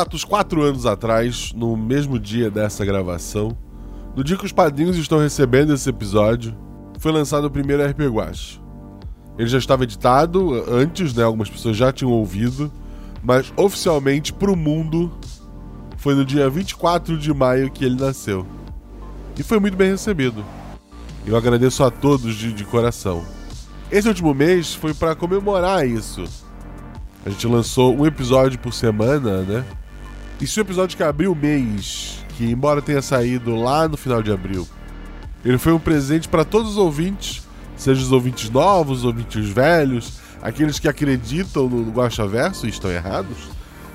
exatos quatro anos atrás, no mesmo dia dessa gravação, no dia que os padrinhos estão recebendo esse episódio, foi lançado o primeiro RP Guache. Ele já estava editado antes, né? Algumas pessoas já tinham ouvido, mas oficialmente para o mundo foi no dia 24 de maio que ele nasceu. E foi muito bem recebido. Eu agradeço a todos de, de coração. Esse último mês foi para comemorar isso. A gente lançou um episódio por semana, né? E se o episódio que abriu o mês, que embora tenha saído lá no final de abril, ele foi um presente para todos os ouvintes, seja os ouvintes novos, os ouvintes velhos, aqueles que acreditam no Guacha Verso e estão errados,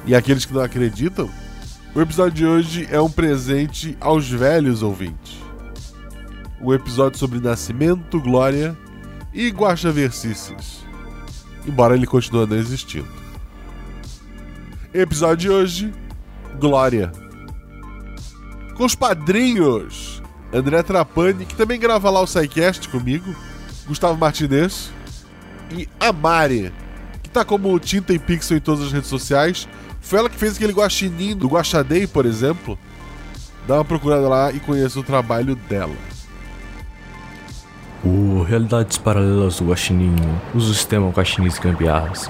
e aqueles que não acreditam. O episódio de hoje é um presente aos velhos ouvintes. Um episódio sobre nascimento, glória e Guacha Versices embora ele continue não existindo. Episódio de hoje: Glória. Com os padrinhos: André Trapani, que também grava lá o SciCast comigo, Gustavo Martinez e a Mari, que tá como tinta e pixel em todas as redes sociais. Foi ela que fez aquele guaxinim do Guaxadei, por exemplo. Dá uma procurada lá e conheça o trabalho dela. O Realidades Paralelas do Guaxinim o sistema Guaxinins Gambiarras.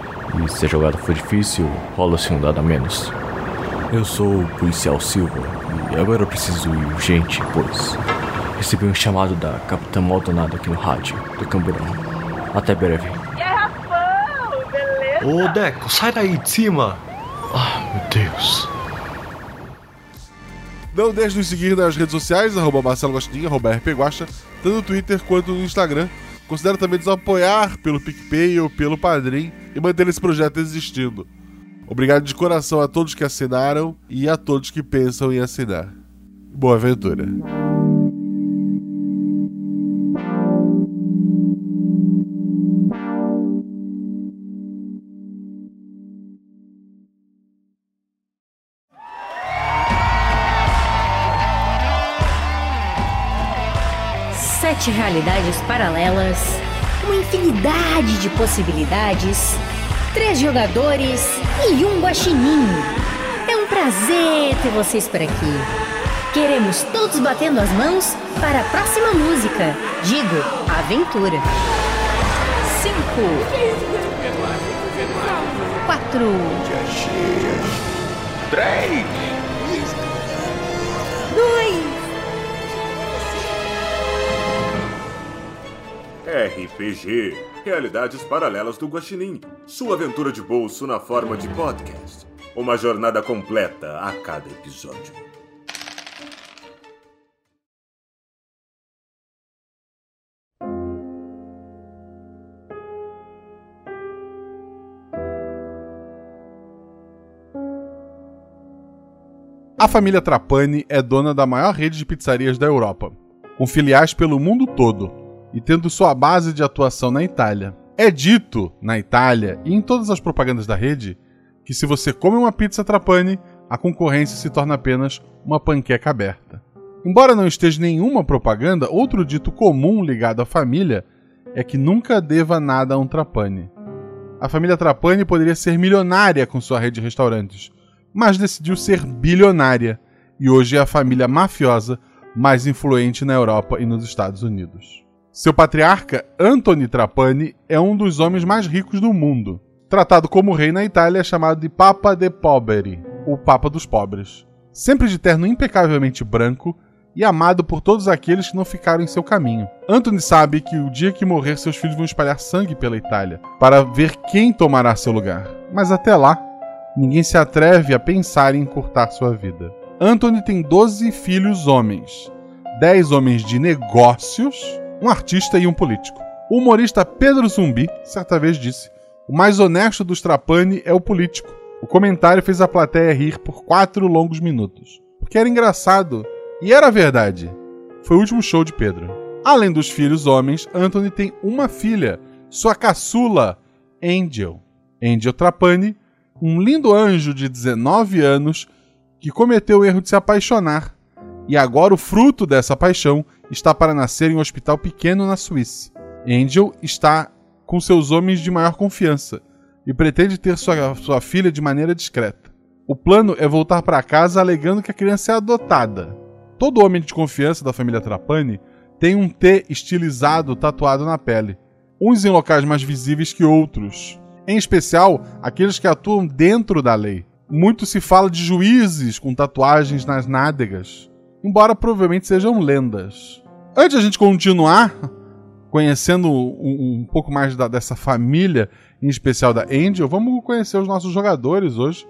E se a jogada for difícil, rola-se um dado a menos. Eu sou o policial Silva e agora eu preciso ir urgente, pois recebi um chamado da Capitã Maldonado aqui no rádio do Camburão. Até breve. Garrafão, beleza? Ô Deco, sai daí de cima! Ah, meu Deus. Não deixe de nos seguir nas redes sociais, arroba Marcelo Gostinho, arroba rpguacha, tanto no Twitter quanto no Instagram. Considere também nos apoiar pelo PicPay ou pelo Padrim e manter esse projeto existindo. Obrigado de coração a todos que assinaram e a todos que pensam em assinar. Boa aventura! Sete realidades paralelas, uma infinidade de possibilidades, três jogadores e um guaxinim. É um prazer ter vocês por aqui. Queremos todos batendo as mãos para a próxima música. Digo, aventura. Cinco. Quatro. Três! Dois. RPG Realidades Paralelas do Guaxinim. Sua aventura de bolso na forma de podcast. Uma jornada completa a cada episódio. A família Trapani é dona da maior rede de pizzarias da Europa, com filiais pelo mundo todo e tendo sua base de atuação na Itália. É dito na Itália e em todas as propagandas da rede que se você come uma pizza Trapani, a concorrência se torna apenas uma panqueca aberta. Embora não esteja nenhuma propaganda, outro dito comum ligado à família é que nunca deva nada a um Trapani. A família Trapani poderia ser milionária com sua rede de restaurantes, mas decidiu ser bilionária e hoje é a família mafiosa mais influente na Europa e nos Estados Unidos. Seu patriarca, Anthony Trapani, é um dos homens mais ricos do mundo. Tratado como rei na Itália, é chamado de Papa de Poveri, o Papa dos Pobres. Sempre de terno impecavelmente branco e amado por todos aqueles que não ficaram em seu caminho. Anthony sabe que o dia que morrer, seus filhos vão espalhar sangue pela Itália para ver quem tomará seu lugar. Mas até lá, ninguém se atreve a pensar em encurtar sua vida. Anthony tem 12 filhos homens, 10 homens de negócios, um artista e um político. O humorista Pedro Zumbi certa vez disse: O mais honesto dos Trapani é o político. O comentário fez a plateia rir por quatro longos minutos. porque era engraçado. E era verdade. Foi o último show de Pedro. Além dos filhos homens, Anthony tem uma filha, sua caçula, Angel. Angel Trapani, um lindo anjo de 19 anos que cometeu o erro de se apaixonar. E agora o fruto dessa paixão está para nascer em um hospital pequeno na Suíça. Angel está com seus homens de maior confiança e pretende ter sua, sua filha de maneira discreta. O plano é voltar para casa alegando que a criança é adotada. Todo homem de confiança da família Trapani tem um T estilizado tatuado na pele, uns em locais mais visíveis que outros, em especial aqueles que atuam dentro da lei. Muito se fala de juízes com tatuagens nas nádegas, embora provavelmente sejam lendas. Antes a gente continuar conhecendo um, um pouco mais da, dessa família, em especial da Angel, vamos conhecer os nossos jogadores hoje.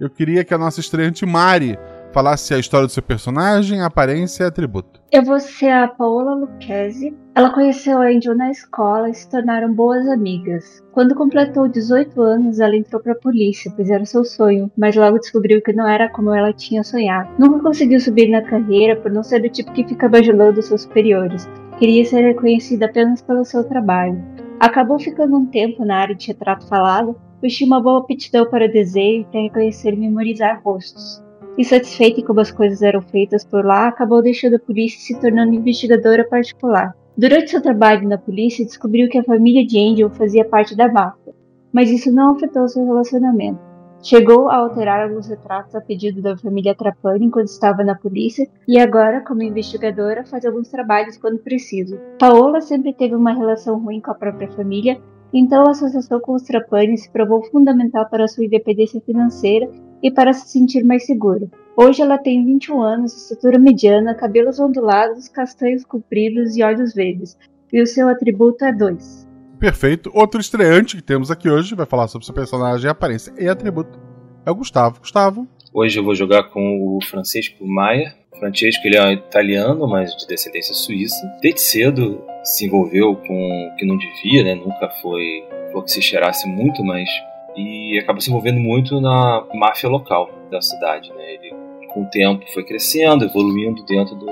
Eu queria que a nossa estreante Mari falasse a história do seu personagem, aparência e atributo. Eu vou ser a Paola Lucchesi. Ela conheceu a Angel na escola e se tornaram boas amigas. Quando completou 18 anos, ela entrou para a polícia, pois era seu sonho, mas logo descobriu que não era como ela tinha sonhado. Nunca conseguiu subir na carreira por não ser do tipo que fica bajulando seus superiores. Queria ser reconhecida apenas pelo seu trabalho. Acabou ficando um tempo na área de retrato falado, pois tinha uma boa aptidão para desenho, para reconhecer e memorizar rostos. Insatisfeita em como as coisas eram feitas por lá, acabou deixando a polícia e se tornando investigadora particular. Durante seu trabalho na polícia, descobriu que a família de Angel fazia parte da máfia, mas isso não afetou seu relacionamento. Chegou a alterar alguns retratos a pedido da família Trapani enquanto estava na polícia e agora, como investigadora, faz alguns trabalhos quando preciso. Paola sempre teve uma relação ruim com a própria família, então a associação com os Trapani se provou fundamental para sua independência financeira e para se sentir mais segura. Hoje ela tem 21 anos, estatura mediana, cabelos ondulados, castanhos compridos e olhos verdes, e o seu atributo é 2. Perfeito. Outro estreante que temos aqui hoje vai falar sobre seu personagem, aparência e atributo. É o Gustavo. Gustavo. Hoje eu vou jogar com o Francisco Maia. Francesco ele é italiano, mas de descendência suíça. Desde cedo se envolveu com o que não devia, né? Nunca foi, foi que se cheirasse muito, mas e acaba se envolvendo muito na máfia local da cidade. Né? Ele, com o tempo, foi crescendo, evoluindo dentro do,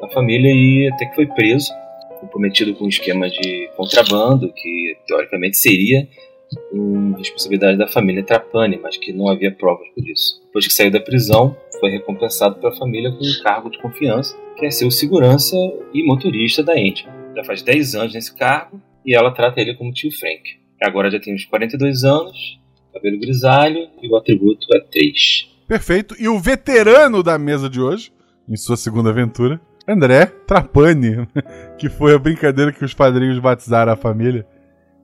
da família e até que foi preso, comprometido com um esquema de contrabando, que teoricamente seria uma responsabilidade da família Trapani, mas que não havia provas por isso. Depois que saiu da prisão, foi recompensado pela família com um cargo de confiança, que é ser o segurança e motorista da Ente. Já faz 10 anos nesse cargo e ela trata ele como tio Frank. Agora já tem uns 42 anos, cabelo grisalho e o atributo é 3. Perfeito. E o veterano da mesa de hoje, em sua segunda aventura, André Trapani, que foi a brincadeira que os padrinhos batizaram a família.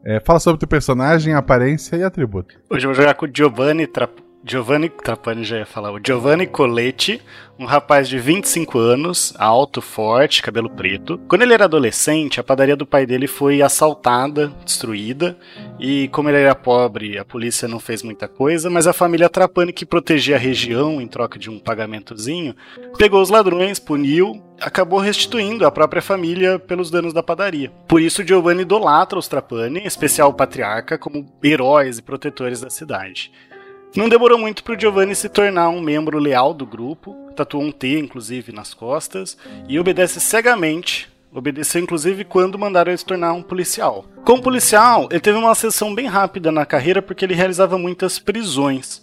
É, fala sobre o teu personagem, aparência e atributo. Hoje eu vou jogar com o Giovanni Trapani. Giovanni Trapani já ia falar. O Giovanni Coletti, um rapaz de 25 anos, alto, forte, cabelo preto. Quando ele era adolescente, a padaria do pai dele foi assaltada, destruída, e como ele era pobre, a polícia não fez muita coisa, mas a família Trapani, que protegia a região em troca de um pagamentozinho, pegou os ladrões, puniu, acabou restituindo a própria família pelos danos da padaria. Por isso, Giovanni idolatra os Trapani, em especial o patriarca, como heróis e protetores da cidade. Não demorou muito para o Giovanni se tornar um membro leal do grupo, tatuou um T, inclusive, nas costas, e obedece cegamente. Obedeceu inclusive quando mandaram ele se tornar um policial. Como policial, ele teve uma ascensão bem rápida na carreira porque ele realizava muitas prisões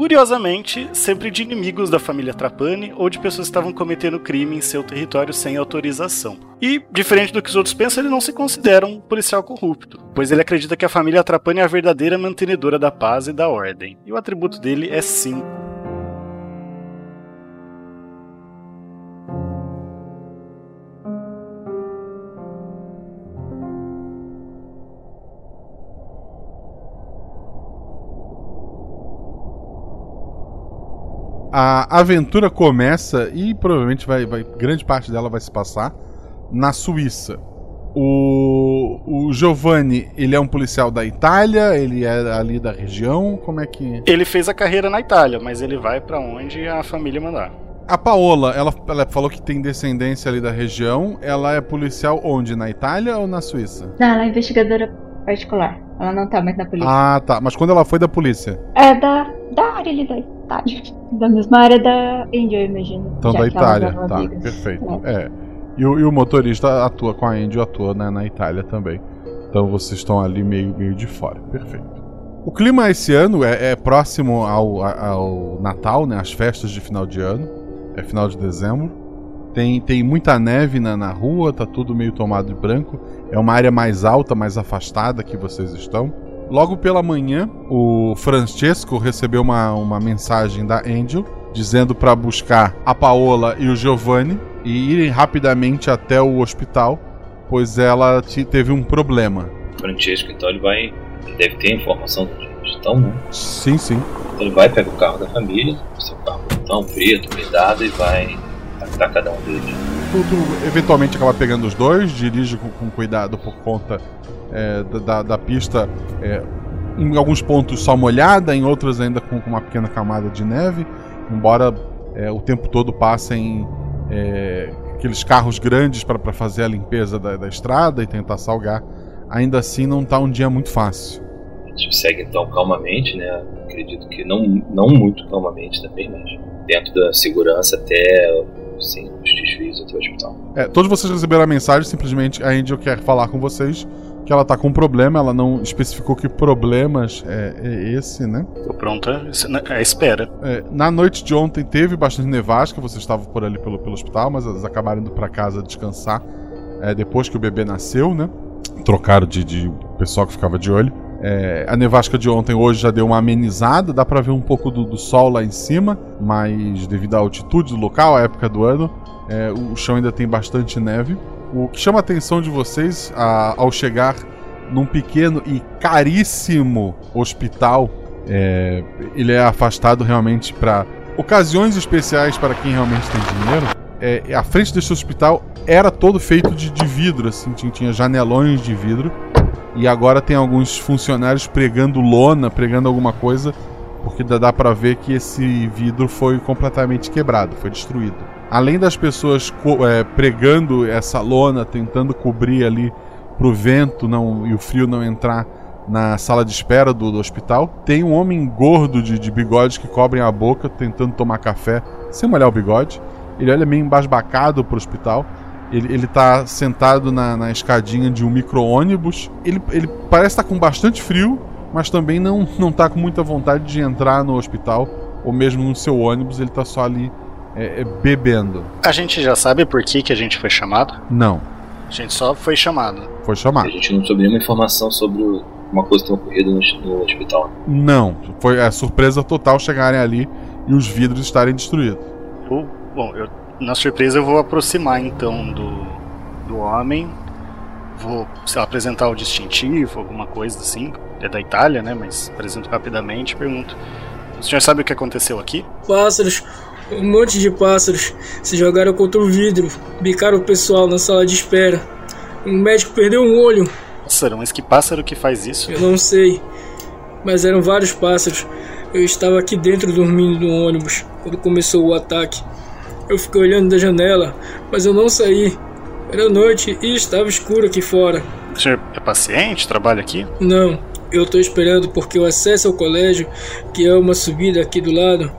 curiosamente, sempre de inimigos da família Trapani ou de pessoas que estavam cometendo crime em seu território sem autorização. E, diferente do que os outros pensam, ele não se considera um policial corrupto, pois ele acredita que a família Trapani é a verdadeira mantenedora da paz e da ordem, e o atributo dele é 5. A aventura começa e provavelmente vai, vai grande parte dela vai se passar na Suíça. O, o Giovanni, ele é um policial da Itália, ele é ali da região, como é que... Ele fez a carreira na Itália, mas ele vai para onde a família mandar. A Paola, ela, ela falou que tem descendência ali da região, ela é policial onde, na Itália ou na Suíça? Não, ela é investigadora particular, ela não tá mais na polícia. Ah, tá, mas quando ela foi da polícia? É da, da área ali daí. Itália. Da mesma área da Angel, eu imagino. Então, da Itália, tá, amigas. perfeito. É. É. E, o, e o motorista atua com a Angel, atua né, na Itália também. Então vocês estão ali meio, meio de fora, perfeito. O clima esse ano é, é próximo ao, ao Natal, né, as festas de final de ano, é final de dezembro. Tem, tem muita neve na, na rua, tá tudo meio tomado de branco. É uma área mais alta, mais afastada que vocês estão. Logo pela manhã, o Francesco recebeu uma, uma mensagem da Angel dizendo para buscar a Paola e o Giovanni e irem rapidamente até o hospital, pois ela te- teve um problema. Francesco, então ele vai. Ele deve ter informação de onde estão, né? Sim, sim. Então ele vai, pega o carro da família, o seu carro então, preto, blindado, e vai atacar cada um deles. Tu, tu eventualmente acaba pegando os dois, dirige com, com cuidado por conta é, da, da- pista. é, em alguns pontos só molhada, em outros ainda com, com uma pequena camada de neve. Embora é, o tempo todo passem é, aqueles carros grandes para fazer a limpeza da, da estrada e tentar salgar, ainda assim não tá um dia muito fácil. A gente segue então calmamente, né? Acredito que não, não muito calmamente também, mas dentro da segurança até sim, os desvios até o hospital. É, todos vocês receberam a mensagem, simplesmente a Angel quer falar com vocês que ela tá com um problema, ela não especificou que problemas é, é esse, né? Tô pronta à espera. É, na noite de ontem teve bastante nevasca, vocês estavam por ali pelo, pelo hospital, mas elas acabaram indo pra casa descansar é, depois que o bebê nasceu, né? Trocaram de, de pessoal que ficava de olho. É, a nevasca de ontem hoje já deu uma amenizada, dá pra ver um pouco do, do sol lá em cima, mas devido à altitude do local, à época do ano, é, o chão ainda tem bastante neve. O que chama a atenção de vocês a- ao chegar num pequeno e caríssimo hospital, é, ele é afastado realmente para ocasiões especiais para quem realmente tem dinheiro. É, a frente desse hospital era todo feito de, de vidro, assim, tinha, tinha janelões de vidro. E agora tem alguns funcionários pregando lona, pregando alguma coisa, porque dá, dá para ver que esse vidro foi completamente quebrado, foi destruído. Além das pessoas é, pregando essa lona, tentando cobrir ali pro vento não e o frio não entrar na sala de espera do, do hospital, tem um homem gordo de, de bigodes que cobrem a boca, tentando tomar café sem molhar o bigode. Ele olha meio embasbacado pro hospital. Ele, ele tá sentado na, na escadinha de um micro-ônibus. Ele, ele parece estar com bastante frio, mas também não, não tá com muita vontade de entrar no hospital ou mesmo no seu ônibus. Ele tá só ali é, é, bebendo. A gente já sabe por que, que a gente foi chamado? Não, A gente só foi chamado. foi chamado. A gente não soube nenhuma informação sobre uma coisa que tem ocorrido no, no hospital. Não, foi é, surpresa total chegarem ali e os vidros estarem destruídos. Eu, bom, eu, na surpresa eu vou aproximar então do, do homem. Vou, sei lá, apresentar o distintivo, alguma coisa assim. É da Itália, né? Mas apresento rapidamente e pergunto. O senhor sabe o que aconteceu aqui? Pássaros, um monte de pássaros se jogaram contra o vidro, bicaram o pessoal na sala de espera. Um médico perdeu um olho, Pássaro, mas que pássaro que faz isso? eu não sei, mas eram vários pássaros. Eu estava aqui dentro dormindo no ônibus quando começou o ataque. Eu fiquei olhando da janela, mas eu não saí. Era noite e estava escuro aqui fora. O senhor é paciente? Trabalha aqui? Não, eu tô esperando porque o acesso ao colégio, que é uma subida aqui do lado,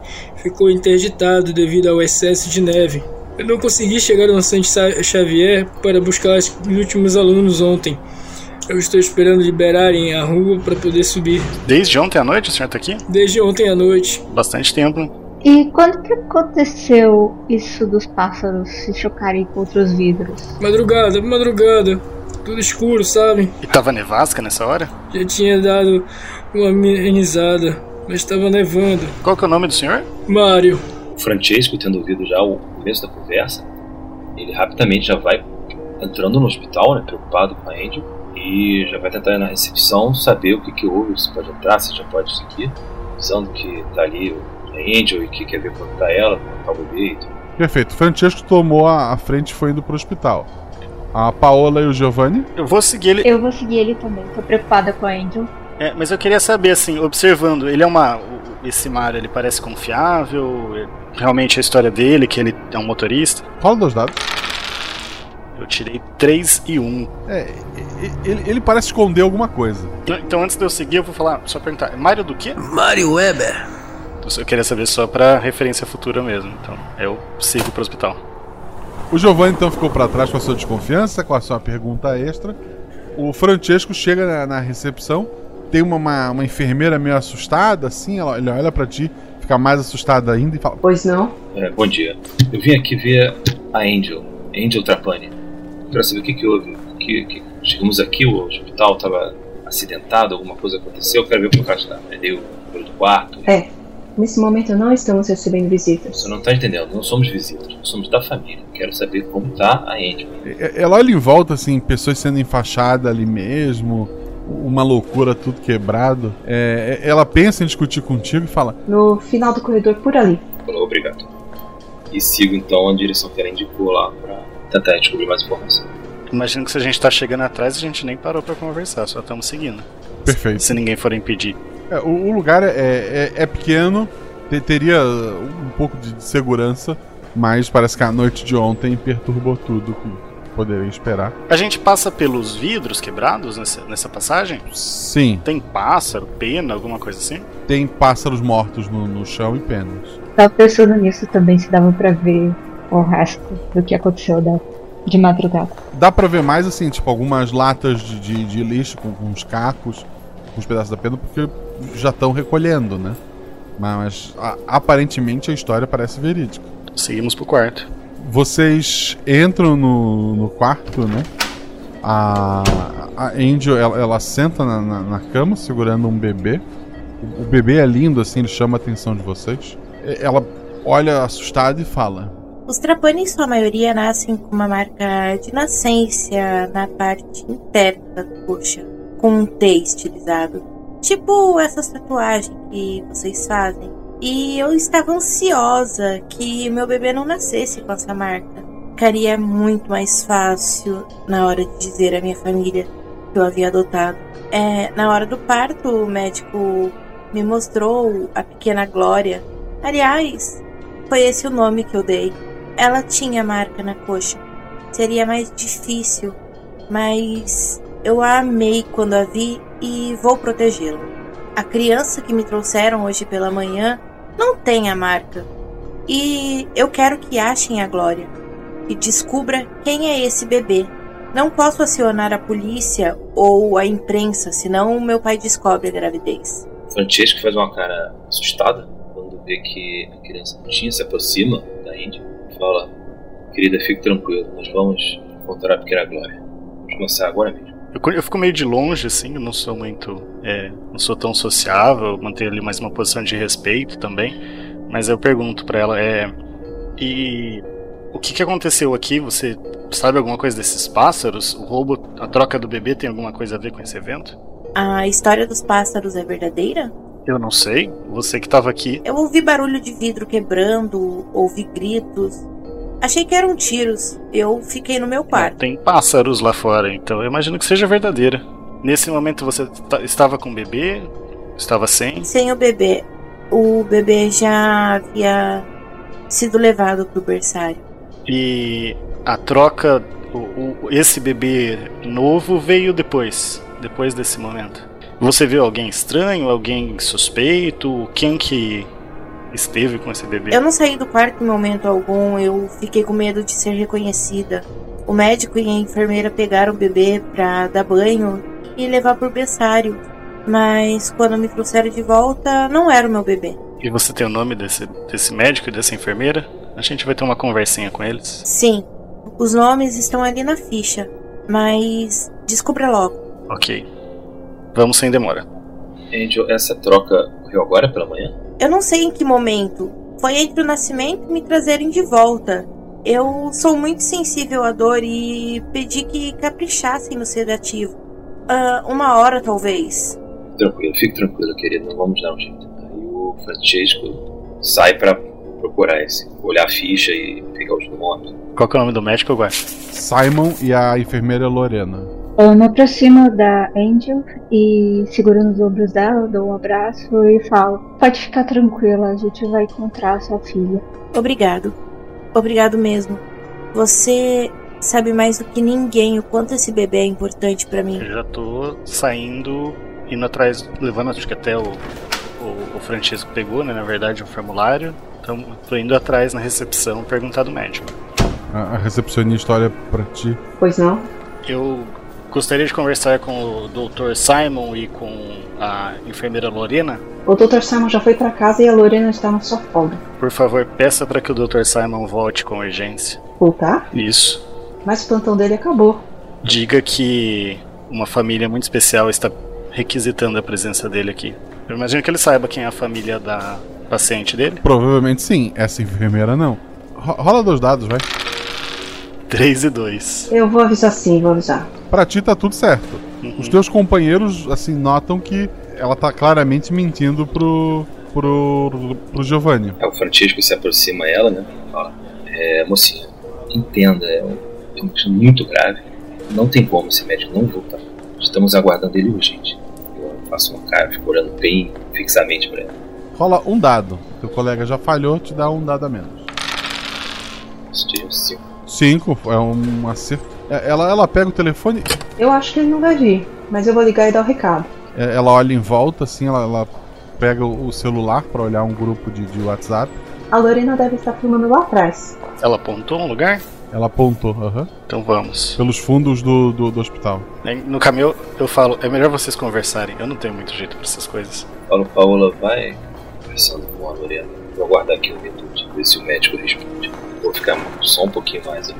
ficou interditado devido ao excesso de neve. Eu não consegui chegar no Santo Sa- Xavier para buscar os últimos alunos ontem. Eu estou esperando liberarem a rua para poder subir. Desde ontem à noite o senhor tá aqui? Desde ontem à noite. Bastante tempo. E quando que aconteceu isso dos pássaros se chocarem contra os vidros? Madrugada, madrugada. Tudo escuro, sabe? E tava nevasca nessa hora? Já tinha dado uma amenizada, mas estava nevando. Qual que é o nome do senhor? Mário, O Francesco, tendo ouvido já o começo da conversa, ele rapidamente já vai entrando no hospital, né, preocupado com a Angel, e já vai tentar ir na recepção saber o que, que houve, se pode entrar, se já pode seguir, avisando que tá ali a Angel e que quer ver quando tá ela, quando tá o bebê e tudo. Perfeito. Francesco tomou a, a frente e foi indo pro hospital. A Paola e o Giovanni. Eu vou seguir ele. Eu vou seguir ele também, tô preocupada com a Angel. É, mas eu queria saber, assim, observando, ele é uma. Esse Mario, ele parece confiável? É- Realmente a história dele, que ele é um motorista? Rola dois dados. Eu tirei 3 e 1. É, ele, ele parece esconder alguma coisa. Então antes de eu seguir, eu vou falar, só perguntar, é Mario do quê? Mário Weber. Eu queria saber só pra referência futura mesmo. Então, eu sigo pro hospital. O Giovanni então ficou para trás com a sua desconfiança, com a sua pergunta extra. O Francesco chega na, na recepção, tem uma, uma, uma, enfermeira meio assustada, assim, ela, ele olha para ti, fica mais assustada ainda e fala: Pois não? É, bom dia. Eu vim aqui ver a Angel, Angel Trapani. Quero saber o que, que houve. Que, que chegamos aqui, o hospital estava acidentado, alguma coisa aconteceu, eu quero ver como o cara está. Aí o número do quarto. É, nesse momento não estamos recebendo visitas. Você não está entendendo, não somos visitas, somos da família. Quero saber como está a Angel. Ela olha em volta, assim, pessoas sendo enfaixadas ali mesmo, uma loucura, tudo quebrado. É, ela pensa em discutir contigo e fala: No final do corredor, por ali. Obrigado. E sigo então a direção que ela indicou lá para tentar descobrir mais informação. Imagino que se a gente tá chegando atrás, a gente nem parou para conversar, só estamos seguindo. Perfeito. Se ninguém for impedir. É, o, o, lugar é, é, é pequeno, te, teria um pouco de segurança, mas parece que a noite de ontem perturbou tudo poderia esperar. A gente passa pelos vidros quebrados nessa, nessa passagem? Sim. Tem pássaro, pena, alguma coisa assim? Tem pássaros mortos no, no chão e penas. Tava pensando nisso também, se dava para ver o rastro do que aconteceu da de madrugada. Dá pra ver mais assim, tipo, algumas latas de, de, de lixo com, com uns cacos, com os pedaços da pena, porque já estão recolhendo, né? Mas a, aparentemente a história parece verídica. Seguimos pro quarto. Vocês entram no, no quarto, né? A, a Angel, ela, ela senta na, na, na, cama segurando um bebê. O, bebê é lindo, assim, ele chama a atenção de vocês. Ela olha assustada e fala: os Trapani, em sua maioria, nascem com uma marca de nascência na parte interna da coxa, com um T estilizado. Tipo essas tatuagens que vocês fazem. E eu estava ansiosa que meu bebê não nascesse com essa marca. Ficaria muito mais fácil na hora de dizer à minha família que eu havia adotado. É, na hora do parto, o médico me mostrou a pequena Glória. Aliás, foi esse o nome que eu dei. Ela tinha marca na coxa. Seria mais difícil, mas eu a amei quando a vi e vou protegê-la. A criança que me trouxeram hoje pela manhã não tem a marca. E eu quero que achem a Glória e descubra quem é esse bebê. Não posso acionar a polícia ou a imprensa, senão meu pai descobre a gravidez. Francesco faz uma cara assustada quando vê que a criança tinha se aproxima da Índia fala: Querida, fique tranquilo, nós vamos encontrar a pequena Glória. Vamos começar agora mesmo. Eu, eu fico meio de longe, assim, eu não sou muito. É, não sou tão sociável, mantenho ali mais uma posição de respeito também. Mas eu pergunto para ela: é. E. O que, que aconteceu aqui? Você sabe alguma coisa desses pássaros? O roubo, a troca do bebê tem alguma coisa a ver com esse evento? A história dos pássaros é verdadeira? Eu não sei. Você que estava aqui. Eu ouvi barulho de vidro quebrando, ouvi gritos. Achei que eram tiros. Eu fiquei no meu quarto. Tem pássaros lá fora, então eu imagino que seja verdadeira. Nesse momento você estava com o bebê? Estava sem? Sem o bebê. O bebê já havia sido levado para o berçário. E a troca, o, o, esse bebê novo veio depois, depois desse momento. Você viu alguém estranho, alguém suspeito? Quem que esteve com esse bebê? Eu não saí do quarto em momento algum, eu fiquei com medo de ser reconhecida. O médico e a enfermeira pegaram o bebê pra dar banho e levar pro berçário. Mas quando me trouxeram de volta, não era o meu bebê. E você tem o nome desse, desse médico e dessa enfermeira? A gente vai ter uma conversinha com eles? Sim. Os nomes estão ali na ficha. Mas descubra logo. Ok. Vamos sem demora. Angel, essa troca ocorreu agora pela manhã? Eu não sei em que momento. Foi entre o nascimento e me trazerem de volta. Eu sou muito sensível à dor e pedi que caprichassem no sedativo. Uh, uma hora, talvez. Tranquilo, fique tranquilo, querido. Não vamos dar um jeito. Aí o Francesco sai para procurar esse, olhar a ficha e pegar os nomes. Qual é o nome do médico, Guax? Simon e a enfermeira Lorena. Eu me aproximo da Angel e seguro nos ombros dela, dou um abraço e falo: Pode ficar tranquila, a gente vai encontrar a sua filha. Obrigado. Obrigado mesmo. Você sabe mais do que ninguém o quanto esse bebê é importante para mim. Eu já tô saindo, indo atrás, levando acho que até o o, o Francisco pegou, né? Na verdade, um formulário. Então, tô indo atrás na recepção perguntar do médico. A, a recepcionista olha pra ti. Pois não? Eu gostaria de conversar com o Dr. Simon e com a enfermeira Lorena. O Dr. Simon já foi pra casa e a Lorena está na sua folga. Por favor, peça para que o Dr. Simon volte com urgência. Voltar? Isso. Mas o plantão dele acabou. Diga que uma família muito especial está requisitando a presença dele aqui. Eu imagino que ele saiba quem é a família da paciente dele. Provavelmente sim, essa enfermeira não. Ro- rola dois dados, vai. 3 e 2. Eu vou avisar sim, vou avisar. Pra ti tá tudo certo. Uhum. Os teus companheiros, assim, notam que ela tá claramente mentindo pro. pro. pro Giovanni. É, o Francisco se aproxima ela, né? Fala, é, mocinha, entenda, é um, é uma questão muito grave. Não tem como esse médico não voltar. Estamos aguardando ele urgente. Eu faço uma cara, fico olhando bem fixamente pra ela. Rola um dado. Teu colega já falhou, te dá um dado a menos. Seja um cinco. Cinco, é um acerto. É, Ela, ela pega o telefone, Eu acho que ele não vai vir, mas eu vou ligar e dar o recado. é, ela olha em volta, assim, ela, ela pega o celular pra olhar um grupo de, de WhatsApp. A Lorena deve estar filmando lá atrás. Ela apontou um lugar? Ela apontou, aham. Então vamos. Pelos fundos do, do, do hospital. No caminho eu falo, é melhor vocês conversarem. Eu não tenho muito jeito pra essas coisas. Paulo Paola vai conversando com a Lorena. Vou aguardar aqui um minuto, ver se o médico responde. Vou ficar só um pouquinho mais.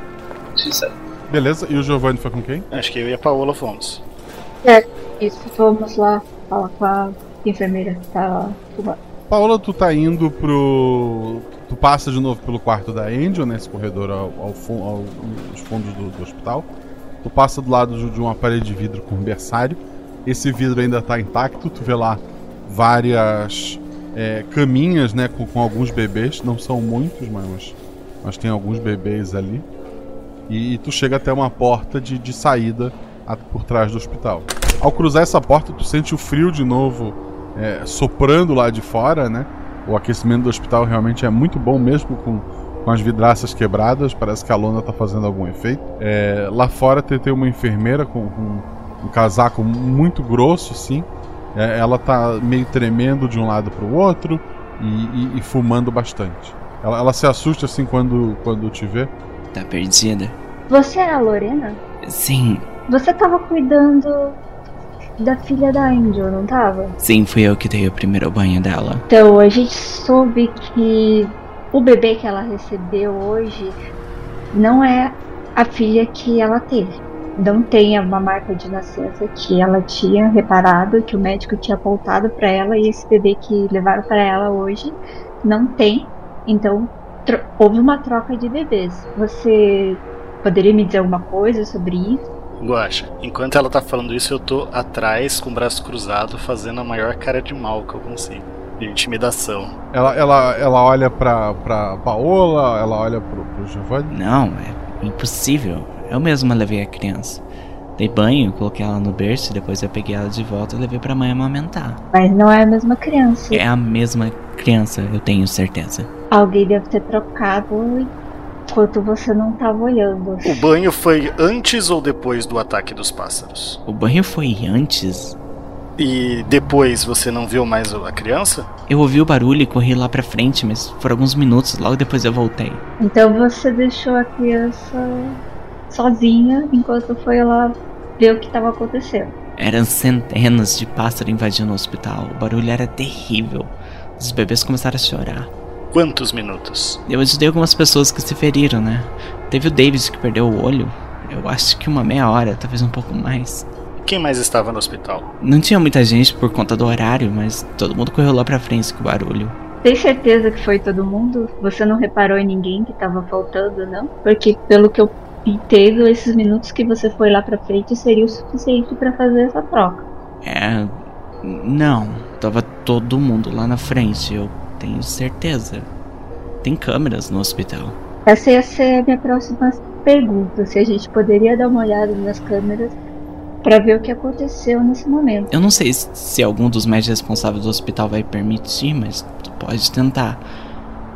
Beleza, e o Giovanni foi com quem? Acho que eu e a Paola fomos. É, isso, vamos lá falar com a enfermeira que tá fumando. Paola, tu tá indo pro. Tu passa de novo pelo quarto da Angel, nesse corredor ao, ao, ao- aos fundos do, do hospital. Tu passa do lado de de uma parede de vidro com um berçário. Esse vidro ainda tá intacto. Tu vê lá várias é, caminhas, né, com, com alguns bebês. Não são muitos, mas, mas tem alguns bebês ali. E, tu chega até uma porta de, de saída a- por trás do hospital. Ao cruzar essa porta, tu sente o frio de novo é, soprando lá de fora, né? O aquecimento do hospital realmente é muito bom, mesmo com, com as vidraças quebradas. Parece que a lona tá fazendo algum efeito. É, lá fora tem, tem uma enfermeira com, com um casaco muito grosso, sim. É, ela tá meio tremendo de um lado para o outro e, e- e fumando bastante. Ela, ela se assusta assim quando, quando te vê. Tá perdida? Você é a Lorena? Sim, Você tava cuidando da filha da Angel, não tava? sim, fui eu que dei o primeiro banho dela. Então, a gente soube que o bebê que ela recebeu hoje não é a filha que ela teve. Não tem uma marca de nascença que ela tinha reparado, que o médico tinha apontado para ela, e esse bebê que levaram para ela hoje não tem. Então, tro- houve uma troca de bebês. Você poderia me dizer alguma coisa sobre isso? Guaxa, enquanto ela tá falando isso, eu tô atrás com o braço cruzado, fazendo a maior cara de mal que eu consigo. De intimidação. Ela, ela, ela olha pra, pra Paola, ela olha pro, pro Giovanni. Não, é impossível. Eu mesma levei a criança. Dei banho, coloquei ela no berço, depois eu peguei ela de volta e levei pra mãe amamentar. Mas não é a mesma criança. É a mesma criança, eu tenho certeza. Alguém deve ter trocado enquanto você não tava olhando. O banho foi antes ou depois do ataque dos pássaros? O banho foi antes? E depois você não viu mais a criança? Eu ouvi o barulho e corri lá pra frente, mas foram alguns minutos, logo depois eu voltei. Então você deixou a criança sozinha enquanto foi lá ver o que estava acontecendo. Eram centenas de pássaros invadindo o hospital. O barulho era terrível. Os bebês começaram a chorar. Quantos minutos? Eu ajudei algumas pessoas que se feriram, né? Teve o David que perdeu o olho. Eu acho que uma meia hora, talvez um pouco mais. Quem mais estava no hospital? Não tinha muita gente por conta do horário, mas todo mundo correu lá pra frente com o barulho. Tem certeza que foi todo mundo? Você não reparou em ninguém que estava faltando, não? Porque pelo que eu entendo, esses minutos que você foi lá pra frente seria o suficiente para fazer essa troca. É. Não, tava todo mundo lá na frente, eu tenho certeza. Tem câmeras no hospital. Essa ia ser a minha próxima pergunta, se a gente poderia dar uma olhada nas câmeras para ver o que aconteceu nesse momento. Eu não sei se- algum dos médicos responsáveis do hospital vai permitir, mas tu pode tentar.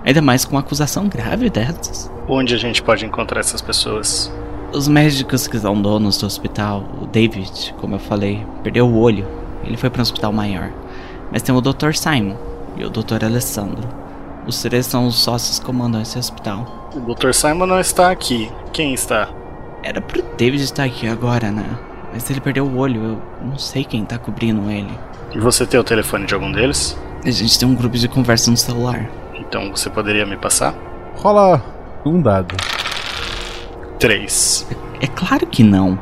Ainda mais com uma acusação grave dessas. Onde a gente pode encontrar essas pessoas? Os médicos que são donos do hospital, o David, como eu falei, perdeu o olho. Ele foi para um hospital maior. Mas tem o Dr. Simon e o Dr. Alessandro. Os três são os sócios que comandam esse hospital. O Dr. Simon não está aqui. Quem está? Era pro David estar aqui agora, né? Mas ele perdeu o olho, eu não sei quem tá cobrindo ele. E você tem o telefone de algum deles? A gente tem um grupo de conversa no celular. Então você poderia me passar? Rola um dado. Três. É claro que não.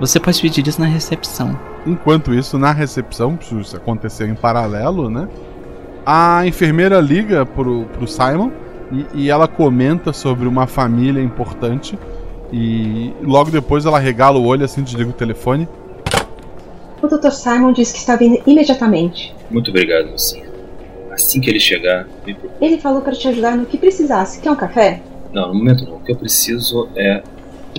Você pode pedir isso na recepção. Enquanto isso, na recepção, isso acontecer em paralelo, né? A enfermeira liga pro, pro Simon e, e ela comenta sobre uma família importante. E logo depois ela regala o olho assim, desliga o telefone. O Dr. Simon disse que está vindo imediatamente. Muito obrigado, mocinha. Assim que ele chegar, me procure. Ele falou para te ajudar no que precisasse. Quer um café? Não, no momento não. O que eu preciso é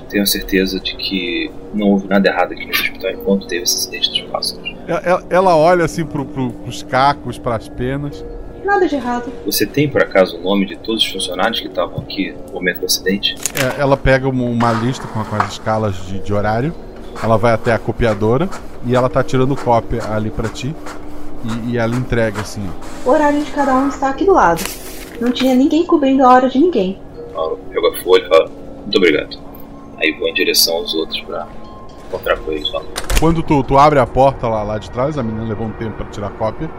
ter a certeza de que não houve nada errado aqui nesse hospital enquanto teve esse acidente dos pássaros. Ela, ela olha assim pro, pro, pros cacos, pras penas. Nada de errado. Você tem, por acaso, o nome de todos os funcionários que estavam aqui no momento do acidente? É, ela pega uma, uma lista com, com as escalas de, de horário. Ela vai até a copiadora e ela tá tirando cópia ali pra ti. E, e ela entrega assim, ó. O horário de cada um está aqui do lado. Não tinha ninguém cobrindo a hora de ninguém. Ela pega a folha e fala, muito obrigado. Aí vou em direção aos outros pra eles lá. Quando tu, tu abre a porta lá, lá de trás, a menina levou um tempo pra tirar a cópia.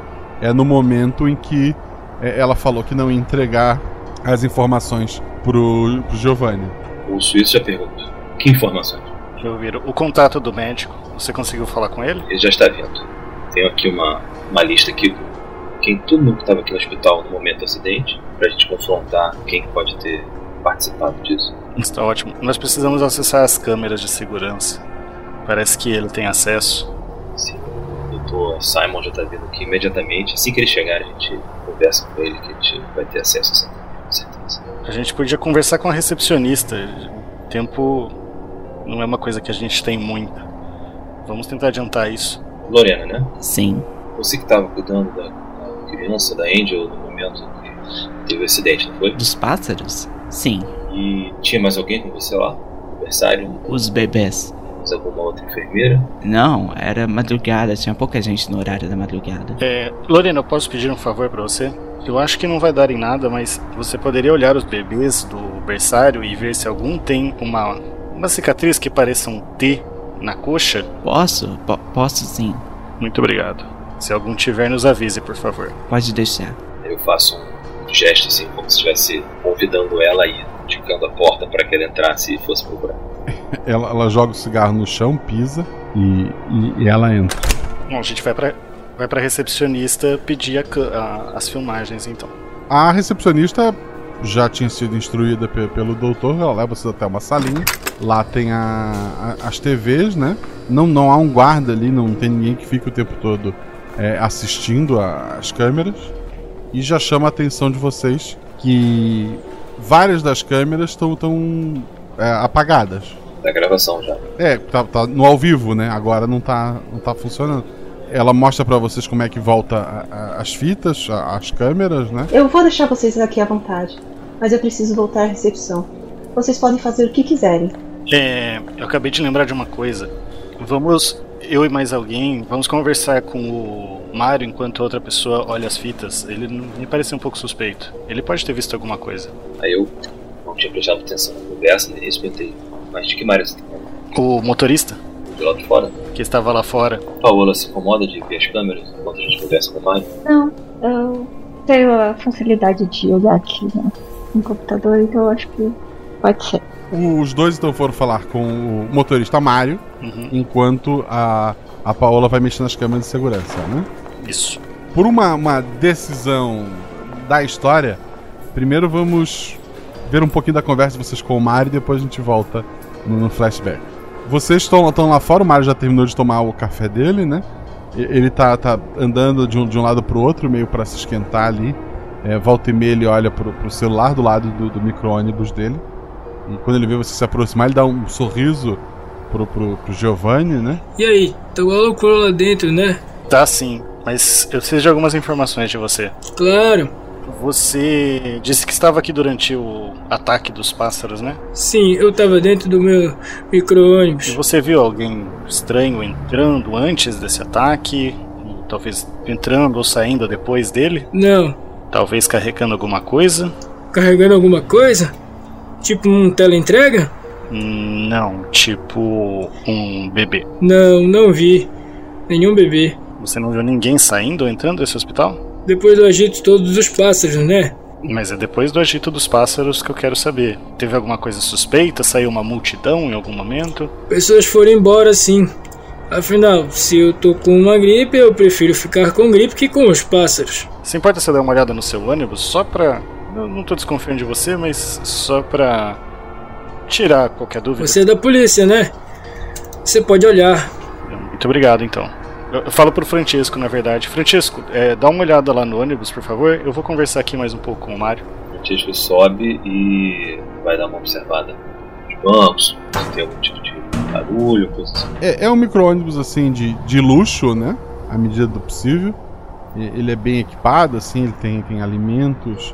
É no momento em que é, ela falou que não ia entregar as informações pro, pro Giovanni. O suíço já pergunta, que informações? Deixa eu ver. O contato do médico, você conseguiu falar com ele? Ele já está vindo. Tenho aqui uma, uma lista aqui com quem todo mundo que estava aqui no hospital no momento do acidente, pra gente confrontar quem pode ter participado disso. Está ótimo. Nós precisamos acessar as câmeras de segurança. Parece que ele tem acesso. Sim. O doutor Simon já está vindo aqui imediatamente. Assim que ele chegar, a gente conversa com ele que a gente vai ter acesso a essa com certeza. A gente podia conversar com a recepcionista. Tempo não é uma coisa que a gente tem muito. Vamos tentar adiantar isso. Lorena, né? Sim. Você que estava cuidando da, da criança, da Angel, no momento que teve o acidente, não foi? Dos pássaros? Sim. E tinha mais alguém com você lá? Aniversário? Os bebês. Mais alguma outra enfermeira? Não, era madrugada, tinha pouca gente no horário da madrugada. É, Lorena, eu posso pedir um favor pra você? Eu acho que não vai dar em nada, mas você poderia olhar os bebês do berçário e ver se algum tem uma, uma cicatriz que pareça um T na coxa? Posso? P posso sim. Muito obrigado. Se algum tiver, nos avise, por favor. Pode deixar. Eu faço um gesto assim, como se estivesse convidando ela e indicando a porta para que ela entrasse e fosse procurar. Ela, ela joga o cigarro no chão, pisa e, e, e ela entra. Bom, a gente vai pra, vai pra recepcionista pedir a, a, as filmagens, então. A recepcionista já tinha sido instruída pe pelo doutor, ela leva vocês até uma salinha. Lá tem a, a, as TVs, né? Não, não há um guarda ali, não tem ninguém que fique o tempo todo é, assistindo as câmeras. E já chama a atenção de vocês que várias das câmeras estão tão, é, apagadas. Da gravação já. É, tá, tá, no ao vivo, né? Agora não tá, não tá funcionando. Ela mostra para vocês como é que volta a, a, as fitas, a, as câmeras, né? Eu vou deixar vocês aqui à vontade, mas eu preciso voltar à recepção. Vocês podem fazer o que quiserem. É, eu acabei de lembrar de uma coisa. Vamos, eu e mais alguém, vamos conversar com o Mário enquanto outra pessoa olha as fitas. Ele me parece um pouco suspeito. Ele pode ter visto alguma coisa. Aí eu não tinha prestado atenção na conversa, nem respeitei. Mas de que Mário você tá falando? O motorista? De lá de fora? Que estava lá fora. Paola se incomoda de ver as câmeras enquanto a gente conversa com o Mário? Não, eu tenho a facilidade de olhar aqui no, no computador, então eu acho que pode ser. Os dois então foram falar com o motorista Mário, Uhum. enquanto a, a Paola vai mexer nas câmeras de segurança, né? Isso. Por uma, uma decisão da história, primeiro vamos ver um pouquinho da conversa de vocês com o Mário e depois a gente volta no, flashback. Vocês estão estão lá fora, o Mário já terminou de tomar o café dele, né? Ele tá, tá andando de um, de um lado pro outro, meio para se esquentar ali. É, volta e meia ele olha pro, pro celular do lado do, do micro-ônibus dele. E quando ele vê você se aproximar, ele dá um sorriso pro, pro, pro Giovanni, né? E aí, tá uma loucura lá dentro, né? Tá sim, mas eu preciso de algumas informações de você. Claro. Você disse que estava aqui durante o ataque dos pássaros, né? Sim, eu tava dentro do meu micro-ônibus. E você viu alguém estranho entrando antes desse ataque? talvez entrando ou saindo depois dele? Não. Talvez carregando alguma coisa? Carregando alguma coisa? Tipo um teleentrega? Não, tipo um bebê. Não, não vi. Nenhum bebê. Você não viu ninguém saindo ou entrando desse hospital? Depois do agito todo dos pássaros, né? Mas é depois do agito dos pássaros que eu quero saber. Teve alguma coisa suspeita? Saiu uma multidão em algum momento? Pessoas foram embora sim. Afinal, se eu tô com uma gripe, eu prefiro ficar com gripe que com os pássaros. Você importa se eu dar uma olhada no seu ônibus só pra. Eu não tô desconfiando de você, mas só pra. tirar qualquer dúvida. Você é da polícia, né? Você pode olhar. Muito obrigado, então. Eu eu falo pro Francesco, na verdade. Francesco, é, dá uma olhada lá no ônibus, por favor. Eu vou conversar aqui mais um pouco com o Mário. O Francesco sobe e vai dar uma observada nos bancos, se tem algum tipo de barulho, coisa assim. É, é um micro-ônibus assim de, de luxo, né? À medida do possível. Ele é bem equipado, assim, ele tem, tem alimentos,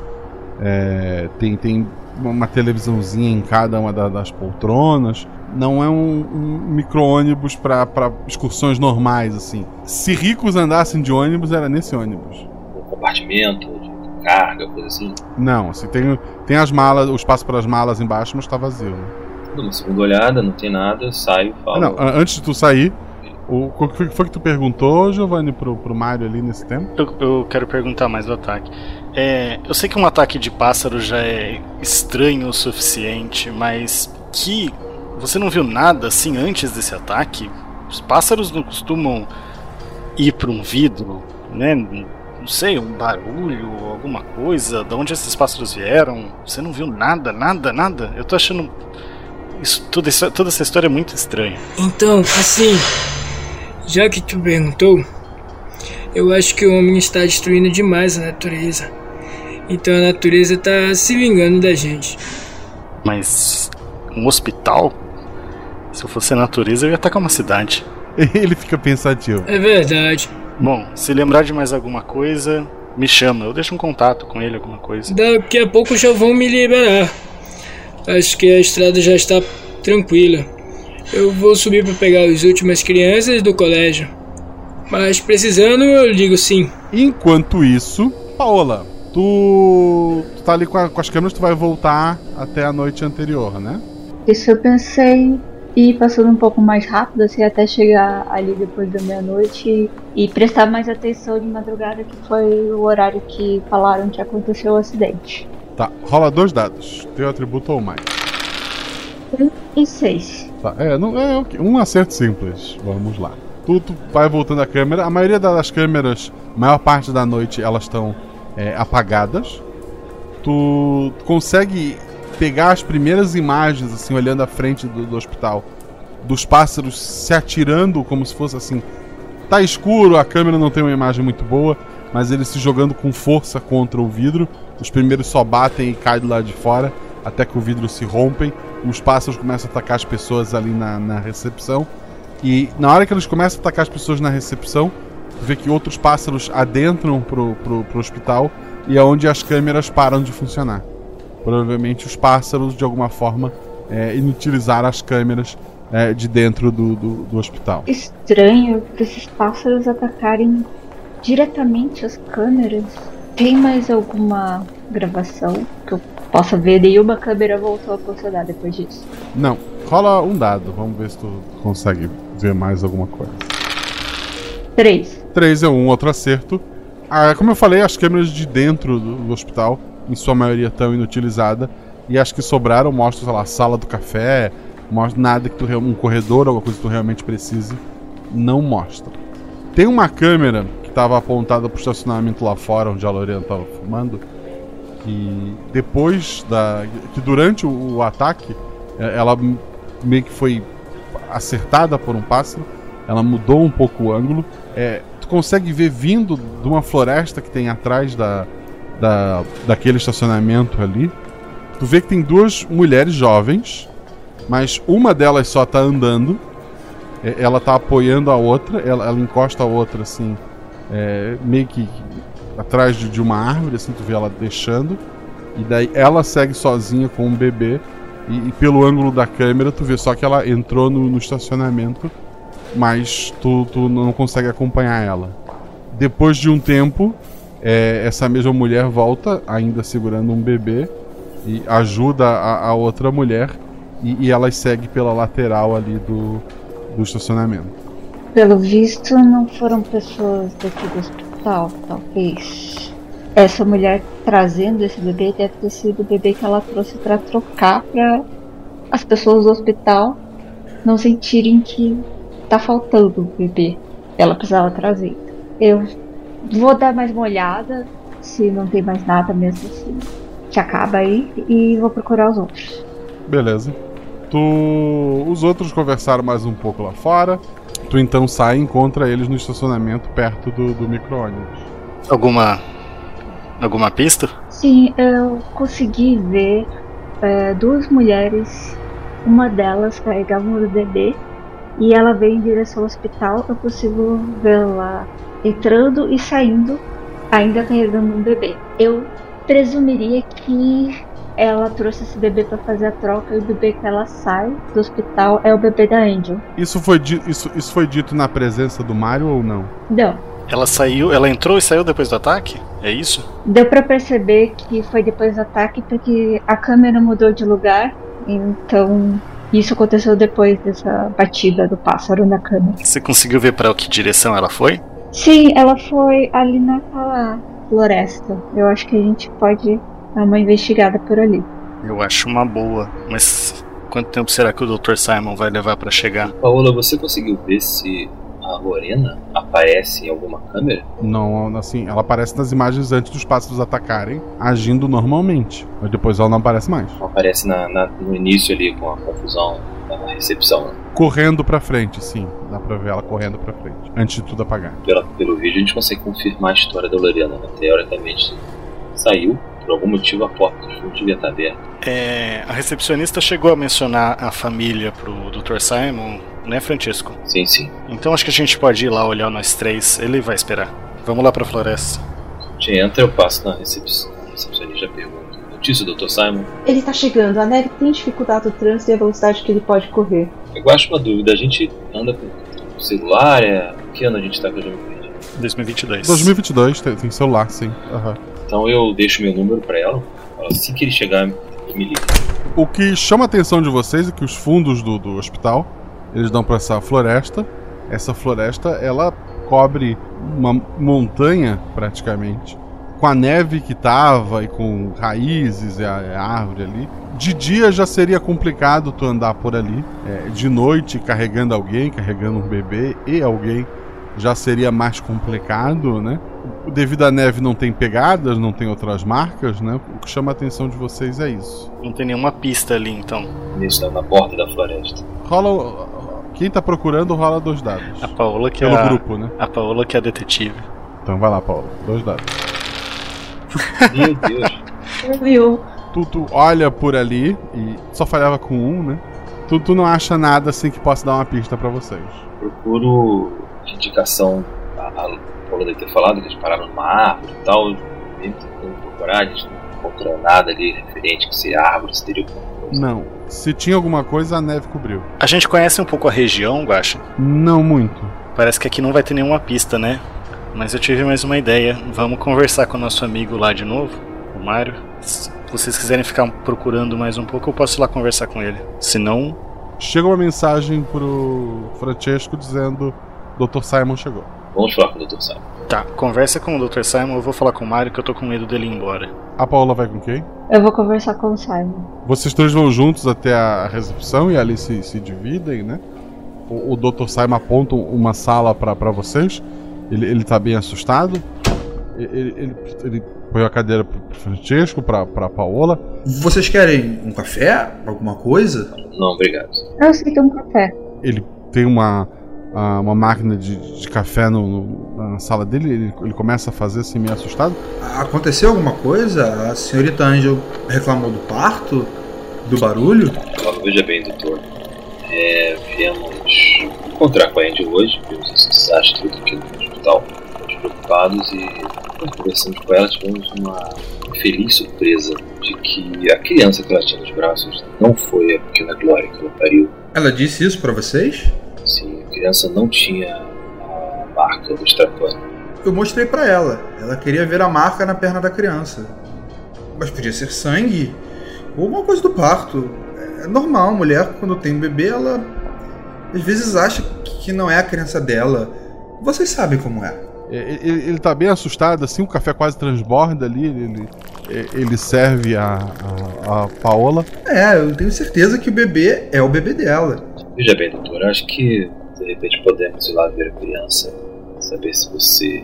é, tem, tem uma televisãozinha em cada uma da- das poltronas. Não é um, um micro-ônibus para excursões normais, assim. Se ricos andassem de ônibus, era nesse ônibus. Um compartimento de carga, coisa assim. Não, assim, tem, tem as malas, o espaço para as malas embaixo, mas tá vazio. Né? Dou uma segunda olhada, não tem nada, saio, falo. Ah, não, antes de tu sair, o, o que foi- foi que tu perguntou, Giovanni, pro, pro Mário ali nesse tempo? Eu, eu quero perguntar mais do ataque. É, eu sei que um ataque de pássaro já é estranho o suficiente, mas que você não viu nada assim antes desse ataque? Os pássaros não costumam ir para um vidro, né? Não sei, um barulho, alguma coisa. De onde esses pássaros vieram? Você não viu nada, nada, nada? Eu tô achando isso, tudo isso, toda essa história é muito estranha. Então, assim, já que tu perguntou, eu acho que o homem está destruindo demais a natureza. Então a natureza está se vingando da gente. Mas um hospital? Se eu fosse a natureza, eu ia atacar uma cidade. Ele fica pensativo. É verdade. Bom, se lembrar de mais alguma coisa, me chama. Eu deixo um contato com ele, alguma coisa. Daqui a pouco já vão me liberar. Acho que a estrada já está tranquila. Eu vou subir para pegar as últimas crianças do colégio. Mas precisando, eu ligo sim. Enquanto isso, Paola, tu, tu tá ali com, a- com as câmeras, tu vai voltar até a noite anterior, né? Isso eu pensei ir passando um pouco mais rápido, assim, até chegar ali depois da meia-noite e, e prestar mais atenção de madrugada, que foi o horário que falaram que aconteceu o acidente. Tá, rola dois dados, teu atributo ou mais. Um e seis. Tá, é, não, é o quê? um acerto simples. Vamos lá. Tu, tu vai voltando a câmera. A maioria das câmeras, maior parte da noite, elas estão é, apagadas. Tu consegue pegar as primeiras imagens, assim, olhando à frente do, do hospital, dos pássaros se atirando como se fosse assim. Tá escuro, a câmera não tem uma imagem muito boa, mas eles se jogando com força contra o vidro. Os primeiros só batem e caem do lado de fora, até que o vidro se rompem. Os pássaros começam a atacar as pessoas ali na, na recepção. E na hora que eles começam a atacar as pessoas na recepção, vê que outros pássaros adentram pro, pro, pro hospital e é onde as câmeras param de funcionar. Provavelmente os pássaros, de alguma forma, é, inutilizaram as câmeras é, de dentro do, do, do hospital. Estranho esses pássaros atacarem diretamente as câmeras. Tem mais alguma gravação que eu possa ver? Nenhuma câmera voltou a funcionar depois disso. Não, rola um dado, vamos ver se tu consegue ver mais alguma coisa. Três. 3 é um outro acerto. Ah, como eu falei, as câmeras de dentro do, do hospital, em sua maioria, estão inutilizadas. E as que sobraram mostram, sei lá, sala do café, mostra nada que tu um corredor, alguma coisa que tu realmente precise, não mostra. Tem uma câmera que estava apontada para o estacionamento lá fora, onde a Lorena estava fumando, que depois da. que durante o, o ataque, eh, ela meio que foi acertada por um pássaro, ela mudou um pouco o ângulo. É, tu consegue ver vindo de uma floresta que tem atrás da, da, daquele estacionamento ali. Tu vê que tem duas mulheres jovens, mas uma delas só tá andando. É, Ela tá apoiando a outra, ela, ela encosta a outra assim, é, meio que atrás de, de uma árvore, assim, tu vê ela deixando. E daí ela segue sozinha com um bebê. E, e pelo ângulo da câmera, tu vê só que ela entrou no, no estacionamento, mas tu, tu não consegue acompanhar ela. Depois de um tempo, é, essa mesma mulher volta, ainda segurando um bebê, e ajuda a, a outra mulher, e, e elas seguem pela lateral ali do, do estacionamento. Pelo visto, não foram pessoas daqui do hospital, talvez. Essa mulher trazendo esse bebê deve ter sido o bebê que ela trouxe para trocar para as pessoas do hospital não sentirem que tá faltando o bebê. Ela precisava trazer. Eu vou dar mais uma olhada, se não tem mais nada mesmo assim, que acaba aí, e vou procurar os outros. Beleza. Tu. Os outros conversaram mais um pouco lá fora. Tu então sai e encontra eles no estacionamento perto do, do micro-ônibus. Alguma. Alguma pista? Sim, eu consegui ver é, duas mulheres. Uma delas carregava um bebê e ela veio em direção ao hospital. Eu consigo vê-la entrando e saindo, ainda carregando um bebê. Eu presumiria que ela trouxe esse bebê para fazer a troca e o bebê que ela sai do hospital é o bebê da Angel. Isso foi, di- isso, isso foi dito na presença do Mario ou não? Não. Ela saiu, ela entrou e saiu depois do ataque? É isso? Deu pra perceber que foi depois do ataque porque a câmera mudou de lugar, então isso aconteceu depois dessa batida do pássaro na câmera. Você conseguiu ver para que direção ela foi? Sim, ela foi ali naquela floresta. Eu acho que a gente pode dar uma investigada por ali. Eu acho uma boa, mas quanto tempo será que o Dr. Simon vai levar para chegar? Paola, você conseguiu ver se a Lorena aparece em alguma câmera? Não, assim, ela aparece nas imagens antes dos pássaros atacarem, agindo normalmente. Mas depois ela não aparece mais. Não aparece na, na- no início ali com a confusão na recepção. Correndo pra frente, sim. Dá pra ver ela correndo pra frente. Antes de tudo apagar. Pela, pelo vídeo a gente consegue confirmar a história da Lorena. Né? Teoricamente saiu, por algum motivo a porta não devia estar aberta. É, a recepcionista chegou a mencionar a família pro Dr. Simon, né, Francisco? Sim, sim. Então acho que a gente pode ir lá olhar nós três, ele vai esperar. Vamos lá pra floresta. A gente entra, eu passo na recepção. A recepcionista já pergunta. Notícia, Dr. Simon? Ele tá chegando. A neve tem dificultado o trânsito e a velocidade que ele pode correr. Eu acho uma dúvida. A gente anda com celular? É... Que ano a gente tá já me perdi? 2022. 2022, tem, tem celular, sim. Aham. Então eu deixo meu número pra ela. Assim que ele chegar, me liga. O que chama a atenção de vocês é que os fundos do, do hospital eles dão para essa floresta. Essa floresta ela cobre uma montanha praticamente, com a neve que tava e com raízes e a, a árvore ali. De dia já seria complicado tu andar por ali. É, de noite carregando alguém, carregando um bebê e alguém já seria mais complicado, né? Devido à neve não tem pegadas, não tem outras marcas, né? O que chama a atenção de vocês é isso. Não tem nenhuma pista ali então. Isso, na borda da floresta. Rola. Quem tá procurando rola dois dados. A Paola que Pelo é a, grupo, né? A Paola que é a detetive. Então vai lá, Paulo. Dois dados. Meu Deus. Viu? Tu, tu olha por ali e só falhava com um, né? Tu, tu não acha nada assim que possa dar uma pista pra vocês. Procuro de indicação. A, a Paula deve ter falado que eles pararam numa árvore e tal. Tentando procurar, a gente não encontrou nada ali referente que se árvore, se teria alguma coisa. Não. Se tinha alguma coisa, a neve cobriu. A gente conhece um pouco a região, Guaxa? Não muito. Parece que aqui não vai ter nenhuma pista, né? Mas eu tive mais uma ideia. Vamos conversar com o nosso amigo lá de novo, o Mário. Se vocês quiserem ficar procurando mais um pouco, eu posso ir lá conversar com ele. Se não, Chega uma mensagem pro Francesco dizendo: Dr. Simon chegou. Vamos falar com o Dr. Simon. tá. Conversa com o Dr. Simon, eu vou falar com o Mário que eu tô com medo dele ir embora. A Paula vai com quem? Eu vou conversar com o Simon. Vocês três vão juntos até a recepção e ali se, se dividem, né? O, o Dr. Simon aponta uma sala pra vocês. Ele, ele tá bem assustado. Ele, ele, ele põe a cadeira pro Francesco, pra, pra Paola. Vocês querem um café? Alguma coisa? Não, obrigado. Eu aceito um café. Ele tem uma, uma máquina de, de café no, no- na sala dele. Ele, ele começa a fazer assim, meio assustado. Aconteceu alguma coisa? A senhorita Angel reclamou do parto? Do barulho? Veja bem, doutor. É, viemos encontrar com a Andy hoje, vimos esse desastre tudo aqui no hospital. Estamos preocupados e conversamos com ela, tivemos uma feliz surpresa de que a criança que ela tinha nos braços não foi a pequena Glória que ela pariu. Ela disse isso pra vocês? Sim, a criança não tinha a marca do Strapani. eu mostrei para ela. Ela queria ver a marca na perna da criança. Mas podia ser sangue ou alguma coisa do parto. É normal, mulher quando tem um bebê, ela às vezes acha que não é a criança dela. Vocês sabem como é. Ele, ele tá bem assustado, assim, o café quase transborda ali. Ele, ele serve a, a, a Paola. É, eu tenho certeza que o bebê é o bebê dela. Veja bem, doutor, acho que de repente podemos ir lá ver a criança, saber se você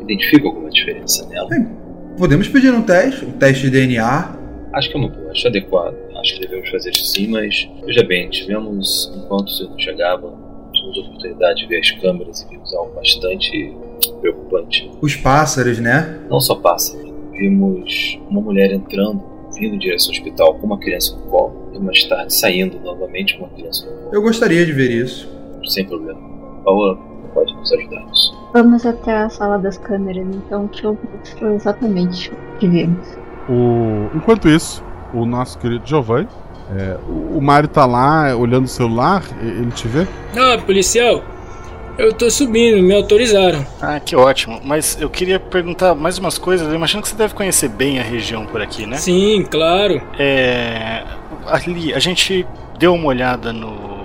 identifica alguma diferença nela. Bem, podemos pedir um teste, um teste de DNA. Acho que é uma boa, acho adequado. Acho que devemos fazer isso sim, mas veja bem, tivemos, enquanto o senhor chegava, tivemos a oportunidade de ver as câmeras e vimos algo bastante preocupante. Os pássaros, né? Não só pássaros. Vimos uma mulher entrando, vindo em direção ao hospital com uma criança no colo, e mais tarde saindo novamente com uma criança no colo. Eu gostaria de ver isso. Sem problema. Paola, pode nos ajudar nisso. Vamos até a sala das câmeras, então, que eu mostro exatamente o que vimos. O... Enquanto isso, o nosso querido Giovanni, é, o Mário tá lá olhando o celular, ele te vê? Ah, policial, eu tô subindo, me autorizaram. Ah, que ótimo. Mas eu queria perguntar mais umas coisas. Eu imagino que você deve conhecer bem a região por aqui, né? Sim, claro. É. Ali, a gente deu uma olhada no,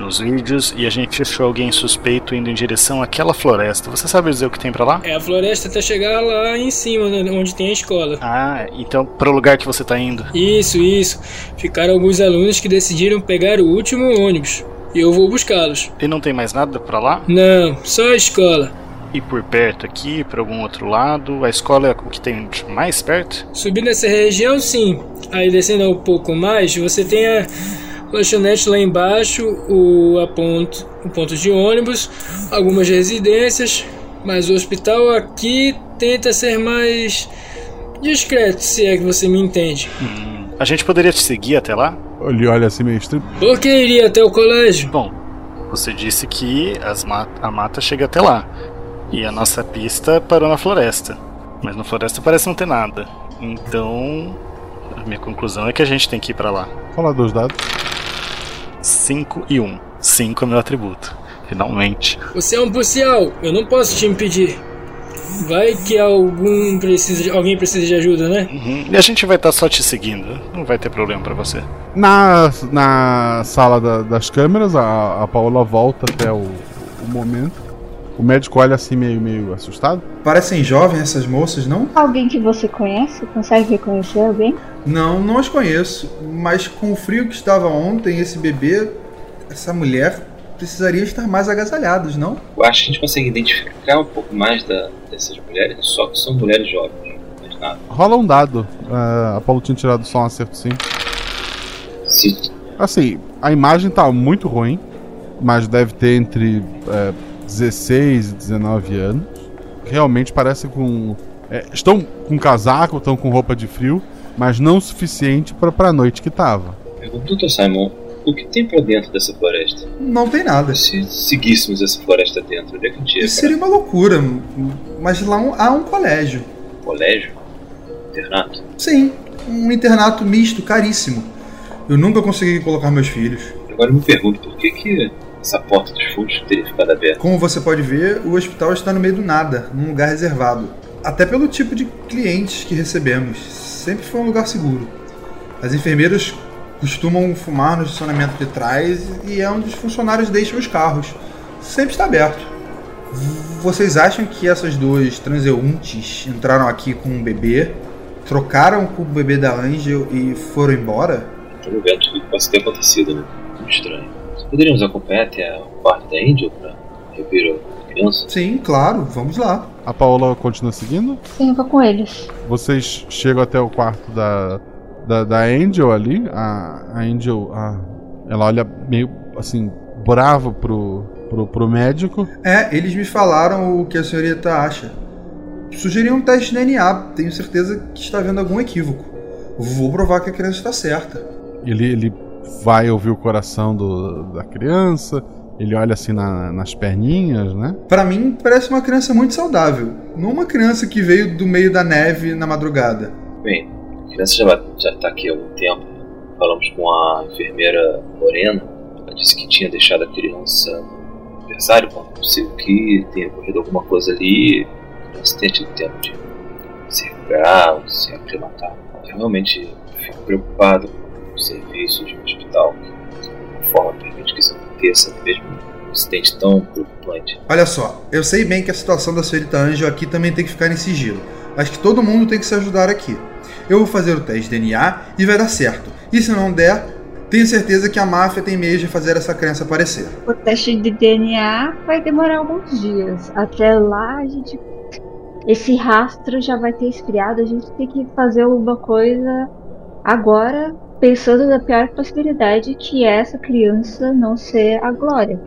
nos vídeos e a gente achou alguém suspeito indo em direção àquela floresta. Você sabe dizer o que tem para lá? É a floresta até chegar lá em cima, né, onde tem a escola. Ah, então pro lugar que você tá indo. Isso, isso. Ficaram alguns alunos que decidiram pegar o último ônibus. E eu vou buscá-los. E não tem mais nada para lá? Não, só a escola. E por perto aqui, para algum outro lado, a escola é o que tem mais perto? Subindo essa região, sim. Aí descendo um pouco mais, você tem a lanchonete lá embaixo, o, a ponto, o ponto de ônibus, algumas residências, mas o hospital aqui tenta ser mais discreto, se é que você me entende. Hum, a gente poderia te seguir até lá? Ele olha assim meio estranho. Por que iria até o colégio? Bom, você disse que as mat a mata chega até lá. E a nossa pista parou na floresta. Mas na floresta parece não ter nada. Então, a minha conclusão é que a gente tem que ir para lá. Fala dos dados. 5 e 1. Um. 5 é meu atributo. Finalmente. Você é um policial, eu não posso te impedir. Vai que algum precisa de, alguém precisa de ajuda, né? Uhum. E a gente vai estar tá só te seguindo. Não vai ter problema para você. Na, na sala da, das câmeras, a, a Paola volta até o, o momento. O médico olha assim meio, meio assustado. Parecem jovens essas moças, não? Alguém que você conhece? Consegue reconhecer alguém? Não, não as conheço. Mas com o frio que estava ontem, esse bebê, essa mulher, precisaria estar mais agasalhados, não? Eu acho que a gente consegue identificar um pouco mais da, dessas mulheres, só que são mulheres jovens. Mais nada. Rola um dado. Uh, a Paulo tinha tirado só um acerto sim. Sim. Assim, a imagem tá muito ruim, mas deve ter entre. Uh, 16 e 19 anos. Realmente parecem com. É, estão com casaco, estão com roupa de frio, mas não o suficiente para a noite que tava. Pergunta, Dr. Simon, o que tem para dentro dessa floresta? Não tem nada. Se seguíssemos essa floresta dentro, onde é que a gente ia? Isso seria uma loucura, mas lá há um colégio. Colégio? Internato? Sim, um internato misto, caríssimo. Eu nunca consegui colocar meus filhos. Agora eu me pergunto por que que essa porta dos fundos teria ficado aberta. Como você pode ver, o hospital está no meio do nada, num lugar reservado. Até pelo tipo de clientes que recebemos. Sempre foi um lugar seguro. As enfermeiras costumam fumar no estacionamento de trás e é onde os funcionários deixam os carros. Sempre está aberto. Vocês acham que essas duas transeuntes entraram aqui com um bebê, trocaram com o bebê da Angel e foram embora? Estou vendo tudo que possa ter acontecido, né? Muito estranho. Poderíamos acompanhar até o quarto da Angel para rever a criança? Sim, claro, vamos lá. A Paola continua seguindo? Sim, eu vou com eles. Vocês chegam até o quarto da, da, da Angel ali. A, a Angel, a, ela olha meio assim, brava pro, pro, pro médico. É, eles me falaram o que a senhorita acha. Sugeri um teste de DNA, tenho certeza que está havendo algum equívoco. Vou provar que a criança está certa. Ele, ele vai ouvir o coração do, da criança. Ele olha assim na, nas perninhas, né? Para mim, parece uma criança muito saudável. Não uma criança que veio do meio da neve na madrugada. Bem, a criança já, já tá aqui há algum tempo. Falamos com a enfermeira Lorena. Ela disse que tinha deixado a criança no aniversário, quando possível que tenha ocorrido alguma coisa ali. não se tenha tido tempo de se recuperar ou se aclimatar. Eu realmente fico preocupado serviços de um hospital que a forma permite que isso aconteça, mesmo um incidente tão preocupante. Olha só, eu sei bem que a situação da senhorita Anjo aqui também tem que ficar em sigilo. Acho que todo mundo tem que se ajudar aqui. Eu vou fazer o teste de DNA e vai dar certo. E se não der, tenho certeza que a máfia tem meios de fazer essa crença aparecer. O teste de DNA vai demorar alguns dias. Até lá a gente. Esse rastro já vai ter esfriado. A gente tem que fazer alguma coisa agora, pensando na pior possibilidade que é essa criança não ser a Glória.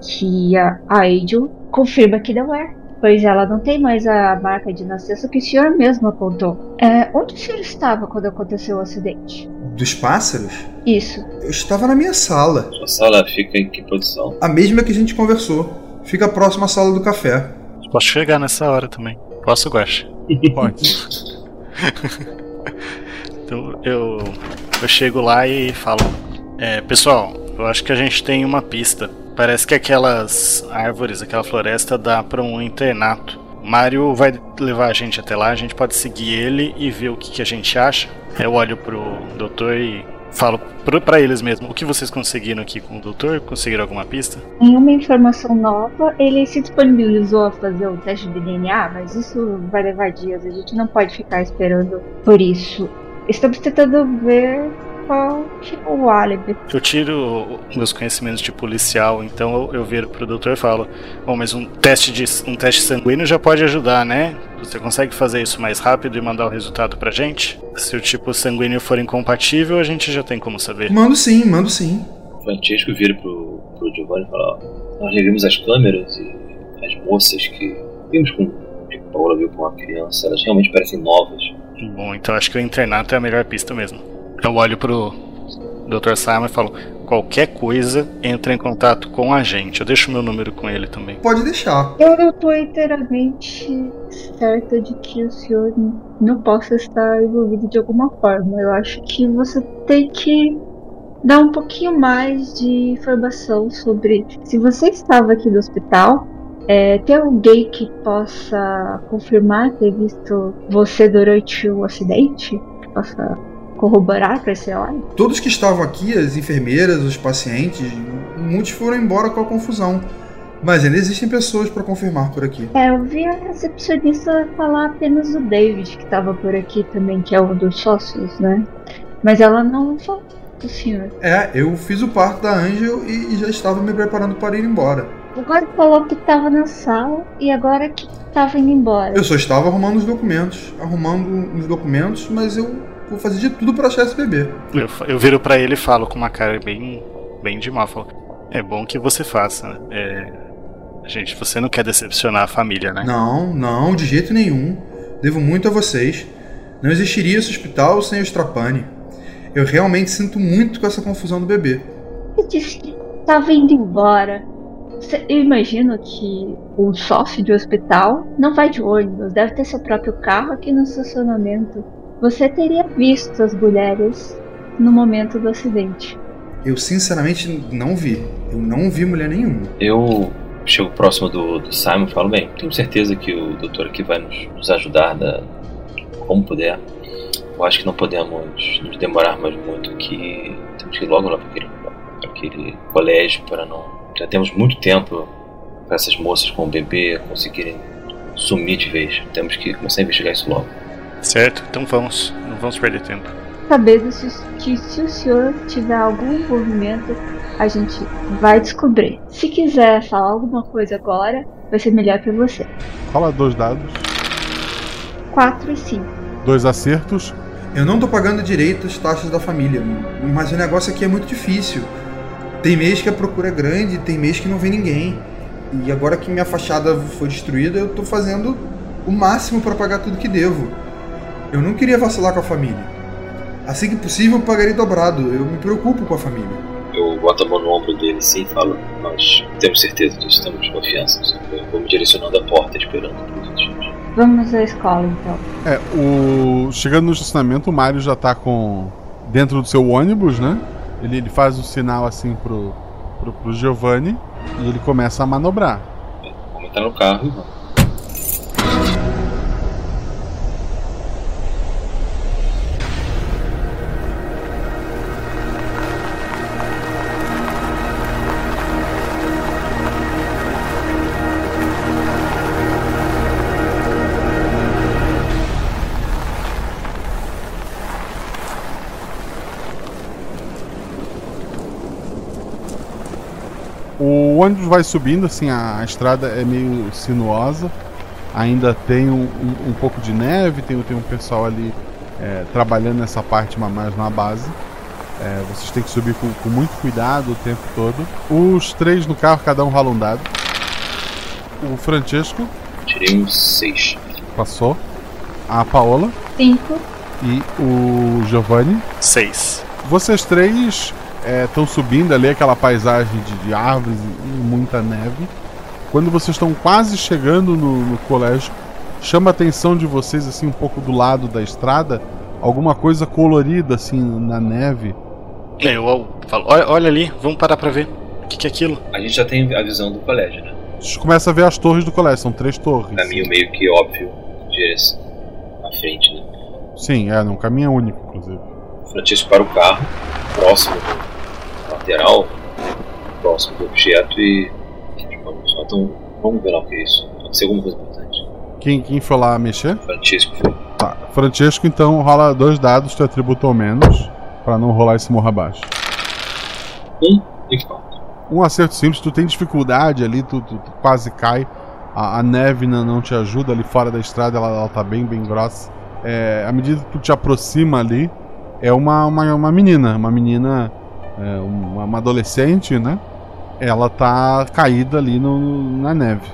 Que a Aidio confirma que não é. Pois ela não tem mais a marca de nascença que o senhor mesmo apontou. É, onde o senhor estava quando aconteceu o acidente? Dos pássaros? Isso. Eu estava na minha sala. Sua sala fica em que posição? A mesma que a gente conversou. Fica próxima à sala do café. Posso chegar nessa hora também. Posso, Guache? Pode. então eu, eu chego lá e falo: é, Pessoal, eu acho que a gente tem uma pista. Parece que aquelas árvores, aquela floresta dá para um internato. O Mário vai levar a gente até lá, a gente pode seguir ele e ver o que, que a gente acha. Eu olho pro doutor e falo para eles mesmo: o que vocês conseguiram aqui com o doutor? Conseguiram alguma pista? Nenhuma informação nova. Ele se disponibilizou a fazer o teste de DNA, mas isso vai levar dias. A gente não pode ficar esperando por isso. Estamos tentando ver qual que é o álibi. Eu tiro meus conhecimentos de policial, então eu, eu viro pro doutor e falo: Bom, mas um teste, de, um teste sanguíneo já pode ajudar, né? Você consegue fazer isso mais rápido e mandar o resultado pra gente? Se o tipo sanguíneo for incompatível, a gente já tem como saber. Mando sim, mando sim. O Francesco vira pro, pro Giovanni e fala: ó, Nós revimos as câmeras e as moças que vimos com. que Paula viu com a criança, elas realmente parecem novas. Bom, então acho que o internato é a melhor pista mesmo. Eu olho pro Dr. Simon e falo: qualquer coisa, entra em contato com a gente. Eu deixo meu número com ele também. Pode deixar. Eu não tô inteiramente certa de que o senhor não possa estar envolvido de alguma forma. Eu acho que você tem que dar um pouquinho mais de informação sobre se você estava aqui no hospital. É, tem alguém que possa confirmar ter visto você durante o acidente? Que possa corroborar para esse lado? Todos que estavam aqui, as enfermeiras, os pacientes, muitos foram embora com a confusão. Mas ainda existem pessoas para confirmar por aqui. É, eu vi a recepcionista falar apenas o David, que estava por aqui também, que é um dos sócios, né? Mas ela não falou É, eu fiz o parto da Angel e, e já estava me preparando para ir embora. Agora falou que estava na sala e agora que estava indo embora. Eu só estava arrumando os documentos, arrumando os documentos, mas eu vou fazer de tudo para achar esse bebê. Eu, eu viro para ele e falo com uma cara bem, bem de mal. Falo, é bom que você faça. né? É, gente, você não quer decepcionar a família, né? Não, não, de jeito nenhum. Devo muito a vocês. Não existiria esse hospital sem o Strapani. Eu realmente sinto muito com essa confusão do bebê. Você disse que estava indo embora. Você- Eu imagino que o sócio de hospital não vai de ônibus, deve ter seu próprio carro aqui no estacionamento. Você teria visto as mulheres no momento do acidente. Eu sinceramente não vi. Eu não vi mulher nenhuma. Eu chego próximo do, do Simon e falo: Bem, tenho certeza que o doutor aqui vai nos, nos ajudar da, como puder. Eu acho que não podemos nos demorar mais muito, que temos que ir logo lá para aquele, pra aquele colégio para não. Já temos muito tempo para essas moças com o bebê conseguirem sumir de vez. Temos que começar a investigar isso logo. Certo, então vamos. Não vamos perder tempo. Sabendo se, que se o senhor tiver algum envolvimento, a gente vai descobrir. Se quiser falar alguma coisa agora, vai ser melhor pra você. Rola dois dados. 4 e 5. Dois acertos. Eu não tô pagando direito as taxas da família, mas o negócio aqui é muito difícil. Tem mês que a procura é grande, tem mês que não vem ninguém. E agora que minha fachada foi destruída, eu tô fazendo o máximo para pagar tudo que devo. Eu não queria vacilar com a família. Assim que possível, eu pagaria dobrado. Eu me preocupo com a família. Eu boto a mão no ombro dele assim e falo: Nós temos certeza disso, temos confiança. Vou me direcionando à porta, esperando por. Vamos à escola então. É, o. Chegando no estacionamento, o Mario já tá com. dentro do seu ônibus, né? Ele, ele faz o sinal assim pro, pro, pro Giovanni e ele começa a manobrar. Vamos entrar no carro e vamos. O ônibus vai subindo, assim, a, a estrada é meio sinuosa. Ainda tem um, um, um pouco de neve, tem, tem um pessoal ali é, trabalhando nessa parte mais na base. É, vocês têm que subir com, com, muito cuidado o tempo todo. Os três no carro, cada um rola um dado. O Francesco. Tirei um 6. Passou. A Paola. 5. E o Giovanni. 6. Vocês três estão é, subindo ali aquela paisagem de, de, árvores e muita neve. Quando vocês estão quase chegando no, no colégio, chama a atenção de vocês assim um pouco do lado da estrada, alguma coisa colorida assim na neve. É, eu, eu falo, olha, olha, ali, vamos parar pra ver. O que, que, é aquilo? A gente já tem a visão do colégio, né? A gente começa a ver as torres do colégio, são três torres. Caminho meio que óbvio, direção à frente, né? Sim, é, um caminho único, inclusive. O Francisco para o carro, próximo lateral, próximo do objeto e. Então, vamos ver lá o que é isso. Pode ser alguma coisa importante. Quem, quem foi lá mexer? Francisco. Tá, Francisco então rola dois dados, teu atributo ou menos, para não rolar esse morro abaixo. Um e quatro. Um acerto simples, tu tem dificuldade ali, tu, tu, tu quase cai. A, a, neve não, não te ajuda ali fora da estrada, ela, ela tá bem, bem grossa. É, à medida que tu te aproxima ali, é uma, uma, uma menina, uma menina, é, uma, uma, adolescente, né? Ela tá caída ali no, na neve.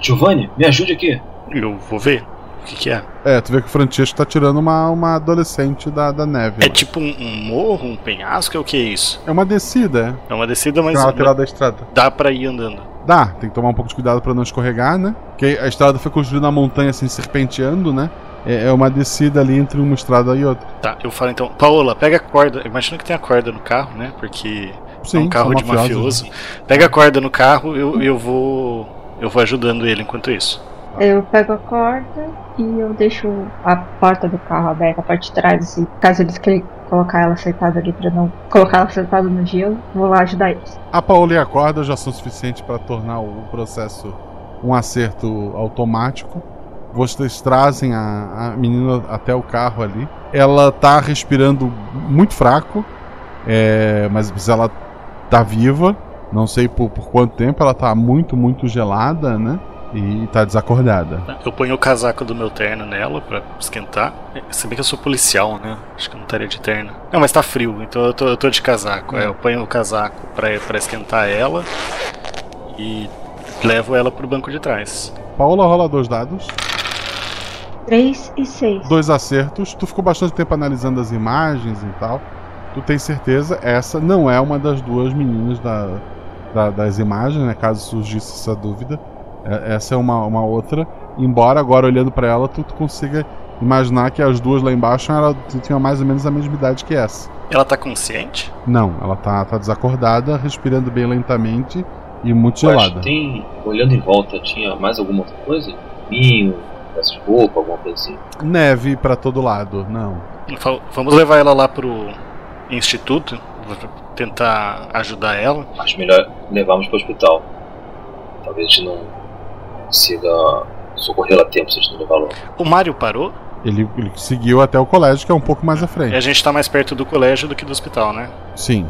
Giovanni, me ajude aqui. Eu vou ver. O que, que, é? É, tu vê que o Francesco tá tirando uma, uma adolescente da, da neve. É lá. tipo um, um, morro, um penhasco? É o que é isso? É uma descida, é. É uma descida, mas. Na lateral da estrada. Dá pra ir andando. Dá, tem que tomar um pouco de cuidado para não escorregar, né? Porque a estrada foi construída na montanha, assim, serpenteando, né? É uma descida ali entre uma estrada e outra. Tá, eu falo então, Paola, pega a corda. Imagina que tem a corda no carro, né? Porque Sim, é um carro de mafioso. Né? Pega a corda no carro, eu, eu vou. Eu vou ajudando ele enquanto isso. Eu pego a corda e eu deixo a porta do carro aberta, a parte de trás, assim, caso eles queiram colocar ela acertada ali pra não colocar ela acertada no gelo, vou lá ajudar eles. A Paola e a corda já são suficientes para tornar o processo um acerto automático. Vocês trazem a, a menina até o carro ali. Ela tá respirando muito fraco, é, mas ela tá viva. Não sei por, por quanto tempo, ela tá muito, muito gelada, né? e tá desacordada. Eu ponho o casaco do meu terno nela pra esquentar. Se bem que eu sou policial, né? Acho que eu não estaria de terno. Não, mas tá frio, então eu tô, eu tô de casaco. É. Eu ponho o casaco pra, pra esquentar ela e levo ela pro banco de trás. Paula rola dois dados. 3 e 6. Dois acertos. Tu ficou bastante tempo analisando as imagens e tal. Tu tem certeza, essa não é uma das duas meninas da, da das imagens, né? Caso surgisse essa dúvida. Essa é uma, uma outra. Embora agora olhando para ela, tu, tu, consiga imaginar que as duas lá embaixo ela tinham mais ou menos a mesma idade que essa. Ela tá consciente? Não, ela tá, tá desacordada, respirando bem lentamente e muito gelada. Tem, olhando em volta, tinha mais alguma outra coisa? Vinho, peça de roupa, alguma coisa assim? Neve para todo lado, não. Vamos levar ela lá pro instituto, tentar ajudar ela. Acho melhor levarmos pro hospital. Talvez a gente não consiga socorrê-la a tempo se a gente não levar logo. O Mário parou? Ele, ele, seguiu até o colégio, que é um pouco mais à frente. E a gente tá mais perto do colégio do que do hospital, né? Sim.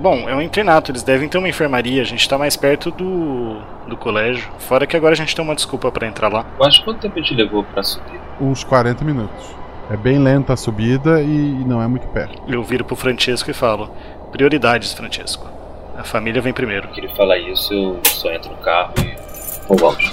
Bom, é um internato, eles devem ter uma enfermaria, a gente tá mais perto do, do colégio. Fora que agora a gente tem uma desculpa para entrar lá. Mas quanto tempo a gente levou para subir? Uns 40 minutos. É bem lenta a subida e, não é muito perto. Eu viro pro Francesco e falo: Prioridades, Francesco. A família vem primeiro. Que ele fala isso, eu só entro no carro e então vamos.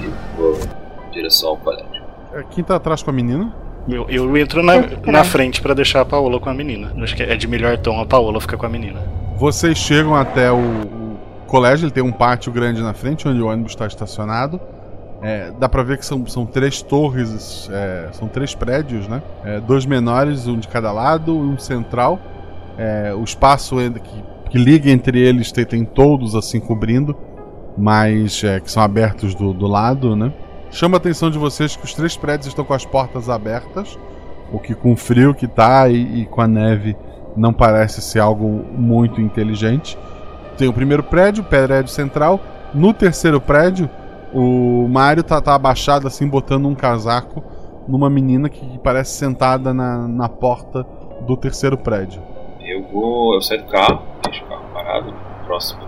E vou em direção ao colégio. Quem tá atrás com a menina? Eu, eu entro na, na frente para deixar a Paola com a menina. Acho que é de melhor tom a Paola ficar com a menina. Vocês chegam até o, o colégio, ele tem um pátio grande na frente onde o ônibus está estacionado. É, dá pra ver que são, são três torres, é, são três prédios, né? É, dois menores, um de cada lado, um central. É, o espaço que, que liga entre eles tem, tem todos assim cobrindo mas é, que são abertos do, do lado, né? Chama a atenção de vocês que os três prédios estão com as portas abertas, o que com o frio que tá e, e com a neve não parece ser algo muito inteligente. Tem o primeiro prédio, o prédio central. No terceiro prédio, o Mario tá, tá abaixado assim, botando um casaco numa menina que parece sentada na, na porta do terceiro prédio. Eu vou. Eu saio do carro, deixo o carro parado, próximo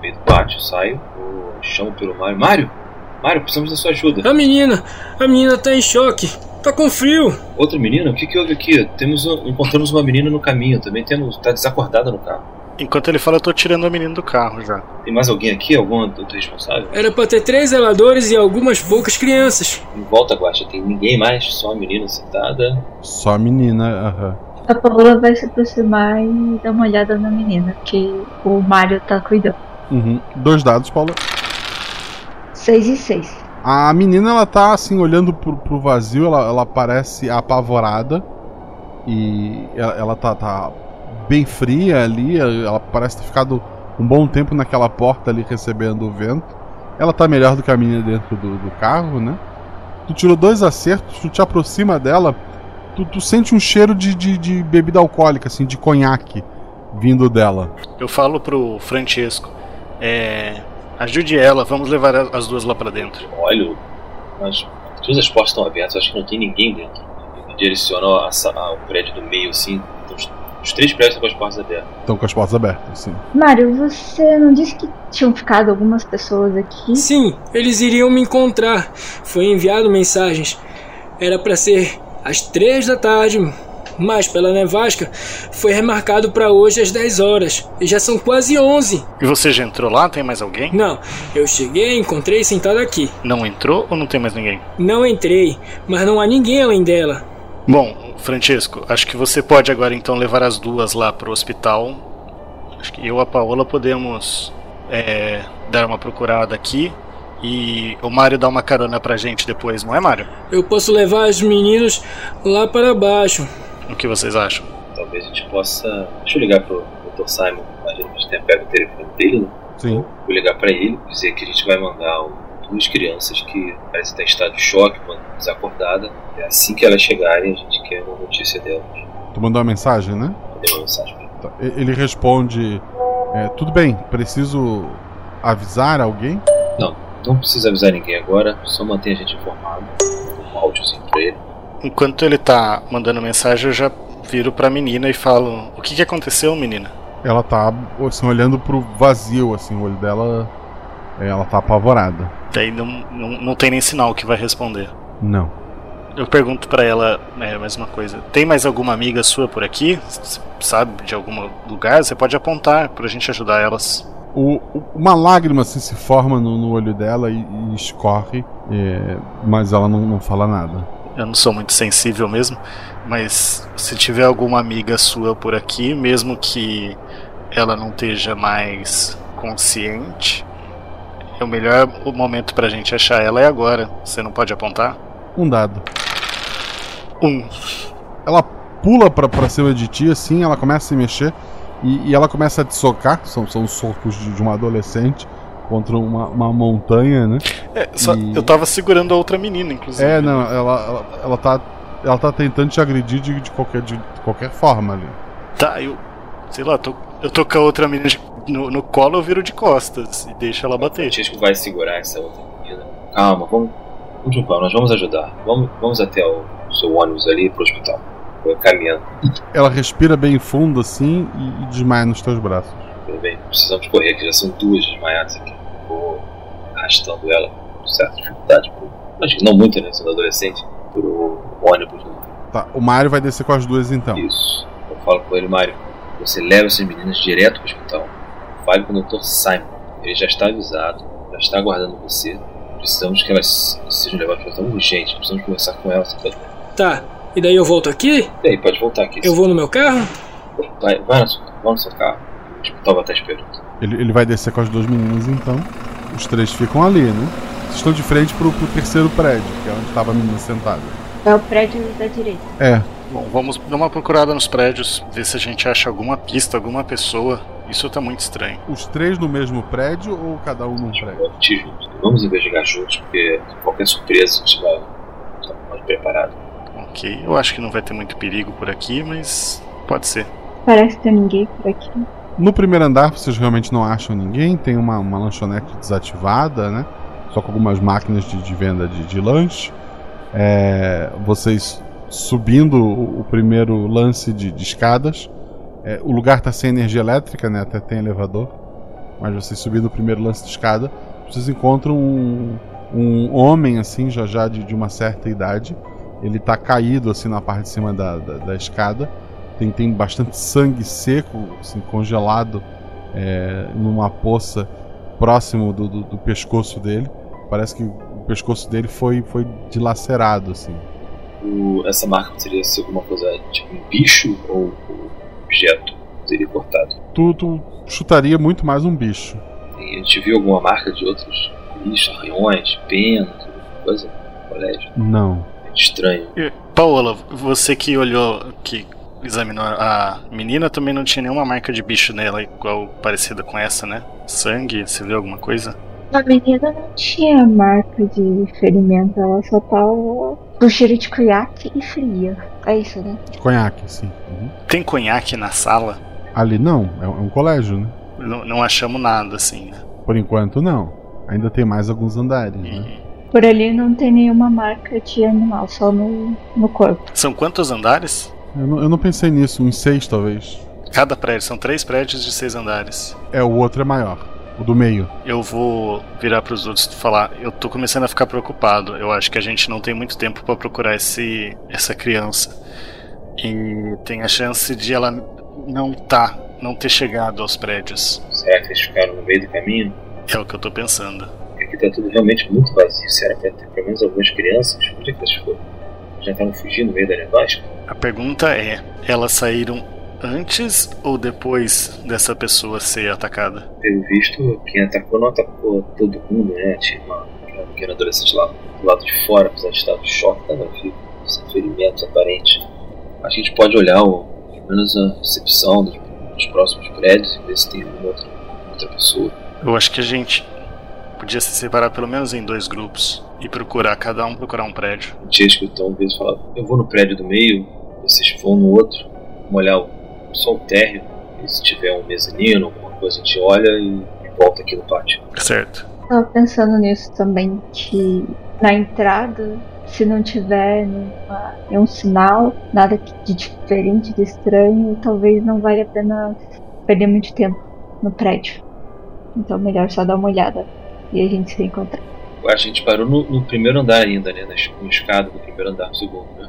meio do pátio, saio, vou, chamo pelo Mário. Mário! Mário, precisamos da sua ajuda. A menina! A menina tá em choque! Tá com frio! Outra menina? O que, que houve aqui? Temos um- encontramos uma menina no caminho, também temos. tá desacordada no carro. Enquanto ele fala, eu tô tirando a menina do carro já. Tem mais alguém aqui? Algum outro responsável? Era pra ter três zeladores e algumas poucas crianças. Em volta, Guaxa, tem ninguém mais, só a menina sentada. Só a menina, aham. A Paola vai se aproximar e dar uma olhada na menina, que o Mario tá cuidando. Uhum. Dois dados, Paula. 6 e 6. A menina, ela tá assim, olhando pro, pro vazio, ela, ela parece apavorada. E ela, ela tá, tá bem fria ali, ela parece ter ficado um bom tempo naquela porta ali recebendo o vento. Ela tá melhor do que a menina dentro do, do carro, né? Tu tirou dois acertos, tu te aproxima dela, tu, tu sente um cheiro de, de, de bebida alcoólica, assim, de conhaque vindo dela. Eu falo pro Francesco, é, ajude ela, vamos levar a- as duas lá pra dentro. Olha, mas todas as portas estão abertas, acho que não tem ninguém dentro. Eu direciono a, sa- ao prédio do meio, assim. então os, os três prédios estão com as portas abertas. Estão com as portas abertas, sim. Mário, você não disse que tinham ficado algumas pessoas aqui? Sim, eles iriam me encontrar. Foi enviado mensagens. Era pra ser às três da tarde, mas pela nevasca foi remarcado pra hoje às 10 horas. E já são quase 11. E você já entrou lá? Tem mais alguém? Não, eu cheguei encontrei sentado aqui. Não entrou ou não tem mais ninguém? Não entrei, mas não há ninguém além dela. Bom, Francesco, acho que você pode agora então levar as duas lá pro hospital. Acho que eu e a Paola podemos é, dar uma procurada aqui. E o Mário dá uma carona pra gente depois, não é, Mário? Eu posso levar os meninos lá para baixo. O que vocês acham? Talvez a gente possa. Deixa eu ligar pro Dr. Simon. Imagina que a gente tenha pego o telefone dele, né? Sim. Vou ligar pra ele, dizer que a gente vai mandar duas crianças que parecem estar em estado de choque, desacordada. E assim que elas chegarem, a gente quer uma notícia delas. Tu mandou uma mensagem, né? Mandei uma mensagem pra ele. Tá. Ele responde: é, Tudo bem, preciso avisar alguém? Não, não precisa avisar ninguém agora, só mantém a gente informado. Um áudiozinho pra ele. Enquanto ele tá mandando mensagem, eu já viro pra menina e falo: O que, que aconteceu, menina? Ela tá assim, olhando pro vazio, assim, o olho dela. é, Ela tá apavorada. Daí não, não, não tem nem sinal que vai responder. Não. Eu pergunto pra ela é, mais uma coisa: Tem mais alguma amiga sua por aqui? S- Sabe de algum lugar? Você pode apontar pra gente ajudar elas. O- uma lágrima assim, se forma no, no olho dela e, e escorre, é, mas ela não, não fala nada. Eu não sou muito sensível mesmo, mas se tiver alguma amiga sua por aqui, mesmo que ela não esteja mais consciente, é o melhor momento pra gente achar ela é agora. Você não pode apontar? Um dado. Um. Ela pula pra, pra cima de ti, assim, ela começa a se mexer e, e ela começa a te socar. São, são socos de, de uma adolescente contra uma, uma montanha, né? É, só, E- eu tava segurando a outra menina, inclusive. É, não, ela, ela, ela tá. Ela tá tentando te agredir de, de qualquer, de, qualquer forma ali. Tá, eu. Sei lá, tô, eu tô com a outra menina de- no, no colo, eu viro de costas e deixo ela O bater. Francisco vai segurar essa outra menina. Calma, vamos. Vamos calma, nós vamos ajudar. Vamos, vamos até o seu ônibus ali pro hospital. Vou caminhando. Ela respira bem fundo assim e, e desmaia nos teus braços. Tudo bem, precisamos correr, que já são duas desmaiadas aqui. Vou arrastando ela com certa dificuldade. Por, mas não muito, né? Sendo adolescente. Pro ônibus. Né? Tá, o Mario vai descer com as duas então. Isso. Eu falo com ele, Mário. Você leva essas meninas direto pro hospital. Fale com o Dr. Simon. Ele já está avisado, já está aguardando você. Precisamos que elas sejam levadas para o hospital urgente. Precisamos conversar com elas. Tá, e daí eu volto aqui? E aí, pode voltar aqui. Eu vou no meu carro? Vai, vai, na sua, vai no seu carro. O hospital vai estar esperando. Ele, ele vai descer com as duas meninas então. Os três ficam ali, né? Vocês estão de frente pro, pro terceiro prédio, que é onde estava a menina sentada. É o prédio da direita. É. Bom, vamos dar uma procurada nos prédios, ver se a gente acha alguma pista, alguma pessoa. Isso tá muito estranho. Os três no mesmo prédio ou cada um num prédio? Vamos investigar juntos, porque qualquer surpresa a gente vai estar mais preparado. Ok, eu acho que não vai ter muito perigo por aqui, mas pode ser. Parece ter ninguém por aqui. No primeiro andar vocês realmente não acham ninguém, tem uma, uma lanchonete desativada, né? Só com algumas máquinas de, de venda de, de lanche. É, vocês subindo o, o primeiro lance de, de escadas. É, o lugar está sem energia elétrica, né? Até tem elevador. Mas vocês subindo o primeiro lance de escada, vocês encontram um, um homem, assim, já já de, de uma certa idade. Ele tá caído, assim, na parte de cima da, da, da escada. Tem, tem bastante sangue seco, assim, congelado é, numa poça próximo do, do, do pescoço dele. Parece que o pescoço dele foi, foi dilacerado, assim. O- essa marca poderia ser alguma coisa tipo um bicho ou um objeto que seria cortado. Tu, tu chutaria muito mais um bicho. E a gente viu alguma marca de outros bichos, arranhões, penas, alguma coisa no colégio. Não. Estranho. E, Paola, você que olhou, que examinou a menina, também não tinha nenhuma marca de bicho nela, igual parecida com essa, né? Sangue, você viu alguma coisa? A menina não tinha marca de ferimento, ela só tava com cheiro de conhaque e fria. É isso, né? De conhaque, sim. Uhum. Tem conhaque na sala? Ali não, é um é colégio, né? Não, não achamos nada, assim, né? Por enquanto não. Ainda tem mais alguns andares, né? Por ali não tem nenhuma marca de animal, só no, no corpo. São quantos andares? Eu não, eu não pensei nisso, uns seis talvez. Cada prédio, são três prédios de seis andares. É, o outro é maior. O do meio. Eu vou virar pros outros e falar, eu tô começando a ficar preocupado. Eu acho que a gente não tem muito tempo pra procurar esse essa criança. E tem a chance de ela não tá, não ter chegado aos prédios. Será que eles ficaram no meio do caminho? É o que eu tô pensando. Aqui tá tudo realmente muito vazio. Se era pra ter pelo menos algumas crianças, onde é que elas foram? Já estavam fugindo no meio da nevasca? A pergunta é, elas saíram antes ou depois dessa pessoa ser atacada? Pelo visto, quem atacou não atacou todo mundo, né? Tinha uma, uma pequena adolescente lá do lado de fora, apesar de estar de choque, estava vivo, sem ferimentos aparentes. A gente pode olhar o, pelo menos a recepção dos, dos próximos prédios e ver se tem alguma outra, outra pessoa. Eu acho que a gente podia se separar pelo menos em dois grupos e procurar, cada um procurar um prédio. A gente ia escutar uma vez falar: Eu vou no prédio do meio, vocês vão no outro, vamos olhar o, só o térreo, e se tiver um mezanino, alguma coisa, a gente olha e, e volta aqui no pátio. Certo. Tava pensando nisso também, que na entrada, se não tiver nenhuma, nenhum sinal, nada de diferente, de estranho, talvez não valha a pena perder muito tempo no prédio. Então melhor só dar uma olhada e a gente se encontrar. A gente parou no, no primeiro andar ainda, né? Na escada do primeiro andar, no segundo, né?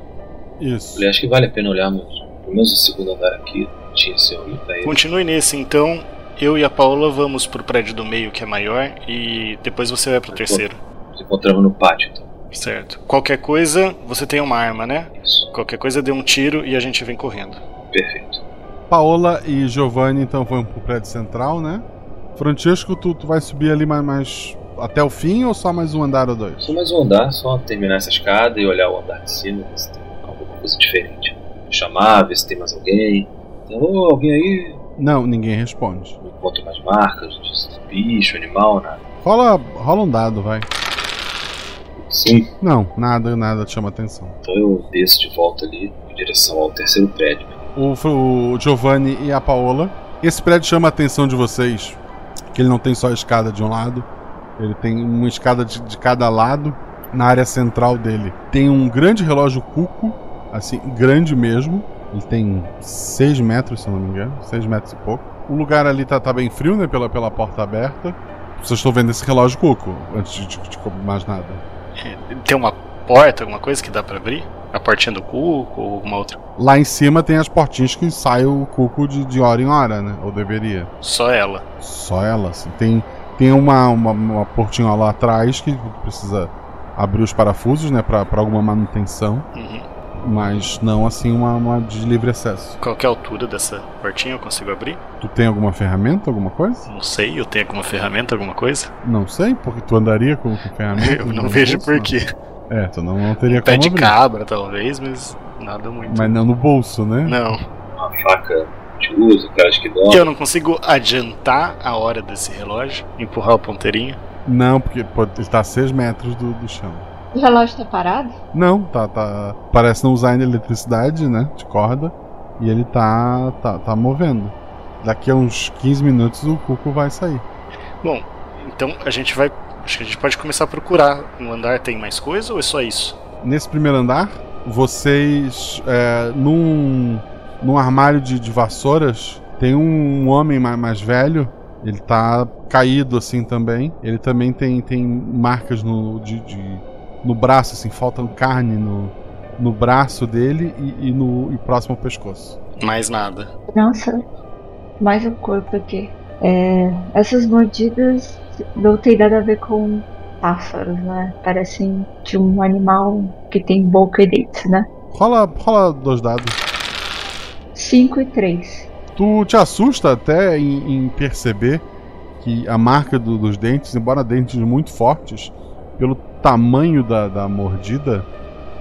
Isso. Falei, acho que vale a pena olharmos pelo menos o segundo andar aqui. Tinha esse olho pra ele. Continue nesse, então. Eu e a Paola vamos pro prédio do meio, que é maior, e depois você vai pro terceiro. Nos encontramos no pátio, então. Certo. Qualquer coisa, você tem uma arma, né? Qualquer coisa, dê um tiro e a gente vem correndo. Perfeito. Paola e Giovanni então vão pro prédio central, né? Francesco, tu, tu vai subir ali mais, mais até o fim ou só mais um andar ou dois? Só mais um andar, só terminar essa escada e olhar o andar de cima, ver se tem alguma coisa diferente. Chamar, ver se tem mais alguém. Alô, alguém aí? Não, ninguém responde. Não encontro mais marcas bicho, animal, nada. Rola, rola um dado, vai. Sim. Não, nada, nada te chama atenção. Então eu desço de volta ali em direção ao terceiro prédio. O, o Giovanni e a Paola. Esse prédio chama a atenção de vocês, que ele não tem só a escada de um lado, ele tem uma escada de, de cada lado. Na área central dele tem um grande relógio cuco, assim, grande mesmo. Ele tem 6 metros, se não me engano, 6 metros e pouco. O lugar ali tá, tá bem frio, né, pela, pela porta aberta. Vocês estão vendo esse relógio cuco, antes de, de, de mais nada. Tem uma porta, alguma coisa que dá pra abrir? A portinha do cuco ou alguma outra? Lá em cima tem as portinhas que sai o cuco de, de hora em hora, né? Ou deveria. Só ela. Só ela, assim. Tem, tem uma, uma, uma portinha lá atrás que precisa abrir os parafusos, né? Pra, pra alguma manutenção. Mas não, assim, uma, uma de livre acesso. Qual que é a altura dessa portinha? Eu consigo abrir? Tu tem alguma ferramenta, alguma coisa? Não sei, eu tenho alguma ferramenta, alguma coisa? Não sei, porque tu andaria com, com ferramenta. Eu não vejo bolso, por não. quê. É, tu não, não teria Pé como de abrir. cabra, talvez, mas nada muito. Mas não no bolso, né? Não. Uma faca de uso, aquelas que E dói. eu não consigo adiantar a hora desse relógio? Empurrar o ponteirinho? Não, porque ele tá a 6 metros do, do chão. O relógio tá parado? Não, tá, tá. Parece não usar ainda eletricidade, né? De corda. E ele tá, tá, tá movendo. Daqui a uns 15 minutos o cuco vai sair. Bom, então a gente vai. Acho que a gente pode começar a procurar. No andar tem mais coisa ou é só isso? Nesse primeiro andar, vocês. É, num, num armário de, de vassouras, tem um homem mais, mais velho Ele tá caído assim também. Ele também tem, tem marcas no, de, de- no braço, assim, faltam carne no, no braço dele e, e no e próximo ao pescoço. Mais nada. Nossa, mais o corpo aqui. É, essas mordidas não tem nada a ver com pássaros, né? Parecem de um animal que tem boca e dentes, né? Rola, rola dois dados. 5 e 3. Tu te assusta até em, em perceber que a marca do- dos dentes, embora dentes muito fortes, pelo tamanho da, da mordida,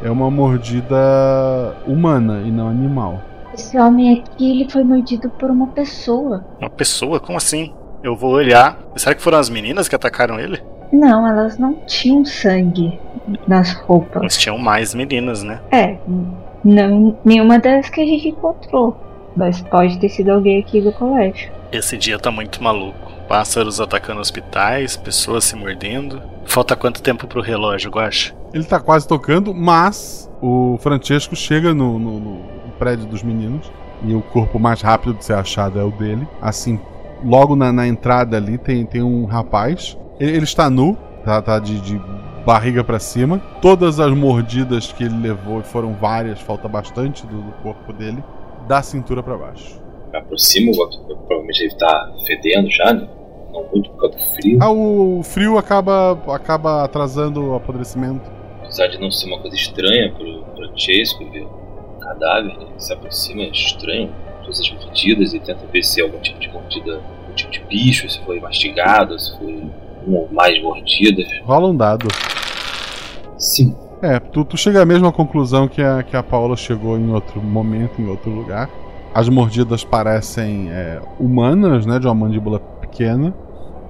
é uma mordida humana e não animal. Esse homem aqui, ele foi mordido por uma pessoa. Uma pessoa? Como assim? Eu vou olhar. Será que foram as meninas que atacaram ele? Não, elas não tinham sangue nas roupas. Mas tinham mais meninas, né? É, não, nenhuma das que a gente encontrou. Mas pode ter sido alguém aqui do colégio. Esse dia tá muito maluco. Pássaros atacando hospitais, pessoas se mordendo. Falta quanto tempo pro relógio, Guacha? Ele tá quase tocando, mas o Francesco chega no, no- no prédio dos meninos e o corpo mais rápido de ser achado é o dele. Assim, logo na, na entrada ali tem, tem um rapaz. Ele, ele está nu, tá, tá de, de barriga pra cima. Todas as mordidas que ele levou, e foram várias, falta bastante do, do corpo dele, da cintura pra baixo. Me aproximo, provavelmente ele tá fedendo já, né? Não muito por causa do frio. Ah, o frio acaba, acaba atrasando o apodrecimento. Apesar de não ser uma coisa estranha pro Francesco ver o cadáver, né? Ele se aproxima, é estranho, todas as mordidas e tenta ver se é algum tipo de mordida, algum tipo de bicho, se foi mastigado, se foi ou mais mordidas. Rola um dado. Sim. É, tu, tu chega à mesma conclusão que a, que a Paula chegou em outro momento, em outro lugar. As mordidas parecem é, humanas, né? De uma mandíbula pequena.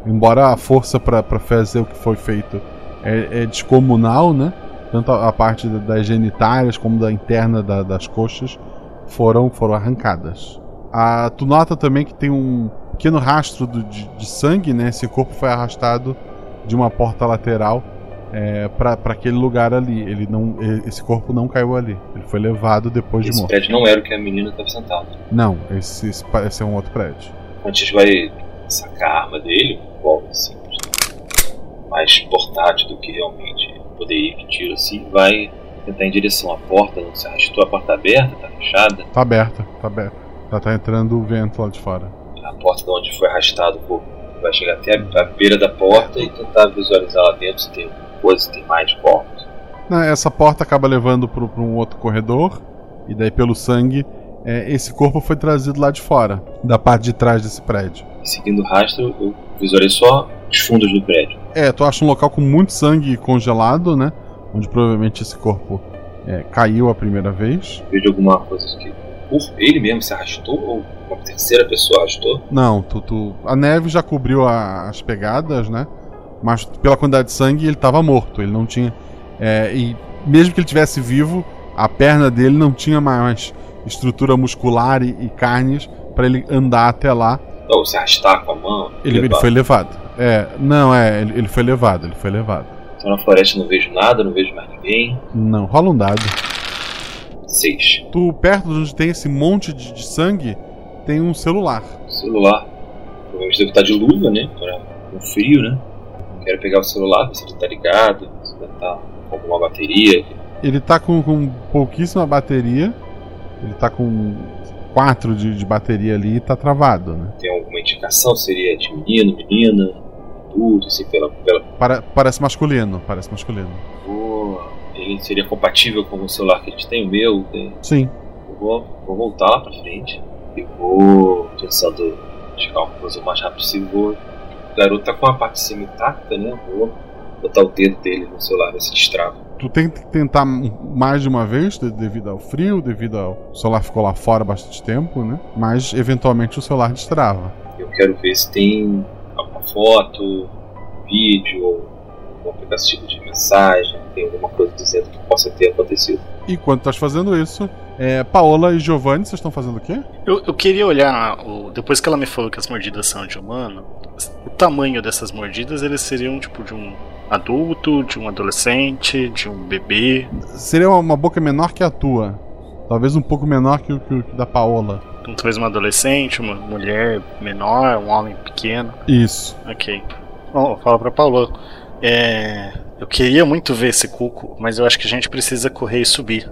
Embora a força para fazer o que foi feito é, é descomunal, né? Tanto a, a parte da- das genitárias como da interna da- das coxas foram, foram arrancadas. Ah, tu nota também que tem um pequeno rastro do- de, de sangue, né? Esse corpo foi arrastado de uma porta lateral é, para aquele lugar ali. Ele não, esse corpo não caiu ali. Ele foi levado depois de Esse morto. prédio não era o que a menina estava sentada. Não, esse, esse parece ser um outro prédio. Francesco vai sacar a arma dele, um golpe simples, mais portátil do que realmente poderia que tiro assim, vai tentar em direção à porta, não se arrastou, a porta tá aberta, tá fechada, Tá aberta, tá aberta. Tá, tá entrando o vento lá de fora. A porta de onde foi arrastado o corpo vai chegar até a, a beira da porta e tentar visualizar lá dentro se tem coisa, se tem mais corpos. Essa porta acaba levando para um outro corredor. E daí, pelo sangue, é, esse corpo foi trazido lá de fora, da parte de trás desse prédio. Seguindo o rastro, eu visualizo só os fundos do prédio. É, tu acha um local com muito sangue congelado, né? Onde provavelmente esse corpo é, caiu a primeira vez. Vejo alguma coisa que corpo, ele mesmo se arrastou ou uma terceira pessoa arrastou. Não, tu, tu- a neve já cobriu a- as pegadas, né? Mas pela quantidade de sangue ele estava morto. Ele não tinha. é, e mesmo que ele tivesse vivo, a perna dele não tinha mais estrutura muscular e, e carnes para ele andar até lá. Ou se arrastar com a mão. Ele, ele foi levado. É, não, é, ele, ele foi levado, ele foi levado. Então na floresta não vejo nada, não vejo mais ninguém. Não, rola um dado. Seis. Tu, perto de onde tem esse monte de, de sangue, tem um celular. Celular. Provavelmente deve estar de luva, né? Para o frio, né? Quero pegar o celular, ver se ele tá ligado, se ele tá com alguma bateria. Ele tá com, com pouquíssima bateria. Ele tá com 4 de, de bateria ali e tá travado, né? Tem alguma indicação? Seria de menino, menina, adulto, assim, pela. pela... Para- parece masculino, parece masculino. Vou- Ele seria compatível com o celular que a gente tem, o meu. Tem... Sim. Eu vou, vou voltar lá pra frente e vou, pensando uma coisa o mais rápido possível, vou. O garoto tá com a parte de cima intacta, né? Vou botar o dedo dele no celular, ver se destrava. Tu tem que tentar mais de uma vez, de- devido ao frio, devido ao o celular ficou lá fora bastante tempo, né? Mas eventualmente o celular destrava. Eu quero ver se tem alguma foto, vídeo, ou algum aplicativo de mensagem, tem alguma coisa dizendo que possa ter acontecido. Enquanto estás fazendo isso, é, Paola e Giovanni, vocês estão fazendo o quê? Eu, eu queria olhar, o- depois que ela me falou que as mordidas são de humano, o tamanho dessas mordidas, eles seriam tipo de um adulto, de um adolescente, de um bebê. Seria uma, uma boca menor que a tua. Talvez um pouco menor que o que o da Paola. Então, talvez uma adolescente, uma mulher menor, um homem pequeno. Isso. Ok. Bom, fala pra Paulo. É, eu queria muito ver esse cuco, mas eu acho que a gente precisa correr e subir.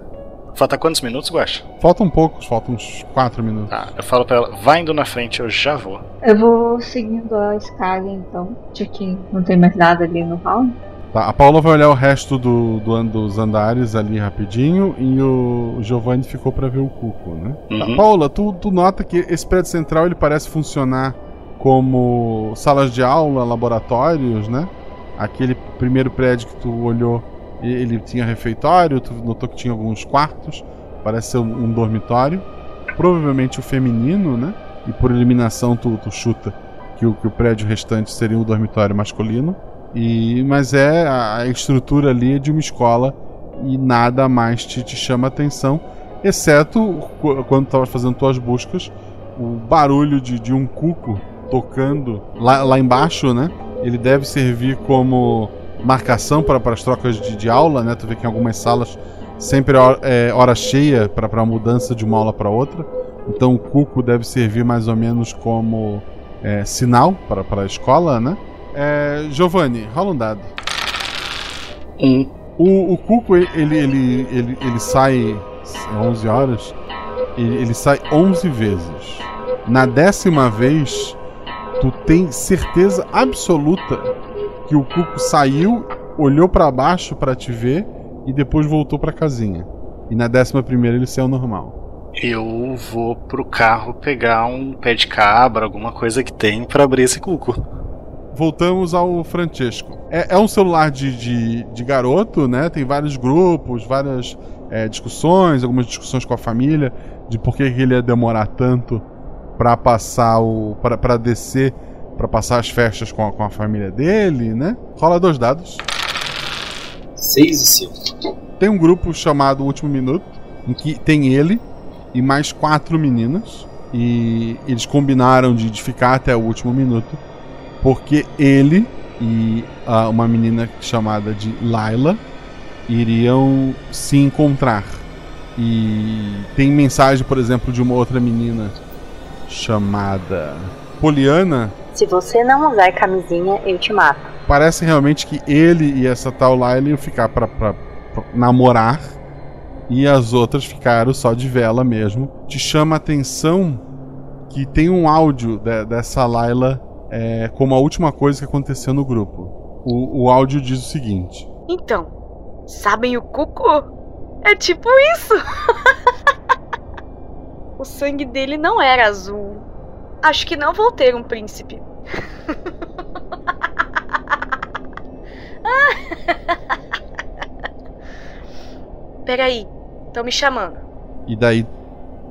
Falta quantos minutos, Guacha? Faltam poucos, faltam uns 4 minutos. Tá, eu falo pra ela, vai indo na frente, eu já vou. Eu vou seguindo a escada então, já que não tem mais nada ali no hall. Tá, a Paula vai olhar o resto do, do dos andares ali rapidinho e o Giovanni ficou para ver o Cuco, né? Tá, Uhum. Paula, tu, tu nota que esse prédio central ele parece funcionar como salas de aula, laboratórios, né? Aquele primeiro prédio que tu olhou, ele tinha refeitório, tu notou que tinha alguns quartos, parece ser um, dormitório, provavelmente o feminino, né? E por eliminação tu, tu chuta que o, que o prédio restante seria um dormitório masculino. E, mas é a, estrutura ali é de uma escola e nada mais te, te chama atenção, exceto qu- quando estavas fazendo tuas buscas, o barulho de, de um cuco tocando lá, lá embaixo, né? Ele deve servir como marcação para, para as trocas de, de aula, né? Tu vê que em algumas salas sempre é hora, é cheia para a mudança de uma aula para outra. Então o cuco deve servir mais ou menos como é, sinal para, para a escola, né? É, Giovanni, rola um dado. Um. O, o Cuco, ele, ele, ele, ele sai 11 horas, ele, ele sai 11 vezes. Na décima vez, tu tem certeza absoluta que o Cuco saiu, olhou pra baixo pra te ver e depois voltou pra casinha. E na décima primeira ele saiu normal. Eu vou pro carro pegar um pé de cabra, alguma coisa que tem pra abrir esse cuco. Voltamos ao Francesco. É, é um celular de, de, de garoto, né? Tem vários grupos, várias é, discussões, algumas discussões com a família de por que ele ia demorar tanto pra passar o. para descer, pra passar as festas com a, com a família dele, né? Rola dois dados. 6 e 5. Tem um grupo chamado Último Minuto, em que tem ele e mais quatro meninas. E eles combinaram de, de ficar até o último minuto, porque ele e ah, uma menina chamada de Laila iriam se encontrar. E tem mensagem, por exemplo, de uma outra menina chamada Poliana. Se você não usar camisinha, eu te mato. Parece realmente que ele e essa tal Laila iam ficar pra, pra- pra namorar e as outras ficaram só de vela mesmo. Te chama a atenção que tem um áudio de- dessa Laila é, como a última coisa que aconteceu no grupo. O, o áudio diz o seguinte: Então, sabem o cuco? É tipo isso. o sangue dele não era azul. Acho que não vou ter um príncipe. Peraí, estão me chamando. E daí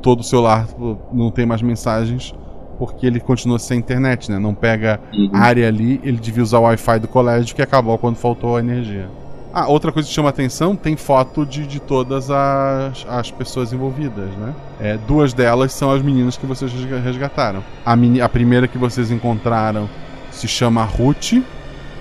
todo o celular não tem mais mensagens porque ele continua sem internet, né? Não pega área ali, ele devia usar o Wi-Fi do colégio que acabou quando faltou a energia. Ah, outra coisa que chama atenção, tem foto de, de todas as, as pessoas envolvidas, né? É, duas delas são as meninas que vocês resga- resgataram. A, meni- a primeira que vocês encontraram se chama Ruth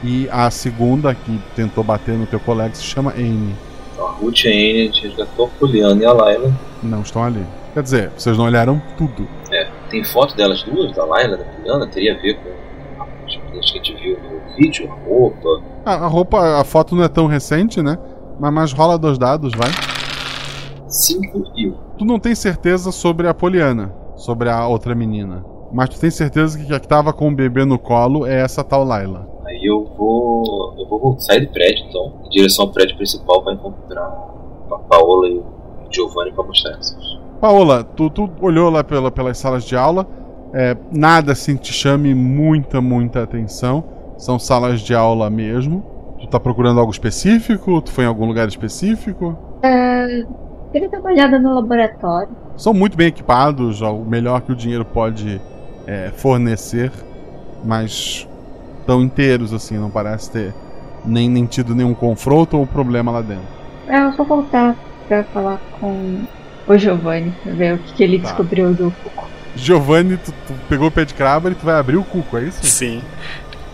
e a segunda que tentou bater no teu colega se chama Amy. Então, a Ruth e a Anne, a gente resgatou a Poliana e a Laila. Não estão ali. Quer dizer, vocês não olharam tudo. É, tem foto delas duas, da Laila, da Poliana, teria a ver com que a gente viu no vídeo, a roupa. A, a roupa, a foto não é tão recente, né? Mas, mas rola dois dados, vai. 5 e 1. Tu não tem certeza sobre a Poliana, sobre a outra menina. Mas tu tem certeza que a que tava com o bebê no colo é essa tal Laila. Aí eu vou. Eu vou sair do prédio então, em direção ao prédio principal para encontrar a Paola e o Giovanni para mostrar essas. Paola, tu, tu olhou lá pela, pelas salas de aula, é, nada assim te chame muita, muita atenção. São salas de aula mesmo. Tu tá procurando algo específico? Tu foi em algum lugar específico? É, queria dar uma olhada no laboratório. São muito bem equipados, o melhor que o dinheiro pode é, fornecer, mas estão inteiros assim, não parece ter nem, nem tido nenhum confronto ou problema lá dentro. É, eu vou voltar pra falar com o Giovanni, pra ver o que, que ele Tá. descobriu do Giovanni, tu, tu pegou o pé de cravo e tu vai abrir o cuco, é isso? Sim.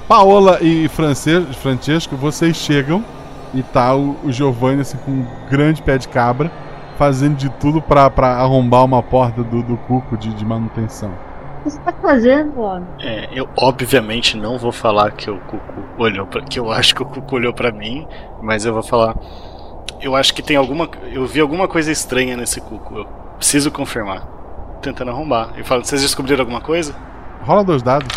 Paola e France- Francesco, vocês chegam e tá o, o Giovanni assim, com um grande pé de cabra fazendo de tudo pra, pra arrombar uma porta do, do cuco de, de manutenção. O que você tá fazendo, homem? É, eu obviamente não vou falar que o Cuco olhou para que eu acho que o Cuco olhou pra mim, mas eu vou falar eu acho que tem alguma eu vi alguma coisa estranha nesse Cuco. Eu preciso confirmar. Tentando arrombar. Eu falo, vocês descobriram alguma coisa? Rola dois dados.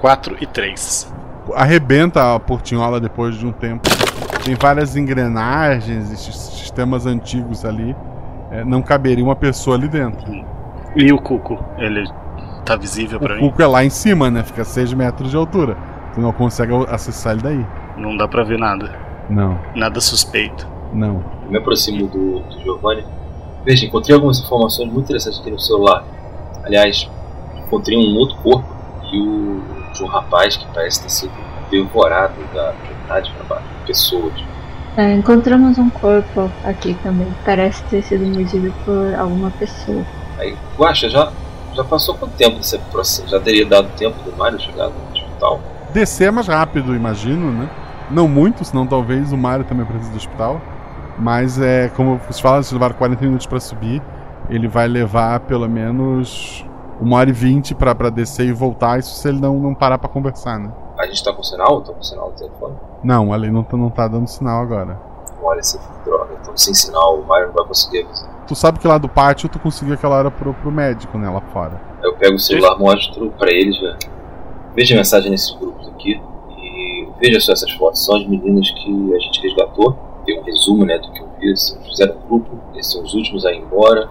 4 e 3. Arrebenta a portinhola depois de um tempo. Tem várias engrenagens e sistemas antigos ali. É, não caberia uma pessoa ali dentro. E o Cuco? Ele tá visível para O mim? cuco é lá em cima, né? Fica a 6 metros de altura. Tu não consegue acessar ele daí. Não dá pra ver nada. Não, Nada suspeito. não. Eu me aproximo do, do Giovanni. Veja, encontrei algumas informações muito interessantes aqui no celular. Aliás, encontrei um outro corpo e o de um rapaz que parece ter sido devorado da metade para baixo. Pessoas. É, encontramos um corpo aqui também. Parece ter sido mordido por alguma pessoa. Aí, Guaxa, já, já passou quanto tempo desse processo? Já teria dado tempo do Mário chegar no hospital? Descer é mais rápido, imagino, né? Não muito, senão talvez o Mario também precise do hospital. Mas é, como você fala, se levar 40 minutos pra subir, ele vai levar pelo menos uma hora e vinte pra, pra descer e voltar, isso se ele não, não parar pra conversar, né? A gente tá com sinal? Tô com sinal no telefone? Não, ali não, tá- não tá dando sinal agora. Olha, essa droga. Então, sem sinal, o Mário não vai conseguir avisar. Tu sabe que lá do pátio tu conseguiu aquela hora pro, pro médico, né, lá fora. Eu pego o celular, mostro pra eles, velho. Veja a mensagem nesses grupos aqui. E veja só essas fotos. São as meninas que a gente resgatou. Tem um resumo, né, do que eu vi. Eles fizeram um grupo. Esses são os últimos a ir embora.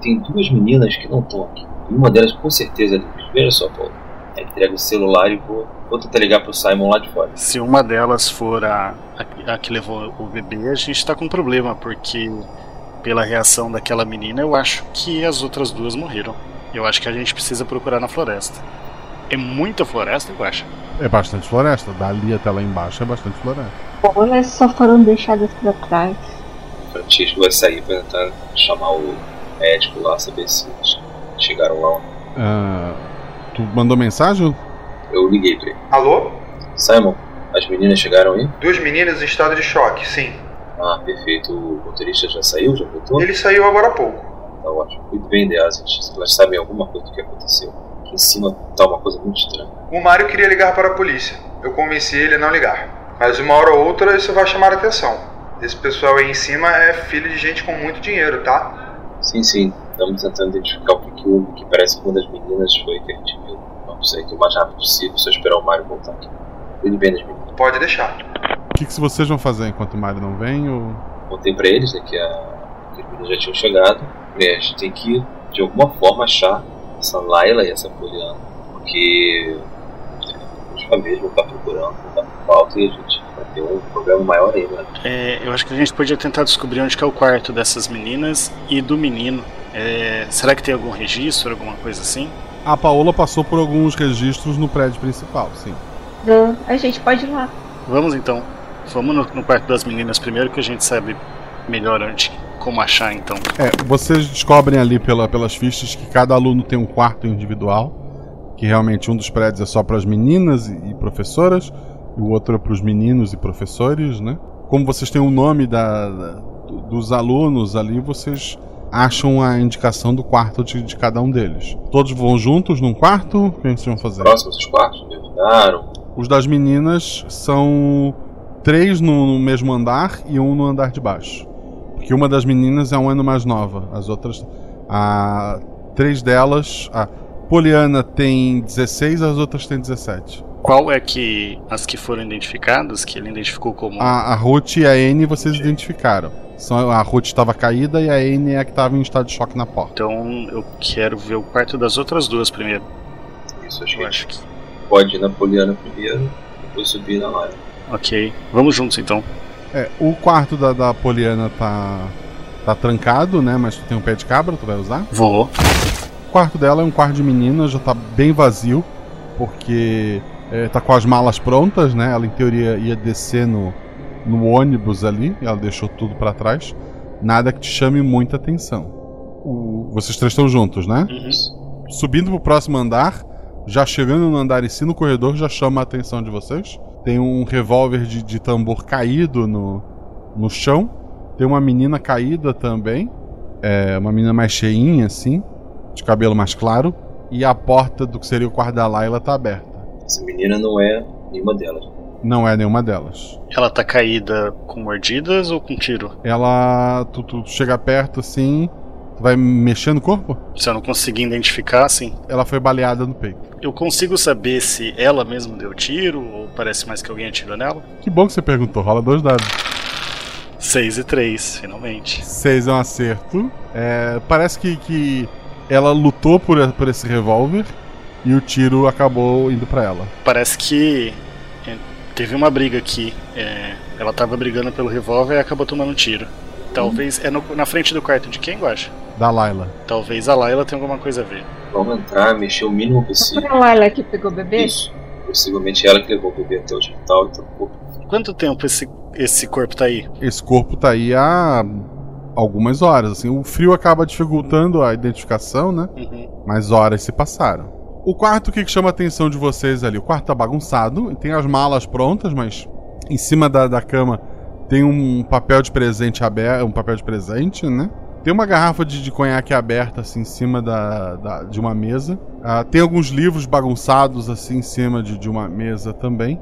Tem duas meninas que não estão aqui. E uma delas, com certeza, é livre. Veja só, Paulo. Aí entrega o celular e vou, vou tentar ligar pro Simon lá de fora. Se uma delas for a, a, a que levou o bebê, a gente tá com problema, porque pela reação daquela menina, eu acho que as outras duas morreram. Eu acho que a gente precisa procurar na floresta. É muita floresta, eu acho. É bastante floresta, dali até lá embaixo é bastante floresta. Ou elas só foram deixadas pra trás. O Francisco vai sair pra tentar chamar o médico lá, saber se chegaram lá. Ah, tu mandou mensagem? Eu liguei pra ele. Alô? Simon, as meninas chegaram aí? Duas meninas em estado de choque, sim. Ah, perfeito. O motorista já saiu? Já voltou? Ele saiu agora há pouco. Tá ótimo. Cuide bem delas. Elas sabem alguma coisa do que aconteceu. Aqui em cima tá uma coisa muito estranha. O Mário queria ligar para a polícia. Eu convenci ele a não ligar. Mas uma hora ou outra isso vai chamar a atenção. Esse pessoal aí em cima é filho de gente com muito dinheiro, tá? Sim, sim. Estamos tentando identificar o que, houve, que parece que uma das meninas foi que a gente viu. Vamos sair aqui o mais rápido possível, só esperar o Mário voltar aqui. Cuide bem das meninas. Pode deixar. O que, que vocês vão fazer enquanto o Mario não vem? Ou... Contei pra eles né, que, a, que as meninas já tinham chegado. E a gente tem que, de alguma forma, achar essa Layla e essa Poliana. Porque as famílias vão estar procurando, vão estar por falta e a gente vai ter um problema maior ainda. Né? É, eu acho que a gente podia tentar descobrir onde que é o quarto dessas meninas e do menino. É, será que tem algum registro, alguma coisa assim? A Paola passou por alguns registros no prédio principal, sim. Então, A gente pode ir lá. Vamos então. Vamos no, no quarto das meninas primeiro que a gente sabe melhor onde, como achar então. É, vocês descobrem ali pela, pelas fichas que cada aluno tem um quarto individual, que realmente um dos prédios é só para as meninas e, e professoras, e o outro é para os meninos e professores, né? Como vocês têm o nome da, da- do- dos alunos ali, vocês acham a indicação do quarto de, de cada um deles. Todos vão juntos num quarto? O que vocês vão fazer? Próximos dos quartos, me ajudaram. Os das meninas são três no, no mesmo andar e um no andar de baixo. Porque uma das meninas é um ano mais nova. As outras. A, três delas. A Poliana tem 16, as outras têm 17. Qual é que as que foram identificadas, que ele identificou como A, a Ruth e a Anne vocês identificaram. São, a Ruth estava caída e a Anne é a que estava em estado de choque na porta. Então eu quero ver o quarto das outras duas primeiro. Isso, acho Eu que acho que. pode ir na Poliana primeiro, depois subir na Layla. Ok. Vamos juntos então. É, o quarto da, da Poliana tá. tá trancado, né? Mas tu tem um pé de cabra, tu vai usar? Vou. O quarto dela é um quarto de menina, já tá bem vazio, porque é, tá com as malas prontas, né? Ela em teoria ia descer no, no ônibus ali, e ela deixou tudo pra trás. Nada que te chame muita atenção. O- vocês três estão juntos, né? Subindo pro próximo andar, já chegando no andar em si, no corredor, já chama a atenção de vocês. Tem um revólver de, de tambor caído no, no chão. Tem uma menina caída também. É, uma menina mais cheinha, assim. De cabelo mais claro. E a porta do que seria o quarto da Layla tá aberta. Essa menina não é nenhuma delas. Não é nenhuma delas. Ela tá caída com mordidas ou com tiro? Ela. Tu, tu chega perto assim. Vai mexer no corpo? Se eu não conseguir identificar, sim. Ela foi baleada no peito. Eu consigo saber se ela mesma deu tiro ou parece mais que alguém atirou nela? Que bom que você perguntou. Rola dois dados. 6 e 3, finalmente. 6 é um acerto. É, parece que, que ela lutou por, por esse revólver e o tiro acabou indo para ela. Parece que é, teve uma briga aqui. É, ela tava brigando pelo revólver e acabou tomando um tiro. Talvez. É no, na frente do quarto de quem, Guacha? Da Laila. Talvez a Laila tenha alguma coisa a ver. Vamos entrar, mexer o mínimo possível. Foi a Laila que pegou o bebê? Isso. Possivelmente ela que levou o bebê até o hospital e trocou. Quanto tempo esse, esse corpo tá aí? Esse corpo tá aí há algumas horas. Assim, o frio acaba dificultando a identificação, né? Uhum. Mas horas se passaram. O quarto, o que, que chama a atenção de vocês ali? O quarto tá bagunçado, tem as malas prontas, mas em cima da, da cama tem um papel de presente aberto, um papel de presente, né? Tem uma garrafa de, de conhaque aberta assim em cima da, da de uma mesa. Ah, tem alguns livros bagunçados assim em cima de, de uma mesa também.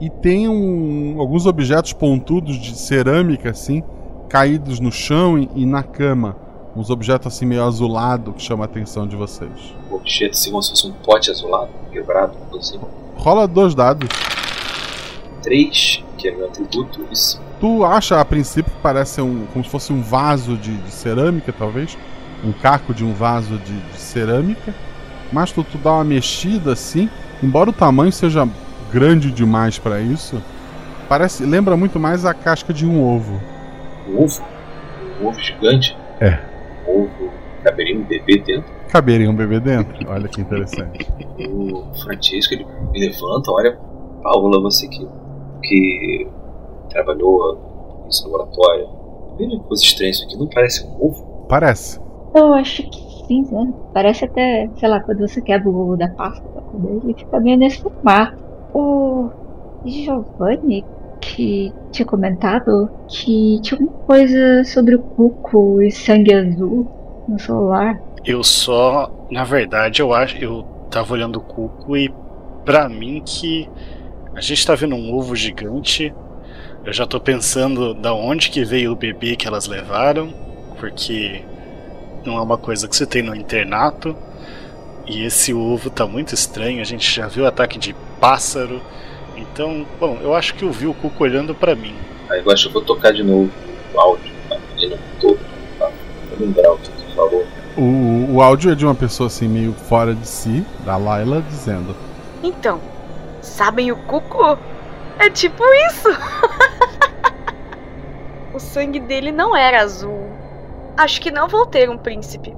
E tem um, alguns objetos pontudos de cerâmica assim caídos no chão e, e na cama. Uns objetos assim meio azulado que chama a atenção de vocês. Objeto assim como se fosse um pote azulado, quebrado, assim. Rola dois dados. 3, que é meu atributo, isso. Tu acha a princípio que parece um, como se fosse um vaso de, de cerâmica, talvez? Um caco de um vaso de, de cerâmica. Mas tu, tu dá uma mexida assim, embora o tamanho seja grande demais para isso, parece lembra muito mais a casca de um ovo. Um ovo? Um ovo gigante? É. Um ovo. Caberia um bebê dentro? Caberia um bebê dentro. Olha que interessante. O Francisco ele me levanta, olha, Paula, você que, que trabalhou nesse laboratório. Veja que coisa estranha isso aqui, não parece um ovo? Parece. Eu acho que sim, né? Parece até, sei lá, quando você quebra o ovo da pasta pra comer, ele fica meio nesse formato. O Giovanni, que tinha comentado que tinha alguma coisa sobre o cuco e sangue azul no celular. Eu só, na verdade, eu acho, eu tava olhando o cuco e pra mim que a gente tá vendo um ovo gigante. Eu já tô pensando da onde que veio o bebê que elas levaram, porque não é uma coisa que você tem no internato. E esse ovo tá muito estranho, a gente já viu ataque de pássaro. Então, bom, eu acho que eu vi o Cuco olhando para mim. Aí eu acho que eu vou tocar de novo o áudio, a menina todo, tá? Pra lembrar o que tu falou. O, o áudio é de uma pessoa assim meio fora de si, da Laila, dizendo: Então, sabem o cuco? É tipo isso. o sangue dele não era azul. Acho que não vou ter um príncipe.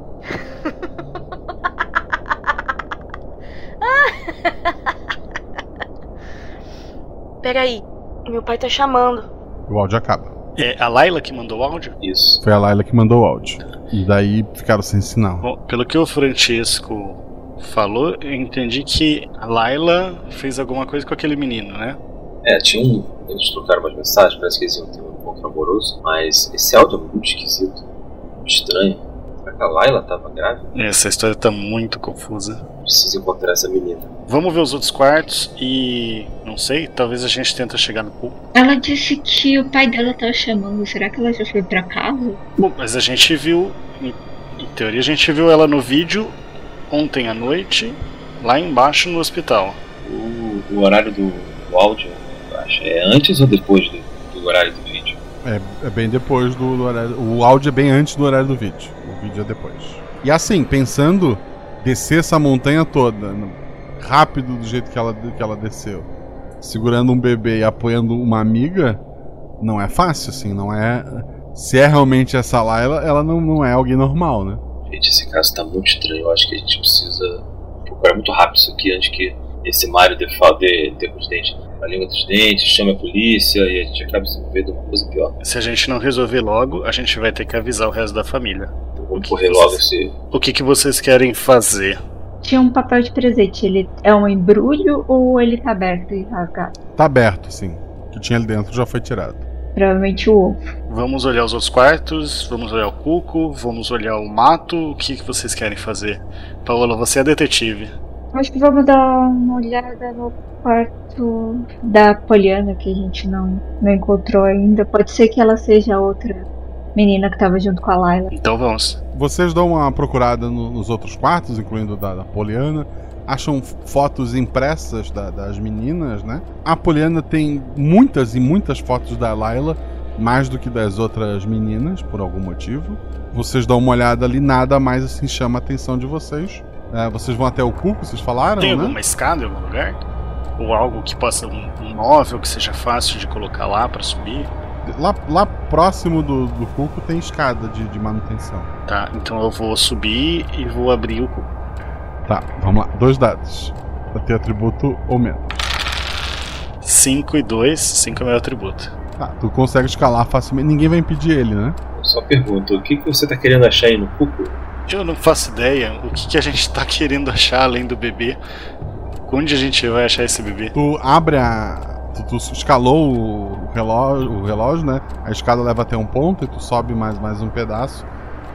Peraí, meu pai tá chamando. O áudio acaba. É a Laila que mandou o áudio? Isso. Foi a Laila que mandou o áudio. E daí ficaram sem sinal. Bom, pelo que o Francesco falou, eu entendi que a Laila fez alguma coisa com aquele menino, né? É, tinha um. Eles trocaram umas mensagens, parece que eles iam ter um encontro amoroso, mas esse áudio é muito esquisito, muito estranho. Será que a Laila tava grávida? Essa história tá muito confusa. Preciso encontrar essa menina. Vamos ver os outros quartos e. não sei, talvez a gente tenta chegar no pool. Ela disse que o pai dela tava chamando. Será que ela já foi pra casa? Bom, mas a gente viu. Em, em teoria, a gente viu ela no vídeo ontem à noite, lá embaixo no hospital. O, o horário do, do áudio, eu acho, é antes ou depois do, do horário do vídeo? É, é bem depois do, do horário. O áudio é bem antes do horário do vídeo. O vídeo é depois. E assim, pensando descer essa montanha toda, rápido do jeito que ela, que ela desceu, segurando um bebê e apoiando uma amiga, não é fácil, assim, não é. Se é realmente essa Laila, ela não, não é alguém normal, né? Gente, esse caso tá muito estranho. Eu acho que a gente precisa procurar muito rápido isso aqui antes que esse dê, fa- dê, dê com os dentes. A língua dos dentes, chame a polícia e a gente acabe se envolvendo uma coisa pior. Se a gente não resolver logo, a gente vai ter que avisar o resto da família. Vamos correr logo esse. O que, que vocês querem fazer? Tinha um papel de presente. Ele é um embrulho ou ele tá aberto e rasgado? Tá aberto, sim. O que tinha ali dentro já foi tirado. Provavelmente o ovo. Vamos olhar os outros quartos, vamos olhar o cuco, vamos olhar o mato. O que, que vocês querem fazer? Paola, você é detetive. Acho que vamos dar uma olhada no quarto da Poliana que a gente não, não encontrou ainda. Pode ser que ela seja outra menina que estava junto com a Laila. Então vamos. Vocês dão uma procurada no- nos outros quartos, incluindo o da, da Poliana. Acham fotos impressas da- das meninas, né? A Poliana tem muitas e muitas fotos da Laila, mais do que das outras meninas, por algum motivo. Vocês dão uma olhada ali, nada mais assim chama a atenção de vocês. É, vocês vão até o cuco, vocês falaram, Tem né? alguma escada em algum lugar? Ou algo que possa. um, um móvel que seja fácil de colocar lá pra subir? Lá, lá próximo do, do cuco tem escada de, de manutenção. Tá, então eu vou subir e vou abrir o cuco. Tá, vamos lá. Dois dados. Pra ter atributo ou menos. 5 e 2, 5 é meu atributo. Tá, tu consegue escalar facilmente. Ninguém vai impedir ele, né? Só pergunto, o que, que você tá querendo achar aí no cuco? Eu não faço ideia o que, que a gente tá querendo achar além do bebê. Onde a gente vai achar esse bebê? Tu abre a. Tu, tu escalou o relógio, o relógio, né? A escada leva até um ponto e tu sobe mais, mais um pedaço.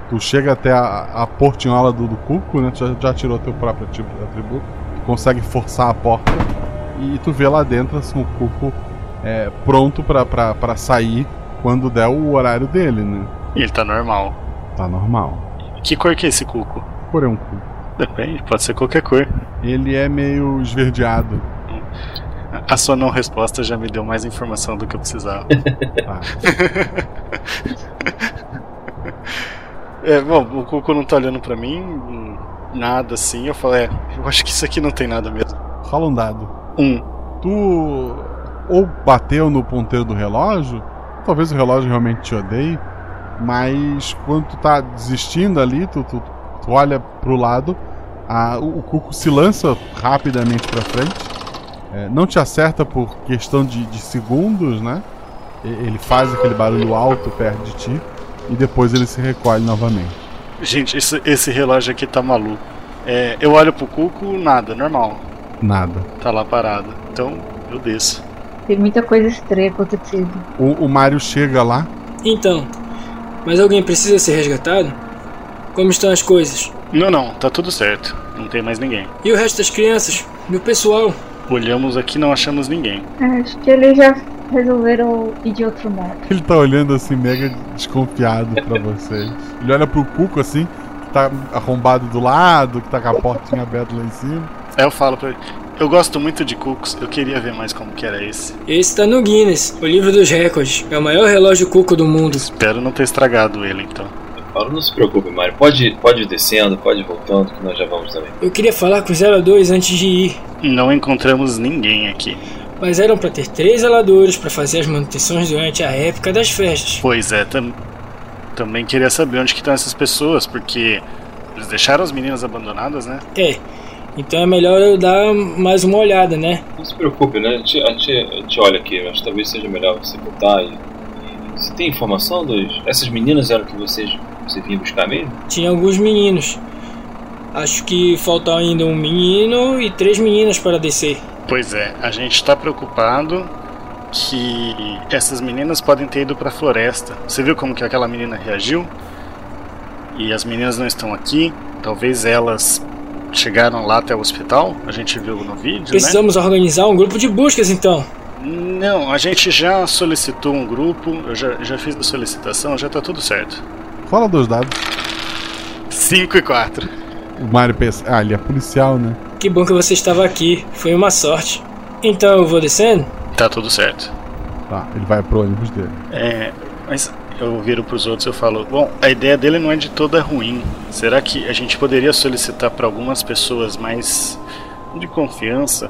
Tu chega até a, a portinhola do, do cuco, né? Tu já, já tirou teu próprio ati- atributo. Tu consegue forçar a porta e tu vê lá dentro assim, o cuco é, pronto pra sair quando der o horário dele, né? E ele tá normal. Tá normal. Que cor que é esse cuco? Cor é um cuco. Depende, pode ser qualquer cor. Ele é meio esverdeado. A sua não resposta já me deu mais informação do que eu precisava. Tá. é, bom, o Cuco não tá olhando pra mim, nada assim. Eu falei, é, eu acho que isso aqui não tem nada mesmo. Rola um dado. Um. Tu ou bateu no ponteiro do relógio, talvez o relógio realmente te odeie, mas quando tu tá desistindo ali, tu, tu, tu olha pro lado, a- o, o cuco se lança rapidamente pra frente, é, não te acerta por questão de, de segundos, né? Ele faz aquele barulho alto perto de ti e depois ele se recolhe novamente. Gente, esse, esse relógio aqui tá maluco. É, eu olho pro Cuco, nada, normal. Nada. Tá lá parado. Então, eu desço. Tem muita coisa estranha acontecendo. O, o Mario chega lá, Então, mas alguém precisa ser resgatado? Como estão as coisas? Não, não, tá tudo certo. Não tem mais ninguém. E o resto das crianças? E o pessoal? Olhamos aqui não achamos ninguém. Acho que eles já resolveram ir de outro modo. Ele tá olhando assim, mega desconfiado pra vocês. Ele olha pro Cuco assim, que tá arrombado do lado, que tá com a portinha aberta lá em cima. Aí eu falo pra ele, eu gosto muito de Cucos, eu queria ver mais como que era esse. Esse tá no Guinness, o livro dos recordes. É o maior relógio cuco do mundo. Espero não ter estragado ele então. Paulo, não se preocupe, Mário. Pode, pode ir descendo, pode ir voltando, que nós já vamos também. Eu queria falar com os zeladores antes de ir, Não encontramos ninguém aqui. mas eram pra ter três zeladores pra fazer as manutenções durante a época das festas. Pois é, tam- também queria saber onde que estão essas pessoas, porque eles deixaram as meninas abandonadas, né? É, então é melhor eu dar mais uma olhada, né? Não se preocupe, né? A gente, a gente, a gente olha aqui, mas talvez seja melhor você voltar e. Você tem informação dos. Essas meninas eram que vocês você vinha buscar mesmo? Tinha alguns meninos. Acho que falta ainda um menino e três meninas para descer. Pois é, a gente tá preocupado que essas meninas podem ter ido pra floresta. Você viu como que aquela menina reagiu? E as meninas não estão aqui. Talvez elas chegaram lá até o hospital. A gente viu no vídeo, né? Precisamos organizar um grupo de buscas então. Não, a gente já solicitou um grupo. Eu já, já fiz a solicitação, já tá tudo certo. Fala dois dados. 5 e 4. O Mario pensa, ah, ele é policial, né? Que bom que você estava aqui, foi uma sorte. Então eu vou descendo? Tá tudo certo. Tá, ele vai pro ônibus dele. É, mas eu viro pros outros e eu falo, bom, a ideia dele não é de toda ruim. Será que a gente poderia solicitar para algumas pessoas mais de confiança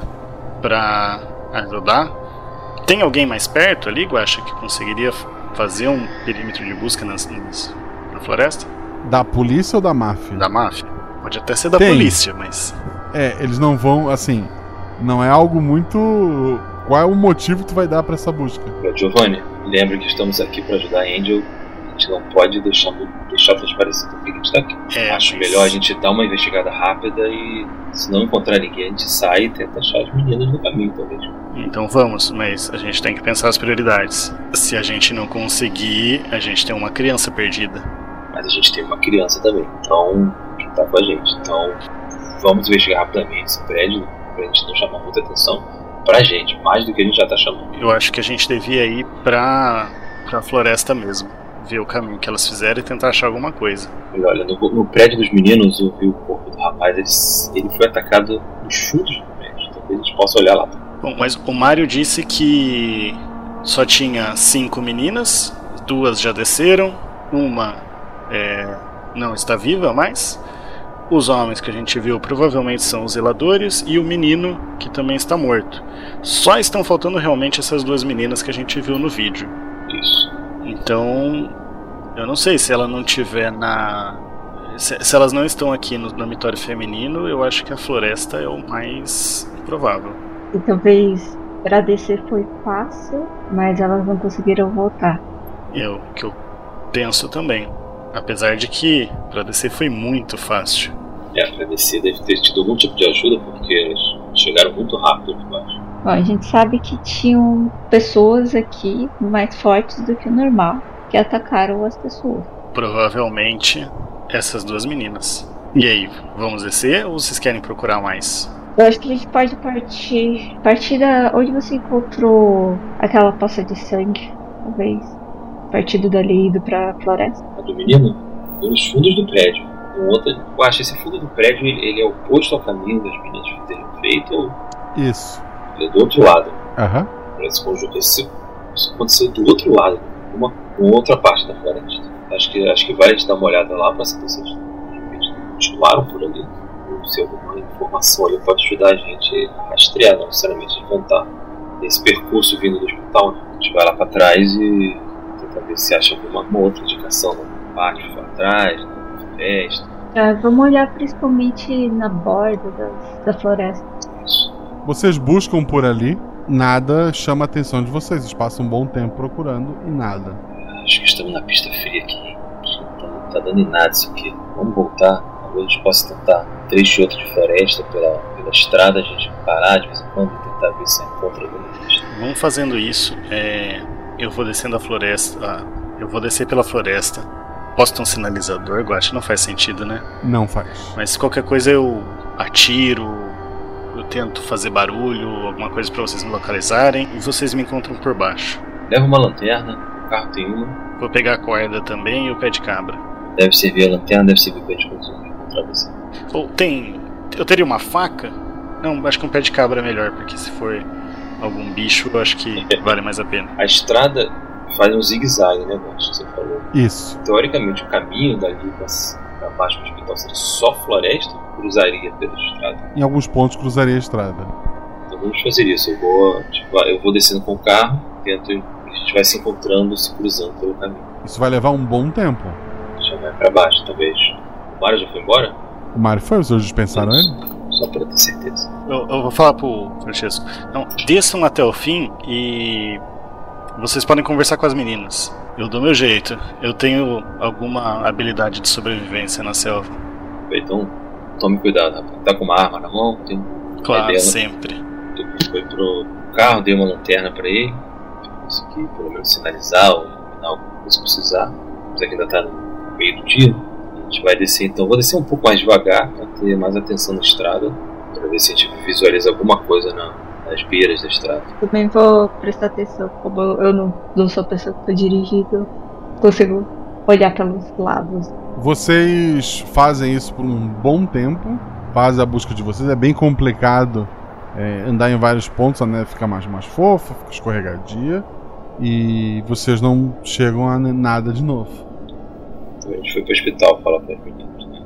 pra ajudar? Tem alguém mais perto ali, Guacha, que conseguiria fazer um perímetro de busca nas, nas- na floresta? Da polícia ou da máfia? Da máfia? Pode até ser da Tem. polícia, mas. É, eles não vão, assim, não é algo muito. Qual é o motivo que tu vai dar pra essa busca? Giovanni, lembre que estamos aqui para ajudar a Angel A gente não pode deixar, deixar transparecer que a gente tá aqui. É, Acho mas- melhor a gente dar uma investigada rápida e, se não encontrar ninguém, a gente sai e tenta achar as meninas no caminho, talvez. Então vamos, mas a gente tem que pensar as prioridades. Se a gente não conseguir, a gente tem uma criança perdida. Mas a gente tem uma criança também, então, que tá com a gente. Então, vamos investigar rapidamente esse prédio, pra gente não chamar muita atenção pra gente, mais do que a gente já tá chamando. Eu acho que a gente devia ir pra, pra floresta mesmo. Ver o caminho que elas fizeram e tentar achar alguma coisa. E olha, no, no prédio dos meninos, eu vi o corpo do rapaz, ele, ele foi atacado nos fundos do prédio. Talvez a gente possa olhar lá. Bom, mas o Mário disse que só tinha cinco meninas, duas já desceram, uma é, não está viva mais. Os homens que a gente viu provavelmente são os zeladores e o menino que também está morto. Só estão faltando realmente essas duas meninas que a gente viu no vídeo. Isso. Então, eu não sei se ela não tiver na. Se, se elas não estão aqui no dormitório feminino, eu acho que a floresta é o mais provável. E talvez pra descer foi fácil, mas elas não conseguiram voltar. É o que eu penso também. Apesar de que pra descer foi muito fácil. É, pra descer deve ter tido algum tipo de ajuda, porque eles chegaram muito rápido aqui embaixo. Bom, a gente sabe que tinham pessoas aqui mais fortes do que o normal que atacaram as pessoas. Provavelmente essas duas meninas. E aí, vamos descer ou vocês querem procurar mais? Eu acho que a gente pode partir, partir da onde você encontrou aquela poça de sangue, talvez. Partido dali e indo pra floresta. A do menino, nos fundos do prédio. Um outro, eu acho que esse fundo do prédio ele, é oposto ao caminho das meninas teriam feito ou Isso. ele é do outro lado? Aham. Esse conjunto, esse, isso aconteceu do outro lado, uma, uma outra parte da floresta. Acho que, acho que vale a gente dar uma olhada lá para saber se eles continuaram por ali. Ou se alguma informação ali pode ajudar a gente a rastrear, não necessariamente de voltar nesse percurso vindo do hospital. Né? A gente vai lá para trás e tentar ver se acha alguma uma outra indicação no pátio para trás, na floresta. Ah, vamos olhar principalmente na borda das- da floresta. Vocês buscam por ali, nada chama a atenção de vocês. Vocês passam um bom tempo procurando e nada. Acho que estamos na pista fria aqui. Acho que Não tá, tá dando em nada isso aqui. Vamos voltar. Talvez a gente possa tentar um trecho outro de floresta pela, pela estrada, a gente parar de vez em quando e tentar ver se encontra alguma pista. Vamos fazendo isso. É, eu vou descendo a floresta. ah, eu vou descer pela floresta. Posso ter um sinalizador, Guache? Não faz sentido, né? Não faz. Mas qualquer coisa eu atiro, eu tento fazer barulho, alguma coisa pra vocês me localizarem e vocês me encontram por baixo. Leva uma lanterna, o carro tem uma. Vou pegar a corda também e o pé de cabra. Deve servir a lanterna, deve servir gente conseguir encontrar você. Ou tem. Eu teria uma faca? Não, acho que um pé de cabra é melhor, porque se for algum bicho, eu acho que vale mais a pena. A estrada faz um zigue-zague, né, que você falou. Isso. Teoricamente, o caminho dali pra, pra baixo do hospital seria só floresta, cruzaria pela estrada. Em alguns pontos cruzaria a estrada. Então vamos fazer isso. Eu vou, tipo, eu vou descendo com o carro, tento, a gente vai se encontrando, se cruzando pelo caminho. Isso vai levar um bom tempo. Já vai pra baixo, talvez. O Mário já foi embora? O Mario foi, vocês dispensaram ele? Só pra ter certeza. Eu, eu vou falar pro Francesco. Não, desçam até o fim e. Vocês podem conversar com as meninas. Eu dou meu jeito. Eu tenho alguma habilidade de sobrevivência na selva. Então, tome cuidado, rapaz. Tá com uma arma na mão? Tem Claro, dela- sempre. Eu fui pro carro, dei uma lanterna pra ele. Consegui pelo menos sinalizar ou iluminar alguma coisa que precisar. Mas aqui ainda tá no meio do dia. A gente vai descer então. Vou descer um pouco mais devagar pra ter mais atenção na estrada. Pra ver se a gente visualiza alguma coisa na- nas beiras da estrada. Também vou prestar atenção, como eu não, não sou a pessoa que tô dirigindo, consigo olhar pelos lados. Vocês fazem isso por um bom tempo, fazem a busca de vocês. É bem complicado é, andar em vários pontos, a neve fica mais, mais fofa, fica escorregadia. E vocês não chegam a nada de novo. A gente foi pro hospital falar com as meninas. né?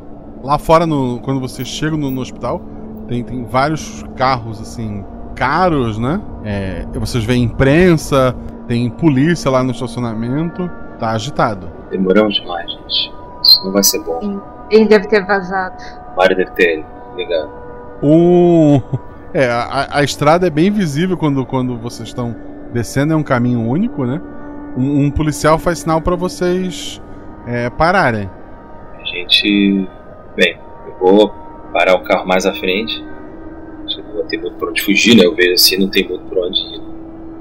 Lá fora, no- quando vocês chegam no, no hospital, tem, tem vários carros assim caros, né? É, vocês veem imprensa, tem polícia lá no estacionamento, tá agitado. Demoramos demais, gente. Isso não vai ser bom. Ele deve ter vazado. Mário deve ter ligado. Um. É, a, a estrada é bem visível quando, quando vocês estão descendo, é um caminho único, né? Um, um policial faz sinal pra vocês é, pararem. A gente. Bem, eu vou parar o carro mais à frente. Não ter muito pra onde fugir, né? Eu vejo assim, não tem muito pra onde ir.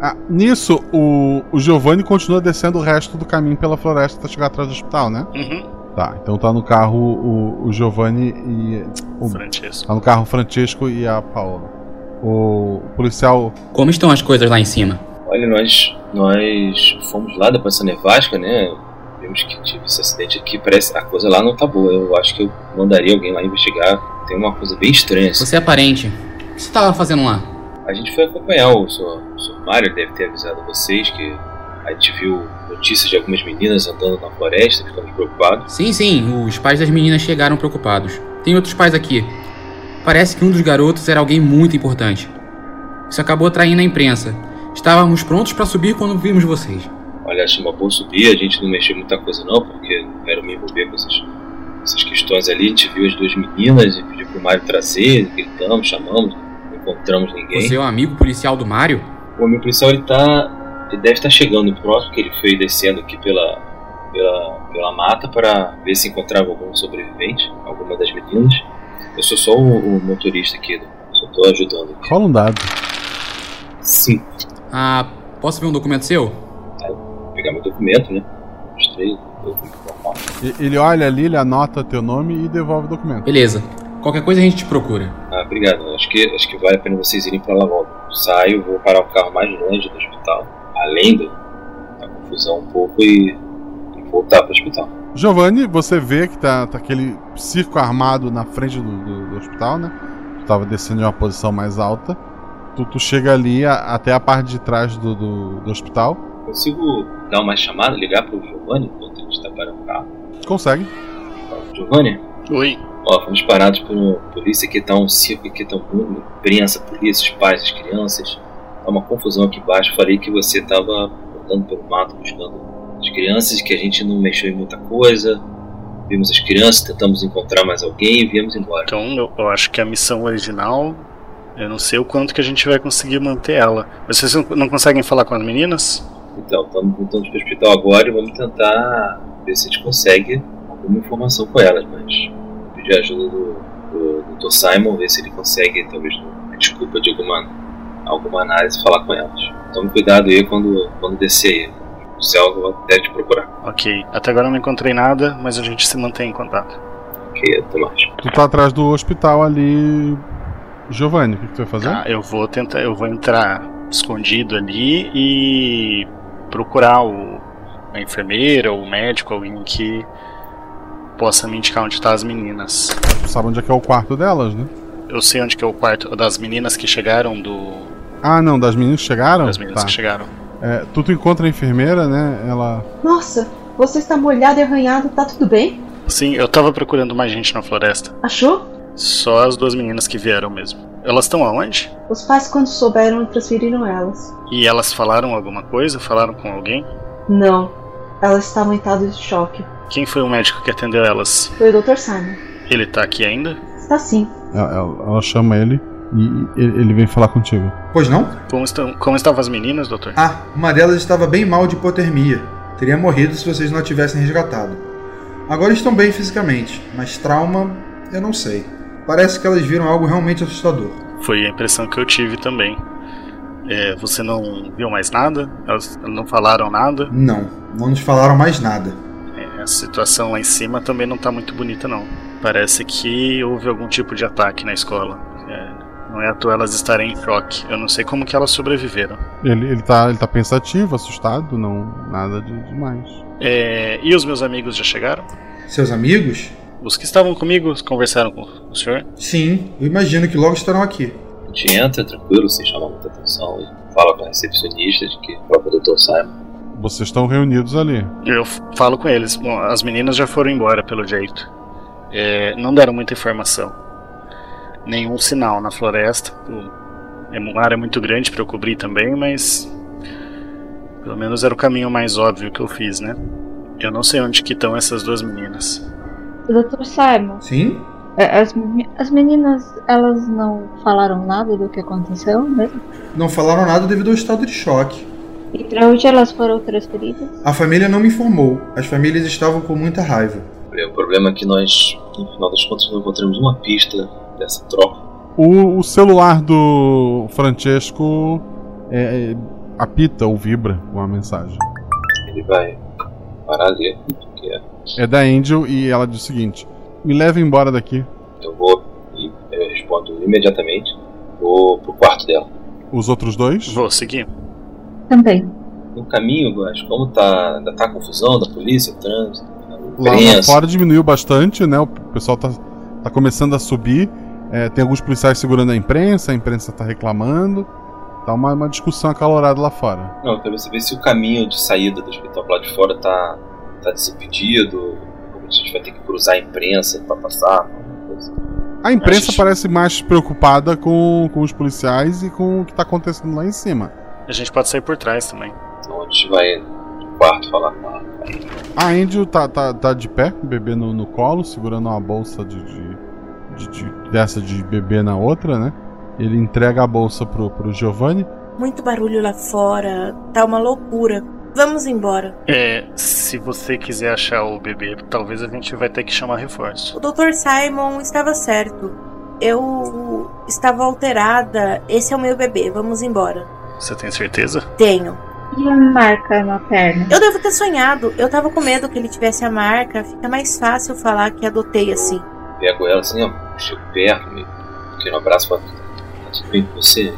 Ah, nisso, o, o Giovanni continua descendo o resto do caminho pela floresta até chegar atrás do hospital, né? Uhum. Tá, então tá no carro o, o Giovanni e. O Francesco. Tá no carro o Francesco e a Paola. O policial. Como estão as coisas lá em cima? Olha, nós, nós fomos lá depois dessa nevasca, né? Vimos que tive esse acidente aqui, parece a coisa lá não tá boa. Eu acho que eu mandaria alguém lá investigar. Tem uma coisa bem estranha. assim. Você é parente. O que você tava fazendo lá? A gente foi acompanhar o Sr. Mário, deve ter avisado vocês que a gente viu notícias de algumas meninas andando na floresta, ficamos preocupados. Sim, sim, os pais das meninas chegaram preocupados. Tem outros pais aqui. Parece que um dos garotos era alguém muito importante. Isso acabou atraindo a imprensa. Estávamos prontos para subir quando vimos vocês. Olha, acho uma boa subir, a gente não mexeu muita coisa não, porque não quero me envolver com essas, essas questões ali. A gente viu as duas meninas e pediu pro Mário trazer, gritamos, chamamos, encontramos ninguém. Você é o amigo policial do Mário? O amigo policial ele tá. Ele deve estar chegando próximo, que ele foi descendo aqui pela, pela, pela mata para ver se encontrava algum sobrevivente, alguma das meninas. Eu sou só o, o motorista aqui, só tô ajudando. Aqui. Rola um dado. Sim. Ah, posso ver um documento seu? Vou pegar meu documento, né? Mostrei o documento normal. Ele olha ali, ele anota teu nome e devolve o documento. Beleza. Qualquer coisa a gente te procura. Ah, obrigado. Acho que, acho que vale a pena vocês irem pra lá logo. Saio, vou parar o carro mais longe do hospital, além do, da confusão um pouco e, e voltar pro hospital. Giovanni, você vê que tá, tá aquele circo armado na frente do, do- do hospital, né? Tu tava descendo em uma posição mais alta. Tu, tu chega ali a- até a parte de trás do, do, do hospital. Consigo dar uma chamada, ligar pro Giovanni enquanto a gente tá parando o carro? Consegue. Giovanni? Oi. Ó, fomos parados por polícia aqui, tá um circo aqui, tá um mundo, imprensa, polícia, os pais, as crianças. Tá uma confusão aqui embaixo. Falei que você tava andando pelo mato buscando as crianças, que a gente não mexeu em muita coisa. Vimos as crianças, tentamos encontrar mais alguém e viemos embora. Então eu, eu acho que a missão original. Eu não sei o quanto que a gente vai conseguir manter ela. Mas Vocês não, conseguem falar com as meninas? Então, estamos voltando pro hospital agora e vamos tentar ver se a gente consegue alguma informação com elas, mas pedir a ajuda do, do Dr. Simon, ver se ele consegue, talvez, uma desculpa de alguma, alguma análise, falar com elas. Tome cuidado aí quando, quando descer aí. O céu vai até te procurar. Ok. Até agora eu não encontrei nada, mas a gente se mantém em contato. Ok, até mais. Tu tá atrás do hospital ali. Giovanni, o que, que tu vai fazer? Tá, eu vou tentar. Eu vou entrar escondido ali e procurar o, a enfermeira ou o médico, alguém que possa me indicar onde estão as meninas. Tu sabe onde é que é o quarto delas, né? Eu sei onde que é o quarto das meninas que chegaram do. Ah, não, das meninas que chegaram? Das meninas Tá. que chegaram. É, tu, tu encontra a enfermeira, né? Ela. Nossa, você está molhado e arranhado, tá tudo bem? Sim, eu tava procurando mais gente na floresta. Achou? Só as duas meninas que vieram mesmo. Elas estão aonde? Os pais, quando souberam, transferiram elas. E elas falaram alguma coisa? Falaram com alguém? Não, elas estavam em estado de choque. Quem foi o médico que atendeu elas? Foi o Dr. Simon. Ele tá aqui ainda? Está sim. Ela, ela- ela chama ele e ele ele vem falar contigo. Pois não? Como, estão, como estavam as meninas, doutor? Ah, uma delas estava bem mal de hipotermia. Teria morrido se vocês não a tivessem resgatado. Agora estão bem fisicamente, mas trauma, eu não sei. Parece que elas viram algo realmente assustador. Foi a impressão que eu tive também. É, você não viu mais nada? Elas não falaram nada? Não, não nos falaram mais nada. A situação lá em cima também não tá muito bonita, não. Parece que houve algum tipo de ataque na escola. É, não é à toa elas estarem em choque. Eu não sei como que elas sobreviveram. Ele, ele, tá, ele tá pensativo, assustado, não. Nada de demais. É, e os meus amigos já chegaram? Seus amigos? Os que estavam comigo conversaram com o senhor? Sim, eu imagino que logo estarão aqui. A gente entra tranquilo, sem chamar muita atenção, e fala com a recepcionista de que o próprio Dr. Simon. Vocês estão reunidos ali. Eu falo com eles. Bom, as meninas já foram embora, pelo jeito. É, não deram muita informação. Nenhum sinal na floresta. É, uma área muito grande para eu cobrir também, mas. Pelo menos era o caminho mais óbvio que eu fiz, né? Eu não sei onde que estão essas duas meninas. Dr. Simon, Sim? é, as, as meninas, elas não falaram nada do que aconteceu mesmo? Não falaram nada devido ao estado de choque. E pra onde elas foram transferidas? A família não me informou. As famílias estavam com muita raiva. O problema é que nós, no final das contas, não encontramos uma pista dessa troca. O, o celular do Francesco é, é, apita ou vibra com a mensagem. Ele vai parar ali, porque é. É da Angel e ela diz o seguinte: Me leva embora daqui. Eu vou e eu respondo imediatamente. Vou pro quarto dela. Os outros dois? Vou seguir. Também. No caminho, eu acho, como tá. Ainda tá a confusão da polícia, o trânsito, a Lá, fora diminuiu bastante, né? O pessoal tá, tá começando a subir. É, tem alguns policiais segurando a imprensa, a imprensa tá reclamando. Tá uma, uma discussão acalorada lá fora. Não, eu quero saber se o caminho de saída do hospital lá de fora tá, tá desimpedido. Como a gente vai ter que cruzar a imprensa pra passar. alguma coisa. A imprensa parece mais preocupada com, com os policiais e com o que tá acontecendo lá em cima. A gente pode sair por trás também. Então a gente vai no quarto falar com ela. A Angel tá, tá, tá de pé, bebê no, no colo, segurando uma bolsa de, de, de- de- dessa de bebê na outra, né? Ele entrega a bolsa pro, pro Giovanni. Muito barulho lá fora, tá uma loucura. Vamos embora. É, se você quiser achar o bebê, talvez a gente vai ter que chamar reforço. O Dr. Simon estava certo. Eu estava alterada. Esse é o meu bebê. Vamos embora. Você tem certeza? Tenho. E a marca na perna? Eu devo ter sonhado. Eu tava com medo que ele tivesse a marca. Fica mais fácil falar que adotei assim. Pego ela assim, ó, chego perto, me pequeno abraço pra tá tudo bem com você?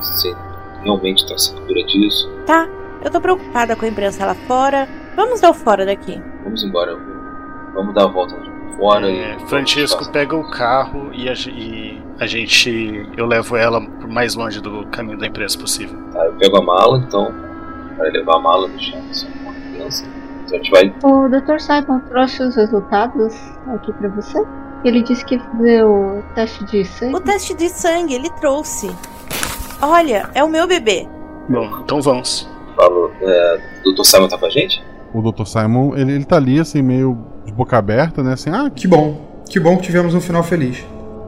Você realmente tá segura disso? Tá, eu tô preocupada com a imprensa lá fora. Vamos dar o fora daqui. Vamos embora. Vamos dar a volta fora É, e. Francisco pega o carro e a, e a gente. Eu levo ela pro mais longe do caminho da imprensa possível. Tá, eu pego a mala, então. Vai levar a mala no chão, assim, com a criança. Então a gente vai. O Dr. Simon trouxe os resultados aqui pra você? Ele disse que fez o teste de sangue. O teste de sangue ele trouxe. Olha, é o meu bebê. Bom, então vamos. Falo, é, o Dr. Simon tá com a gente? O Dr. Simon, ele, ele tá ali, assim, meio de boca aberta, né? Assim, ah, Que bom. Que bom que tivemos um final feliz.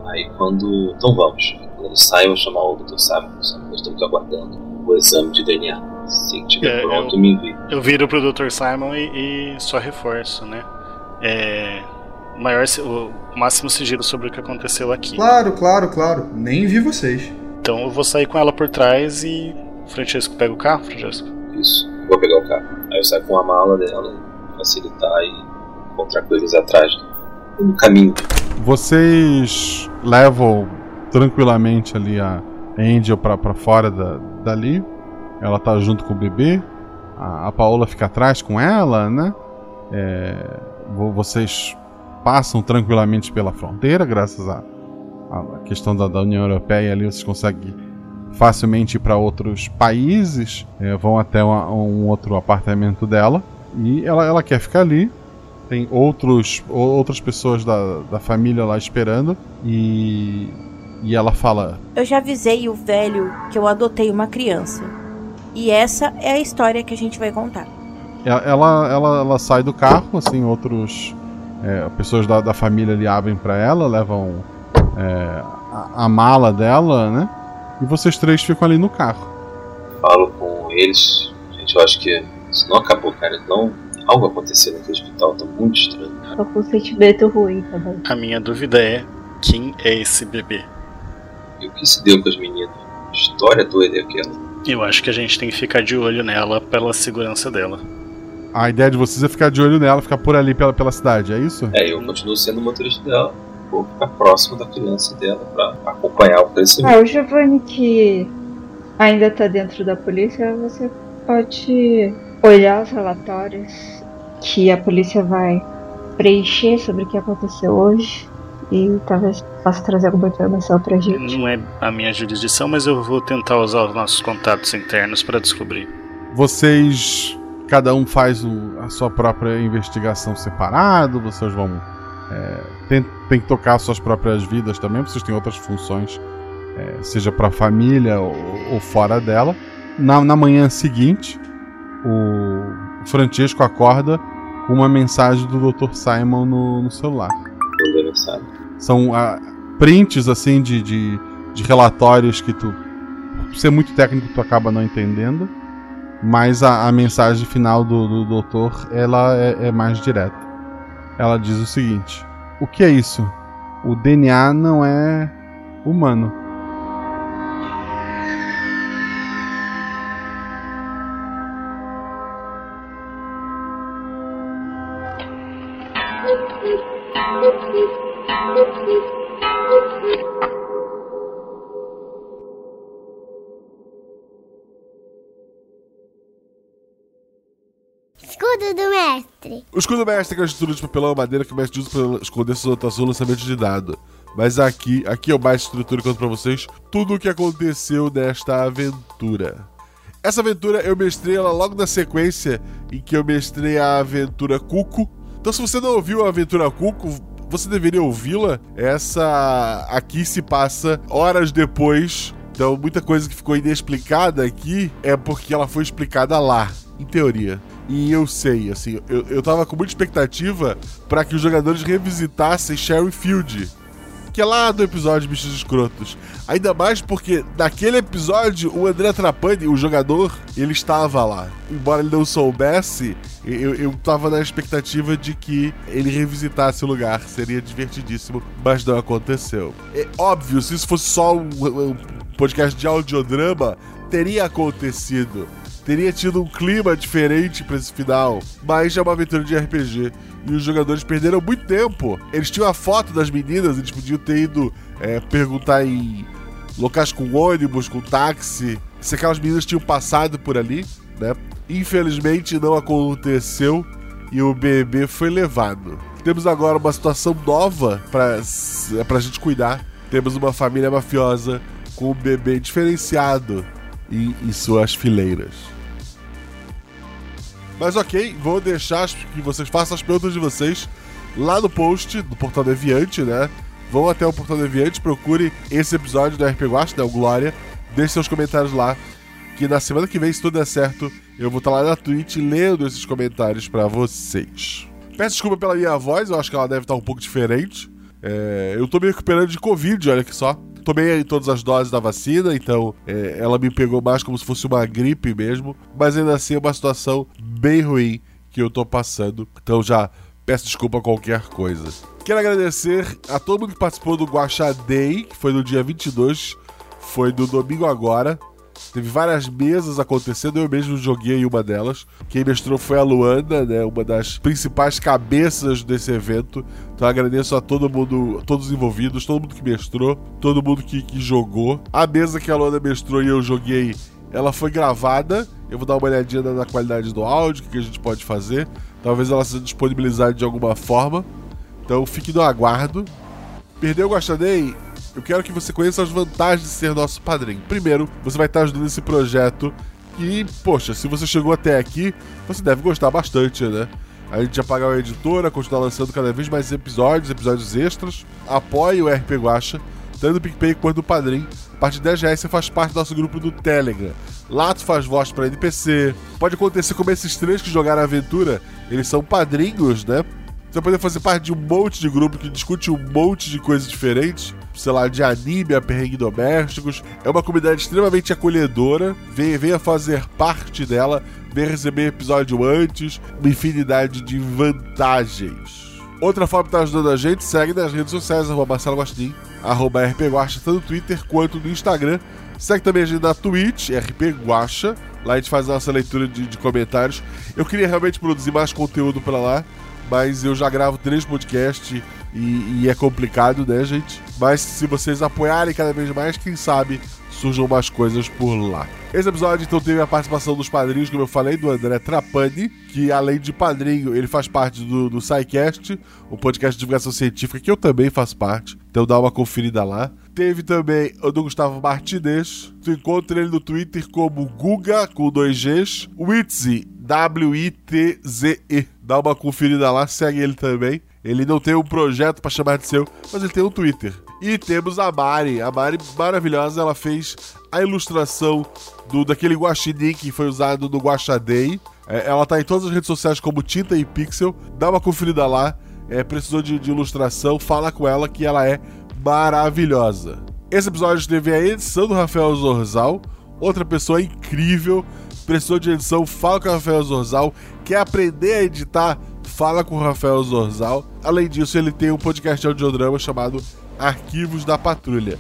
Aí quando. Então vamos. Quando ele sai, eu vou chamar o Dr. Simon. Nós estamos aguardando o exame de DNA. Se estiver É, pronto, eu- me envie. Eu viro pro Dr. Simon e, e só reforço, né? É. o Maior, o máximo sigilo sobre o que aconteceu aqui. Claro, claro, claro. Nem vi vocês. Então eu vou sair com ela por trás e. Francesco pega o carro, Francesco? Isso. Vou pegar o carro. Aí eu saio com a mala dela, facilitar e encontrar eles atrás. No caminho. Vocês levam tranquilamente ali a Angel pra, pra fora da, dali. Ela tá junto com o bebê. A, a Paola fica atrás com ela, né? É, vo- vocês passam tranquilamente pela fronteira, graças à à questão da, da União Europeia ali, vocês conseguem facilmente ir para outros países. É, vão até uma- um outro apartamento dela. E ela, ela quer ficar ali. Tem outros, outras pessoas da, da família lá esperando. E, e ela fala: Eu já avisei o velho que eu adotei uma criança. E essa é a história que a gente vai contar. Ela, ela, ela, ela sai do carro, assim, outros. é, pessoas da, da família ali abrem pra ela, levam é, a, a mala dela, né? E vocês três ficam ali no carro. Falo com eles. Gente, eu acho que isso não acabou, cara. Não. Algo aconteceu naquele hospital, tá muito estranho. Tô com um sentimento ruim também. A minha dúvida é: quem é esse bebê? E o que se deu com as meninas? História doida é aquela. Eu acho que a gente tem que ficar de olho nela pela segurança dela. A ideia de vocês é ficar de olho nela, ficar por ali pela, pela cidade, é isso? É, eu continuo sendo o motorista dela. Vou ficar próximo da criança dela pra acompanhar o crescimento. Ah, o Giovanni que ainda tá dentro da polícia, você pode olhar os relatórios que a polícia vai preencher sobre o que aconteceu hoje e talvez possa trazer alguma informação pra gente. Não é a minha jurisdição, mas eu vou tentar usar os nossos contatos internos para descobrir. Vocês. Cada um faz o- a sua própria investigação separado, vocês vão. É, tem, tem que tocar suas próprias vidas também, vocês têm outras funções, é, seja pra família ou, ou fora dela. Na, na manhã seguinte, o Francesco acorda uma mensagem do Dr. Simon no, no celular. Mensagem. São ah, prints assim de, de, de relatórios que tu, por ser muito técnico, tu acaba não entendendo. mas a, a mensagem final do, do doutor ela é, é mais direta. Ela diz o seguinte: O que é isso? O DNA não é humano. O escudo mestre é uma estrutura de papelão ou madeira que o mestre usa para esconder suas anotações no lançamento de dado. Mas aqui, aqui eu mais estrutura conto pra vocês tudo o que aconteceu nesta aventura. Essa aventura eu mestrei ela logo na sequência em que eu mestrei a aventura Cuco. Então se você não ouviu a aventura Cuco, você deveria ouvi-la. Essa aqui se passa horas depois. Então muita coisa que ficou inexplicada aqui é porque ela foi explicada lá, em teoria. E eu sei, assim, eu, eu tava com muita expectativa para que os jogadores revisitassem Sherry Field, que é lá do episódio Bichos Escrotos. Ainda mais porque naquele episódio o André Trapani, o jogador, ele estava lá. Embora ele não soubesse, eu, eu tava na expectativa de que ele revisitasse o lugar. Seria divertidíssimo, mas não aconteceu. É óbvio, se isso fosse só um, um podcast de audiodrama, teria acontecido teria tido um clima diferente para esse final, mas é uma aventura de RPG e os jogadores perderam muito tempo. Eles tinham a foto das meninas, eles podiam ter ido é, perguntar em locais com ônibus, com táxi, se aquelas meninas tinham passado por ali, né? Infelizmente não aconteceu e o bebê foi levado. Temos agora uma situação nova para pra gente cuidar. Temos uma família mafiosa com um bebê diferenciado em, em suas fileiras. Mas ok, vou deixar que vocês façam as perguntas de vocês lá no post do Portal Deviante, né? Vão até o Portal Deviante, procure esse episódio do RP Guacha, né? O Glória. Deixe seus comentários lá. Que na semana que vem, se tudo der certo, eu vou estar lá na Twitch lendo esses comentários para vocês. Peço desculpa pela minha voz, eu acho que ela deve estar um pouco diferente. É, eu tô me recuperando de Covid, olha que só tomei todas as doses da vacina, então é, ela me pegou mais como se fosse uma gripe mesmo. Mas ainda assim é uma situação bem ruim que eu tô passando. Então já peço desculpa a qualquer coisa. Quero agradecer a todo mundo que participou do Guaxa Day, que foi no dia 22, foi no domingo agora. Teve várias mesas acontecendo, eu mesmo joguei uma delas. Quem mestrou foi a Luanda, né, uma das principais cabeças desse evento. Então agradeço a todo mundo, todos os envolvidos, todo mundo que mestrou, todo mundo que, que jogou. A mesa que a Luanda mestrou e eu joguei, ela foi gravada. Eu vou dar uma olhadinha na, qualidade do áudio, o que a gente pode fazer. Talvez ela seja disponibilizada de alguma forma. Então fique no aguardo. Perdeu o Gostadei? Eu quero que você conheça as vantagens de ser nosso padrinho. Primeiro, você vai estar ajudando esse projeto e, poxa, se você chegou até aqui, você deve gostar bastante, né? A gente já pagar a editora, continuar lançando cada vez mais episódios, episódios extras. Apoie o RP Guacha, tanto do PicPay quanto do Padrim. A partir de 10 reais você faz parte do nosso grupo do Telegram. Lá tu faz voz para NPC. Pode acontecer como esses três que jogaram a aventura, eles são padrinhos, né? Você vai poder fazer parte de um monte de grupo que discute um monte de coisas diferentes sei lá, de anime a perrengue domésticos. É uma comunidade extremamente acolhedora. Venha, fazer parte dela, venha receber episódio antes, uma infinidade de vantagens. Outra forma de estar ajudando a gente, segue nas redes sociais, arroba Marcelo Guaxinim, arroba RP Guaxa, tanto no Twitter quanto no Instagram. Segue também a gente na Twitch, RP Guacha. Lá a gente faz a nossa leitura de, de comentários. Eu queria realmente produzir mais conteúdo para lá, mas eu já gravo três podcasts e, e, é complicado, né, gente? Mas se vocês apoiarem cada vez mais, quem sabe surjam mais coisas por lá. Esse episódio então teve a participação dos padrinhos, como eu falei, do André Trapani, que além de padrinho, ele faz parte do, do SciCast, um podcast de divulgação científica que eu também faço parte. Então dá uma conferida lá. Teve também o do Gustavo Martinez. Tu encontra ele no Twitter como Guga, com dois Gs. Witzy, W-I-T-Z-E. Dá uma conferida lá, segue ele também. Ele não tem um projeto para chamar de seu, mas ele tem um Twitter. E temos a Mari. A Mari, maravilhosa, ela fez a ilustração do daquele guaxinim que foi usado no Guaxadei. É, ela tá em todas as redes sociais como Tinta e Pixel. Dá uma conferida lá. É, precisou de, de ilustração, fala com ela que ela é maravilhosa. Esse episódio teve a edição do Rafael Zorzal, outra pessoa incrível Precisou de edição, fala com o Rafael Zorzal. Quer aprender a editar? Fala com o Rafael Zorzal. Além disso, ele tem um podcast de audiodrama chamado Arquivos da Patrulha.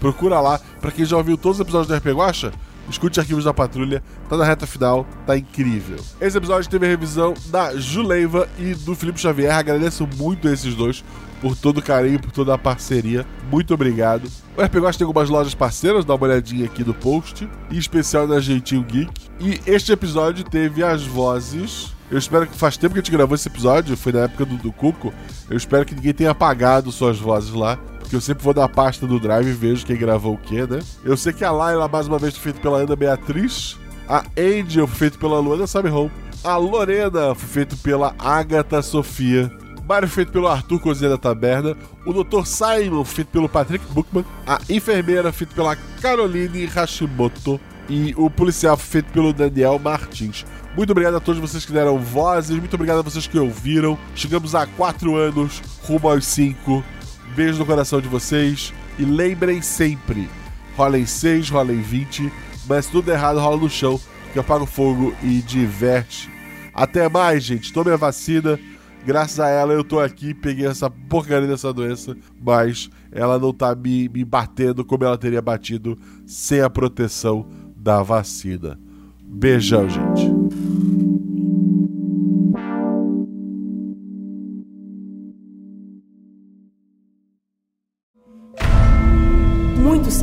Procura lá. Pra quem já ouviu todos os episódios do RP Guacha, escute Arquivos da Patrulha. Tá na reta final, tá incrível. Esse episódio teve a revisão da Juleiva e do Felipe Xavier. Agradeço muito a esses dois por todo o carinho, por toda a parceria. Muito obrigado. O RP Guacha tem algumas lojas parceiras, dá uma olhadinha aqui no post. Em especial na Jeitinho Geek. E este episódio teve as vozes eu espero que faz tempo que a gente gravou esse episódio, foi na época do, do Cuco. Eu espero que ninguém tenha apagado suas vozes lá. Porque eu sempre vou na pasta do Drive e vejo quem gravou o que, né? Eu sei que a Laila, mais uma vez, foi feita pela Ana Beatriz. A Angel foi feita pela Luana Sabe Home. A Lorena foi feita pela Agatha Sofia. Mário feito pelo Arthur Cozinha da Taberna. O Dr. Simon feito pelo Patrick Buchmann. A enfermeira feita pela Caroline Hashimoto. E o policial feito pelo Daniel Martins. Muito obrigado a todos vocês que deram vozes, muito obrigado a vocês que ouviram. Chegamos a 4 anos, rumo aos 5. Beijo no coração de vocês e lembrem sempre: rolem 6, rolem 20, mas tudo errado, rola no chão, que apaga o fogo e diverte. Até mais, gente. Tome a vacina. Graças a ela eu tô aqui, peguei essa porcaria dessa doença, mas ela não tá me, me batendo como ela teria batido sem a proteção da vacina. Beijão, gente.